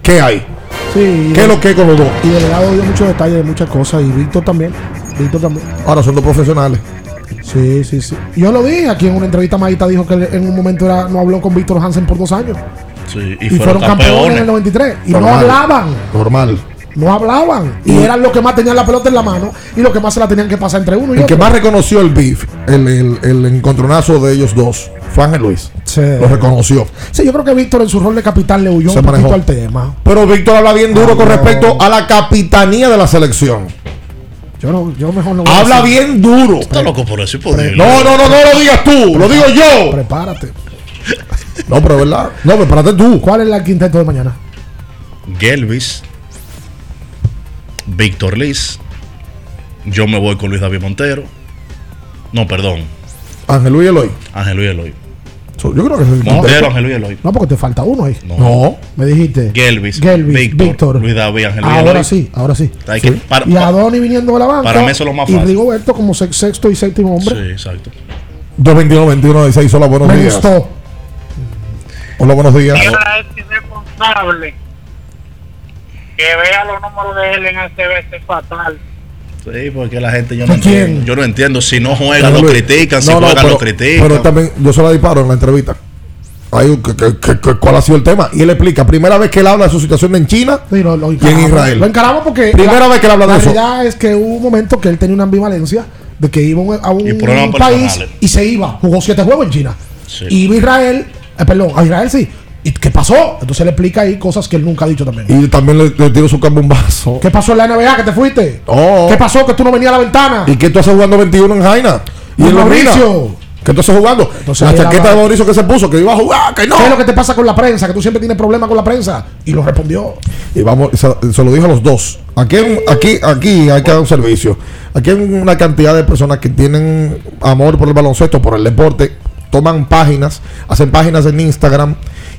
qué hay. Sí. ¿Qué es lo que con los dos? Y Delegado dio muchos detalles de muchas cosas. Y Víctor también. Víctor también. Ahora son dos profesionales. Sí, sí, sí. Yo lo dije aquí en una entrevista. Maíta dijo que en un momento era, no habló con Víctor Hansen por dos años. Sí, y, Y, fueron, campeones en el 93. Y no Normal. hablaban. Normal. No hablaban. Y eran los que más tenían la pelota en la mano. Y los que más se la tenían que pasar entre uno y El que otro. más reconoció el beef, el, el, el encontronazo de ellos dos, fue Ángel Luis. Sí. Lo reconoció. Sí, yo creo que Víctor en su rol de capitán le huyó Se un poquito manejó. al tema. Pero Víctor habla bien duro Ah, con no. respecto a la capitanía de la selección. Yo, no, yo mejor no voy a Habla decir. bien duro. Está loco por eso, imposible. No, no, no, no lo digas tú, lo digo yo. Prepárate. No, pero es verdad. No, prepárate tú. ¿Cuál es el quinteto de mañana? Gelvis, Víctor Liz. Yo me voy con Luis David Montero. No, perdón. Ángel Luis Eloy. Ángel Luis Eloy. So, Yo creo que es Montero, Ángel Luis Eloy. No, porque te falta uno ahí. No. Me dijiste. Gelvis, Gelvis, Víctor, Víctor. Luis David, Ángel Luis Ahora Eloy. sí, ahora sí. Hay que- para- y a Donny viniendo de la banca. para mí eso es lo más Y fácil. Rigoberto como sex- sexto y séptimo hombre. Sí, exacto. 221 16 Hola, buenos Me días. gustó. Hola, buenos días. Ahora es irresponsable que vea los números de él en ACB es fatal. Sí, porque la gente yo no ¿Quién? entiendo. Yo no entiendo. Si no juega, Ángel lo critican. Si No, no, juega, pero, lo critican. Pero también yo se la disparo en la entrevista. Ahí, que- que- que- que- ¿Cuál ha sido el tema? Y él explica, primera vez que él habla de su situación en China Sí, lo, lo y en encaramos. Israel. Lo encaramos porque. Primera vez que él habla de la eso. realidad es que hubo un momento que él tenía una ambivalencia de que iba a un Y país y se iba. Jugó siete juegos en China. Sí. Iba a Israel. eh, perdón, a Israel sí. ¿Y qué pasó? Entonces le explica ahí cosas que él nunca ha dicho también. Y también le, le su cambumbazo. ¿Qué pasó en la NBA que te fuiste? Oh. ¿Qué pasó que tú no venías a la ventana? ¿Y qué tú haces jugando 21 en Jaina? Y, en. Mauricio. ¿Qué tú haces jugando? Entonces la chaqueta la- de Mauricio que se puso, que iba a jugar, que no. ¿Qué es lo que te pasa con la prensa? Que tú siempre tienes problemas con la prensa. Y lo respondió. Y vamos, se, se lo dijo a los dos. Aquí, aquí, aquí hay que dar un servicio. Aquí hay una cantidad de personas que tienen amor por el baloncesto, por el deporte, toman páginas, hacen páginas en Instagram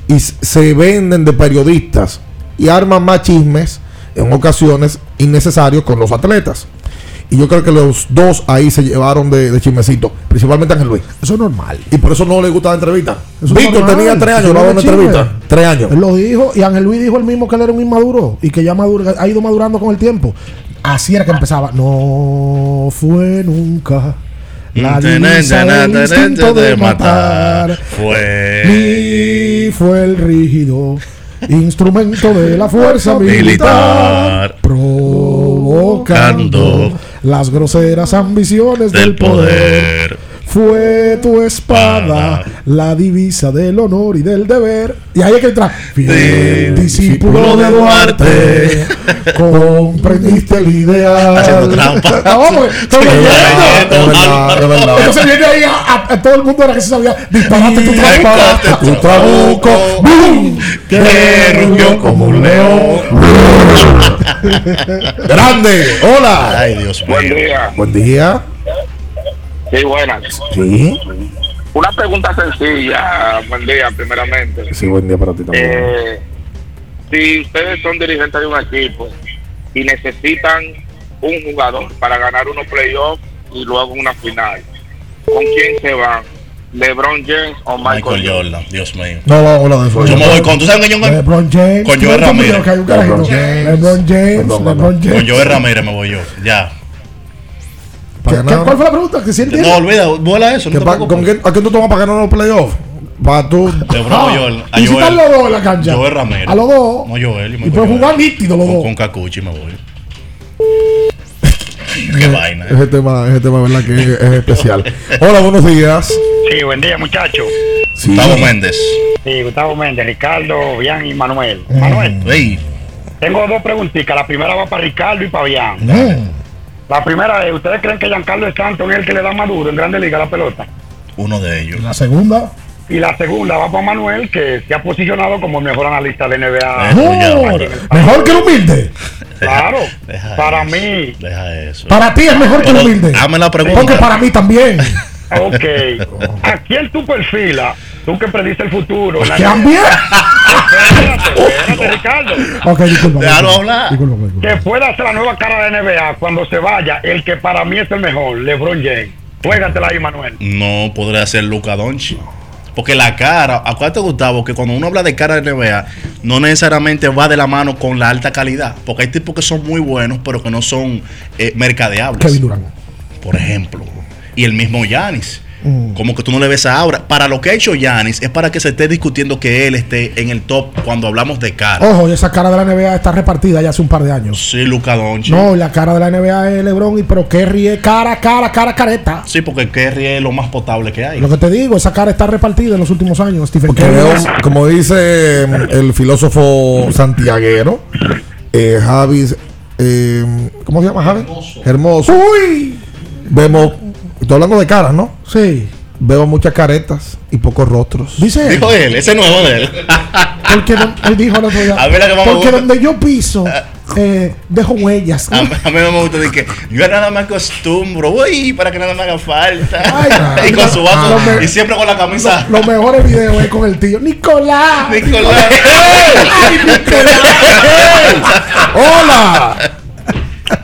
y se venden de periodistas y arman más chismes en ocasiones innecesarios con los atletas. Y yo creo que los dos ahí se llevaron de, de chismecito, principalmente Ángel Luis. Eso es normal. Y por eso no le gusta la entrevista. Eso Víctor normal. tenía tres años, no una entrevista. Tres años. Él lo dijo. Y Ángel Luis dijo el mismo que él era un inmaduro. Y que ya madura, ha ido madurando con el tiempo. Así era que empezaba. No fue nunca. La divisa del instinto de matar. Fue. Ni fue el rígido instrumento de la fuerza militar. Provocando las groseras ambiciones del poder. Fue tu espada la divisa del honor y del deber. Y ahí hay que entrar. Fiel discípulo de Duarte, comprendiste el ideal. Haciendo trampa. No, porque estoy Es leyendo. verdad, es verdad. Entonces viene ahí a, a- a todo el mundo era que se sabía. Disparaste tu trabuco. Tu trabuco, ¡bum! Que rugió como un león. [laughs] Grande, hola. Ay, Dios mío. Buen día. Buen día. Sí, buenas. Sí. Una pregunta sencilla. Buen día, primeramente. Sí, buen día para ti también. Eh, si ustedes son dirigentes de un equipo y necesitan un jugador para ganar unos playoffs y luego una final, ¿con quién se van? ¿LeBron James o Michael, Michael Jordan, Dios mío. No, no, hola de Yo me voy con. ¿Tú sabes que yo me LeBron James. Con ¿Tú Joel Ramírez. James. LeBron James. Con Joel Ramírez me voy yo. Ya. ¿Qué- qué- ¿Cuál fue la pregunta? Que si él tiene- No, olvida, vuela eso. ¿Qué No te pa- preocupes. ¿Con quién, ¿A quién tú tomas para ganar los playoffs? Para tú. LeBron Ah, o Joel. A ¿Y si están los dos en la cancha? Joel Ramírez. A los dos. No, Joel. Y pueden jugar nítido los dos. Con Cacuchi me voy. [laughs] Qué vaina. Ese tema, ese tema, ¿verdad? Que es, es especial. Hola, buenos días. Sí, buen día, muchachos. Sí. Gustavo Méndez. Sí, Gustavo Méndez, Ricardo, Bian y Manuel. Manuel, Ey. tengo dos preguntitas. La primera va para Ricardo y para Bian. La primera es, ¿ustedes creen que Giancarlo Stanton es el que le da más duro en Grande Liga la pelota? Uno de ellos. La segunda. Y la segunda va para Manuel, que se ha posicionado como el mejor analista de NBA. Oh, mejor que el humilde. Claro, Deja para eso, mí. Deja eso. Para ti es mejor que el humilde. Hazme la pregunta. Porque para mí también. Ok. ¿A quién tú perfilas? Tú que prediste el futuro. la- ¿También? [laughs] Espérate, espérate, [laughs] Ricardo. Ok, disculpa. Déjalo hablar. Disculpa, disculpa. que pueda ser la nueva cara de NBA cuando se vaya, el que para mí es el mejor, LeBron James. Juégatela ahí, Manuel. No podría ser Luca Doncic. Porque la cara, acuérdate Gustavo, que cuando uno habla de cara de NBA, no necesariamente va de la mano con la alta calidad. Porque hay tipos que son muy buenos, pero que no son eh, mercadeables. Kevin Durant. Por ejemplo. Y el mismo Yanis. Mm. Como que tú no le ves ahora. Para lo que ha hecho Yanis es para que se esté discutiendo que él esté en el top cuando hablamos de cara. Ojo, y esa cara de la NBA está repartida ya hace un par de años. Sí, Luca Doncic. No, la cara de la NBA es LeBron, y pero Kerry es cara, cara, cara, careta. Sí, porque Kerry es lo más potable que hay. Lo que te digo, esa cara está repartida en los últimos años. Stephen Porque veo, como dice mm, el filósofo santiaguero, eh, Javi, eh, ¿cómo se llama Javi? Hermoso. Uy. Vemos, estoy hablando de caras, ¿no? Sí. Veo muchas caretas y pocos rostros. Dice él. Dijo él, ese nuevo de él. [laughs] Porque don- él dijo el otro día. A ver la que más me Porque gusta. donde yo piso, eh, dejo huellas. A, mí- a mí no me gusta de que yo nada me acostumbro, uy, para que nada me haga falta. Ay, [laughs] y con su vaso, y siempre con la camisa. Los mejores videos es con el tío. Nicolás. Nicolás. [laughs] Ay, Nicolás. ¡Hola!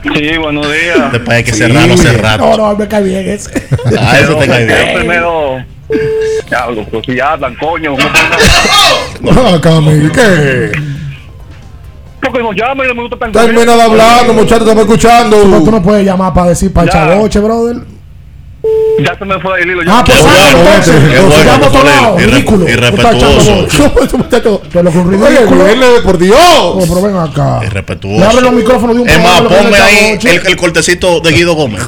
Sí, buenos días. Después hay que cerrarlo hace rato. No, no, me cae bien ese. Ah, eso te cae Yo bien. primero. Diablo, pues si hablan, coño. No, Camil, ¿qué? Porque nos llaman y no me gusta tan Termina de hablar, muchachos, estamos Pero tú escuchando. no puedes llamar para decir para chavoche, brother. Ya se me fue el hilo. Ah, pues Qué ah, bueno, entonces. bueno. lado. Irre- Ridículo. irrespetuoso. Ocurrió [laughs] Oye, ridículo. Willy, por Oh, Dios. pero ven acá. Irrespetuoso. Le abren los micrófonos de un Es más, ponme ahí el, el cortecito de Guido Gómez.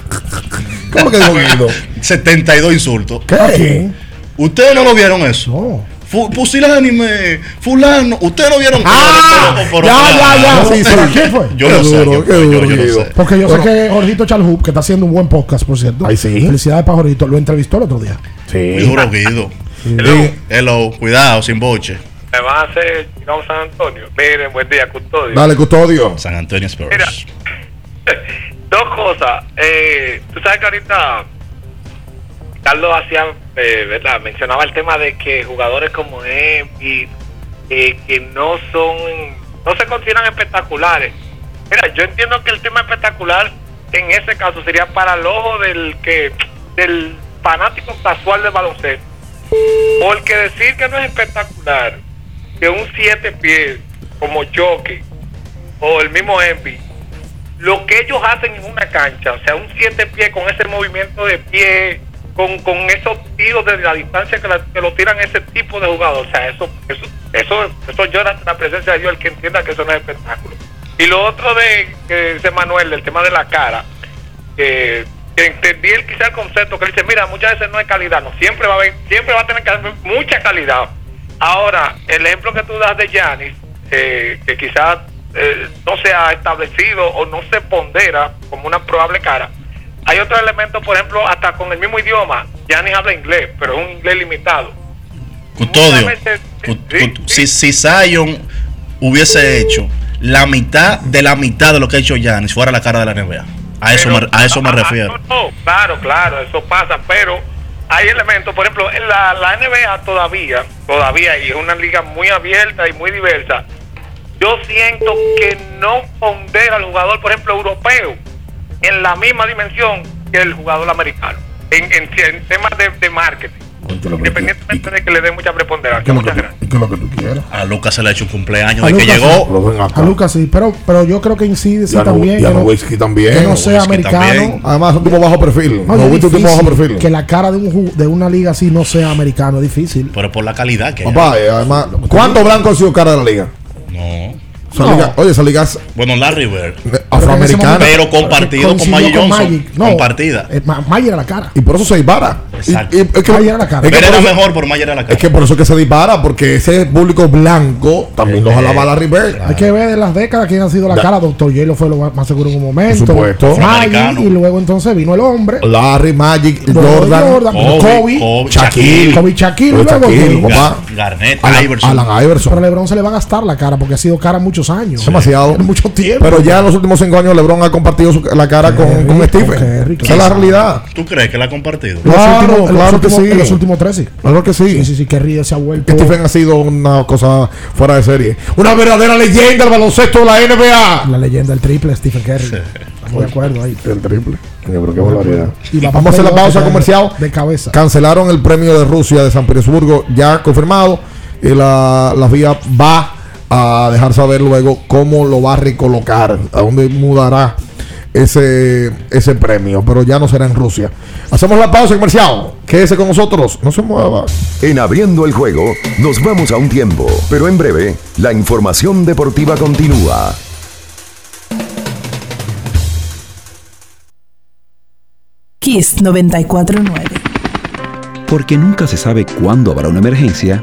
¿Cómo que dijo Guido? [laughs] 72 insultos. ¿Qué? ¿Ustedes no lo vieron eso? No. Fu- Pusilánime, fulano, ¿ustedes no vieron? Ah, Pero- pero- ya, ya, ya. No, Sí, ¿Pero sí. quién fue? Yo Qué no sé, yo, qué yo- no sé. Porque yo sé que Jorgito Chalhub, que está haciendo un buen podcast, por cierto. Ay, sí. Felicidades para Jorgito. Lo entrevistó el otro día. Muy Sí. duro, Guido. Sí. Hello, cuidado, sin boche. Me van a hacer Chino San Antonio. Miren, buen día, custodio. Dale, custodio. San Antonio Spurs. Mira, [laughs] dos cosas. Eh, Tú sabes que ahorita Carlos hacía, eh, ¿verdad? Mencionaba el tema de que jugadores como Embiid, eh, que no son, no se consideran espectaculares. Mira, yo entiendo que el tema espectacular en ese caso sería para el ojo del que del fanático casual del baloncesto. Porque decir que no es espectacular, que un siete pies como Jockey o el mismo Embiid lo que ellos hacen en una cancha, o sea, un siete pies con ese movimiento de pie, con, con esos tiros desde la distancia que, lo tiran ese tipo de jugador, o sea, eso eso eso, eso llora la presencia de Dios, el que entienda que eso no es espectáculo. Y lo otro de que Manuel, del tema de la cara, que entendí el quizá el concepto que él dice, mira, muchas veces no hay calidad, no, siempre va a haber, siempre va a tener que haber mucha calidad. Ahora, el ejemplo que tú das de Yanis, eh, que quizás eh, no se ha establecido o no se pondera como una probable cara. Hay otro elemento, por ejemplo, hasta con el mismo idioma. Yanis habla inglés, pero es un inglés limitado. Custodio. Si, si Zion hubiese hecho la mitad de la mitad de lo que ha hecho Giannis, fuera la cara de la NBA. A eso, Pero- me, a eso me Ah, refiero. No, no, claro, claro, eso pasa, pero hay elementos, por ejemplo, en la, la NBA todavía, todavía, y es una liga muy abierta y muy diversa, yo siento que no pondera al jugador, por ejemplo, europeo, en la misma dimensión que el jugador americano, en, en, en temas de, de marketing, independientemente de que le dé mucha preponderancia. ¿Qué es lo que tú quieres? A Lucas se le ha hecho un cumpleaños A de que Lucas llegó. A Lucas sí, pero, pero yo creo que incide sí, también. ya que no no- Whisky también. Que no sea Whisky americano. también. Además, un tipo bajo perfil. No, No, es Whisky es un tipo bajo perfil. Que la cara de, un, de una liga así no sea americano, es difícil. Pero por la calidad que hay. Papá, eh, además, ¿cuántos blancos han sido cara de la liga? No. Esa No. liga- oye, esa liga es Bueno, Larry Bird. afroamericana. Pero compartido con Magic con Johnson. Magic. No, Compartida. eh, Ma- Mayer a la cara. Y por eso se dispara. Exacto. Y- y- es que- Mayer a la cara. es que Pero por era eso- mejor por Mayer a la cara. Es que por eso es que se dispara, porque ese público blanco también lo jalaba Larry Bird. Hay que ver de las décadas quién ha sido la cara. Doctor J lo fue lo más seguro en un momento. Por supuesto. Magic, y luego entonces vino el hombre. Larry, Magic, Jordan, Jordan, Kobe, Kobe, Shaquille, Kobe Shaquille, Kobe y luego. Garnett, Alan- Iverson. Alan Iverson. Pero a LeBron se le va a gastar la cara porque ha sido cara muchos años. Demasiado. Mucho tiempo. Pero ya en los últimos cinco años LeBron ha compartido su- la cara con, con Stephen. Esa es la realidad. ¿Tú crees que la ha compartido? Los Claro, últimos- los claro que últimos- sí. En los últimos tres sí. Claro que sí. Sí, sí, sí, se ha vuelto. Stephen ha sido una cosa fuera de serie. Una verdadera leyenda del baloncesto de la NBA. La leyenda del triple, Stephen Curry. Estamos de acuerdo ahí. El triple. Pero qué barbaridad. Y la Vamos a hacer la pausa de- comercial. De cabeza. Cancelaron el premio de Rusia de San Petersburgo, ya confirmado. Y la, la FIA va a dejar saber luego cómo lo va a recolocar, a dónde mudará ese, ese premio. Pero ya no será en Rusia. Hacemos la pausa comercial. Quédese con nosotros. No se mueva. En abriendo el juego, nos vamos a un tiempo, pero en breve, la información deportiva continúa. Kiss 949. Porque nunca se sabe cuándo habrá una emergencia,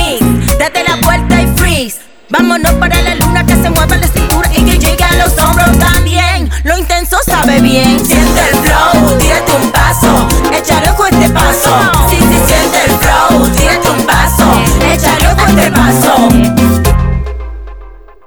Date la vuelta y freeze. Vámonos para la luna que se mueva la cintura y que llegue a los hombros también. Lo intenso sabe bien. Siente el flow, tírate un paso, échale con este paso. Sí, sí, siente el flow, tírate un paso, échale con este paso.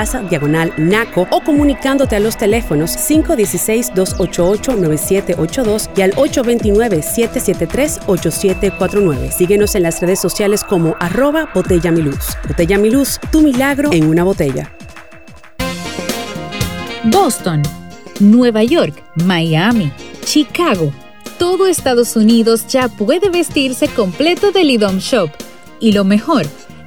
Diagonal Naco o comunicándote a los teléfonos 516-288-9782 y al 829-773-8749. Síguenos en las redes sociales como arroba Botella Milus. Botella Milus, tu milagro en una botella. Boston, Nueva York, Miami, Chicago. Todo Estados Unidos ya puede vestirse completo del IDOM Shop. Y lo mejor,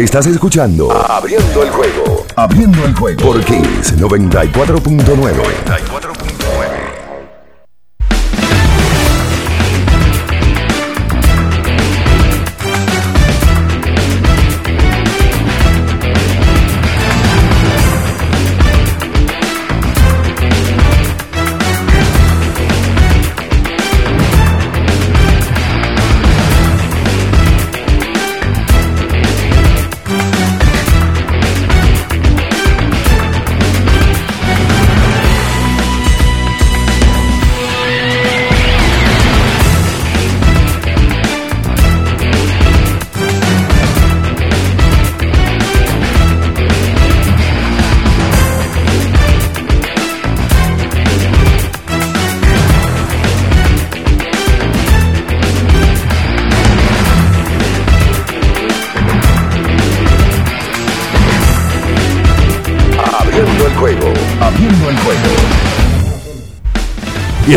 Estás escuchando Abriendo el juego. Abriendo el juego. Por Kings 94.9. 94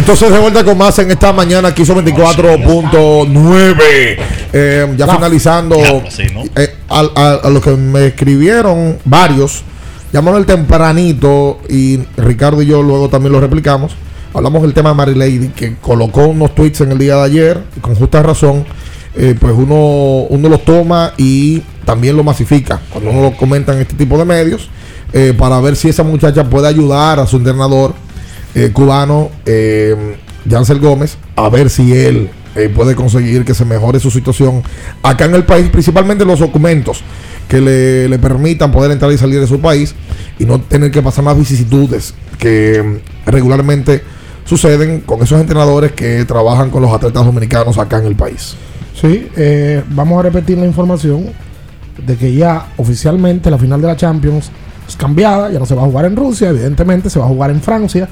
entonces de vuelta con más en esta mañana aquí son 24.9. Eh, ya La- finalizando. Diablo, sí, ¿no? eh, al- a, a los que me escribieron, varios, llamaron el tempranito y Ricardo y yo luego también lo replicamos. Hablamos del tema de Mary Lady, que colocó unos tweets en el día de ayer, y con justa razón, eh, pues uno, uno los toma y también lo masifica cuando uno lo comenta en este tipo de medios, eh, para ver si esa muchacha puede ayudar a su entrenador eh, cubano, eh, Jansel Gómez, a ver si él eh, puede conseguir que se mejore su situación acá en el país, principalmente los documentos que le, le permitan poder entrar y salir de su país y no tener que pasar más vicisitudes que mm, regularmente suceden con esos entrenadores que trabajan con los atletas dominicanos acá en el país. Sí, eh, vamos a repetir la información de que ya oficialmente la final de la Champions es cambiada, ya no se va a jugar en Rusia, evidentemente se va a jugar en Francia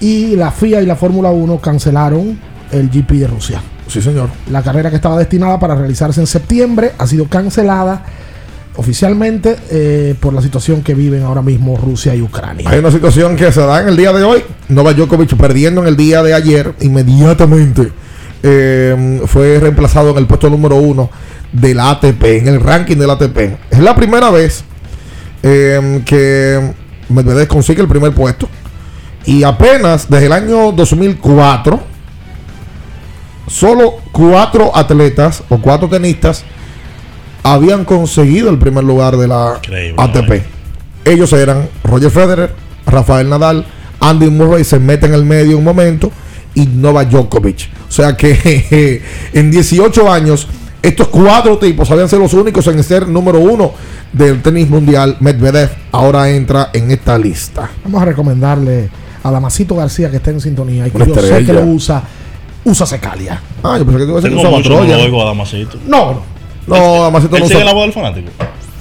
y la FIA y la Fórmula 1 cancelaron el GP de Rusia. Sí, señor. La carrera que estaba destinada para realizarse en septiembre ha sido cancelada oficialmente eh, por la situación que viven ahora mismo Rusia y Ucrania. Hay una situación que se da en el día de hoy. Novak Djokovic perdiendo en el día de ayer, inmediatamente eh, fue reemplazado en el puesto número uno del ATP, en el ranking del ATP. Es la primera vez eh, que Medvedev consigue el primer puesto. Y apenas desde el año 2004, solo cuatro atletas o cuatro tenistas habían conseguido el primer lugar de la ATP. Ellos eran Roger Federer, Rafael Nadal, Andy Murray se mete en el medio un momento y Novak Djokovic. O sea que [laughs] en 18 años estos cuatro tipos habían sido los únicos en ser número uno del tenis mundial. Medvedev ahora entra en esta lista. Vamos a recomendarle a Damasito García que está en sintonía y que Una yo sé que lo usa, usa Secalia. Ah, yo pensé que tú ibas a decir Tengo que usaba mucho, no Troya. lo oigo a Damasito. No, no. No, Damasito ¿Él no sigue usa- la voz del fanático?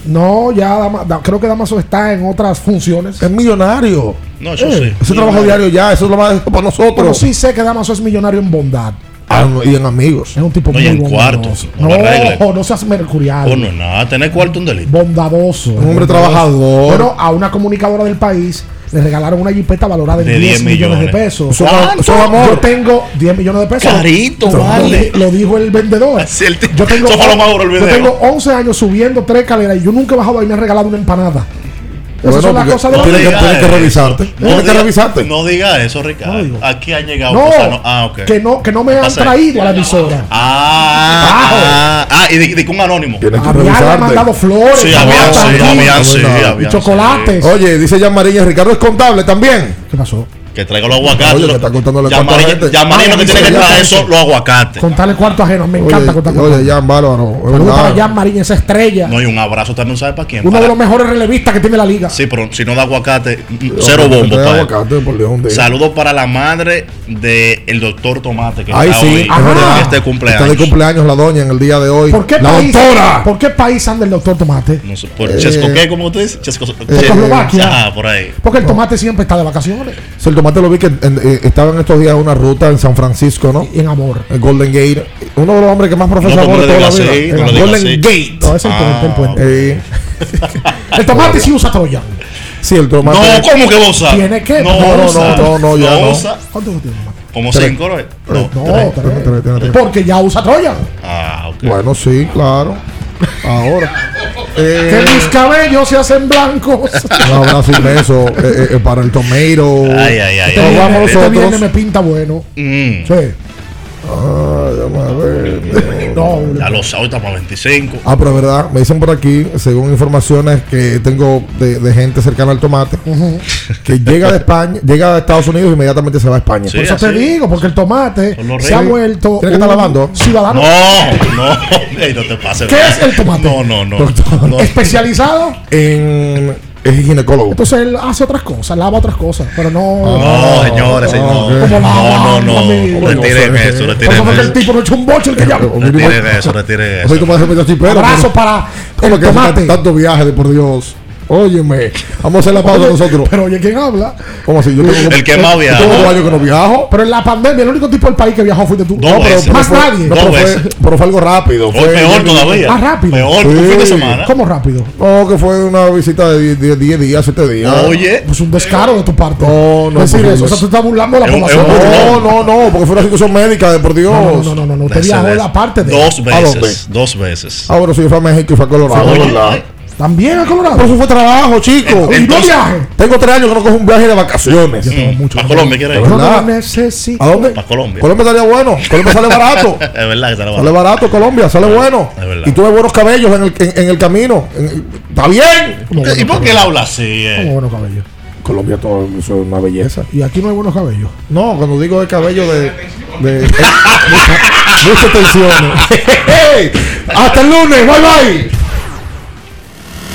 No, ya Dama- Da- creo que Damaso está en otras funciones. Es millonario. No, eso Eh, sí. Ese trabajo diario ya, eso es lo más para nosotros. Pero sí sé que Damaso es millonario en bondad. Ah, no, y en amigos. Es un tipo No, y muy en bondadoso. cuartos, No, no no seas mercurial. Oh, no es nada. Tener cuarto un delito. Bondadoso. Un hombre bondadoso. trabajador. Bueno, a una comunicadora del país le regalaron una jipeta valorada en De 10 10 millones de millones. pesos. Eso es- eso es amor. Yo tengo 10 millones de pesos. Carito, Lo- vale. Lo, dijo el vendedor. [laughs] El yo tengo, del yo tengo 11 años subiendo tres escaleras y yo nunca he bajado y me han regalado una empanada. Esas Bueno, son las cosas de la tienes que- vida. tienes que revisarte. Tienes que revisarte. No diga eso, Ricardo. No. Aquí han llegado No, cosas. No. Ah, que no, que no me han traído a la emisora. Ah, ah, ah, y de, de con un anónimo. Tienes que mandado flores, Sí, habían, sí, habían, sí, Bueno, habían, y chocolates. Oye, dice Jan Mariña, Ricardo es contable también. ¿Qué pasó? Que traiga los aguacates. Oye, que está gente. ya Marina Ah, que tiene que traer eso, los aguacates. Contarle cuarto ajeno. Me encanta contar Oye, cuarto oye. Jan Bárbaro. Saludos para Jan Marín, esa estrella. No, y un abrazo también, ¿sabe para quién? Uno Para- de los mejores relevistas que tiene la liga. Sí, pero si no da aguacate, cero que bombo. Saludos para la madre del doctor Tomate, que Ay, está sí, hoy en este cumpleaños. Está de cumpleaños la doña en el día de hoy. ¿Por qué la país? doctora. ¿Por qué país anda el doctor Tomate? No sé, por Eh, Chesco, ¿qué? ¿Cómo tú dices? Chesco. Ah, por ahí. Porque el tomate siempre está de vacaciones. El tomate lo vi que en- eh, estaba en estos días en una ruta en San Francisco, ¿no? En amor. El Golden Gate. Uno de los hombres que más profesa No, amor no de toda la vida. así, no Golden así. Gate. No, es el puente, el puente. Eh, [laughs] El tomate sí usa Troya. sí, el tomate. No, ¿cómo que sabes? Tiene que. No, No, no, usa. no, no, ya no. usa. ¿Cuánto tiene tomate? Como Tres. cinco, ¿no? No, Tres, tres. tres, tres, tres, tres. Porque ya usa Troya. Ah, ok. Bueno, sí, claro. Ahora. [laughs] Eh, Que mis cabellos se hacen blancos. Habrá sin beso eh, eh, para el tomeiro. Ay, ay, ay. Este Nos viernes- vamos este viernes nosotros. me pinta bueno. Mm. Sí. Ah, déjame ver. No, Ya los sábados estamos a 25. Ah, pero es verdad, me dicen por aquí, según informaciones que tengo de, de gente cercana al tomate, que llega de España, llega de Estados Unidos y inmediatamente se va a España. Por eso te digo, porque el tomate se ha vuelto. ¿Tiene que estar lavando? Ciudadano. No, no, no te pases. ¿Qué es el tomate? No, no, no. no. Especializado. En es ginecólogo. Entonces él hace otras cosas, lava otras cosas, pero no. No, señores, señores. Como No, no, no. Retiren eso, retiren eso el eso. tipo no echó un boche el que llama. Retiren eso, retiren eso. Abrazo para ¿Cómo el tomate. tanto viaje de por Dios? Óyeme, vamos a hacer la pausa Oye, nosotros. Pero oye, ¿quién habla? ¿Cómo así? Yo tengo, El que más yo viaja. tengo años que no viajo. Pero en la pandemia, el único tipo del país que viajó fuiste tú. No, pero más fue, nadie. no, pero, fue, pero fue algo rápido. O Fue peor todavía. Más rápido. Peor, un fin de semana. ¿Cómo rápido? No, que fue una visita de 10 10 días, 7 días. Oye. Pues un descaro de tu parte. No, no, decir por eso. O sea, tú estás burlando a la Es población. es No, no, no, porque fue una situación médica, de por Dios. No, no, no, no, no. Usted viajó la parte de. Dos veces. Dos veces. Ah, bueno, sí, fue a México y fue a Colorado. También a Colorado. Pero eso fue trabajo, chico. Y no Entonces- viaje. Tengo tres años que no cojo un viaje de vacaciones. Mm, ¿A Colombia quieres ir? ¿De no necesito. ¿A dónde? Para Colombia. Colombia estaría bueno. Colombia sale barato. Es verdad que te lo Sale barato Colombia, sale bueno. Es verdad. Y tuve buenos cabellos en el, en, en el camino. Está bien. ¿Y por qué él habla así? eh? Como buenos cabellos. Colombia todo eso es una belleza. Y aquí no hay buenos cabellos. No, cuando digo de cabello de. de mucha- muchas tensiones. Hasta el lunes, bye bye.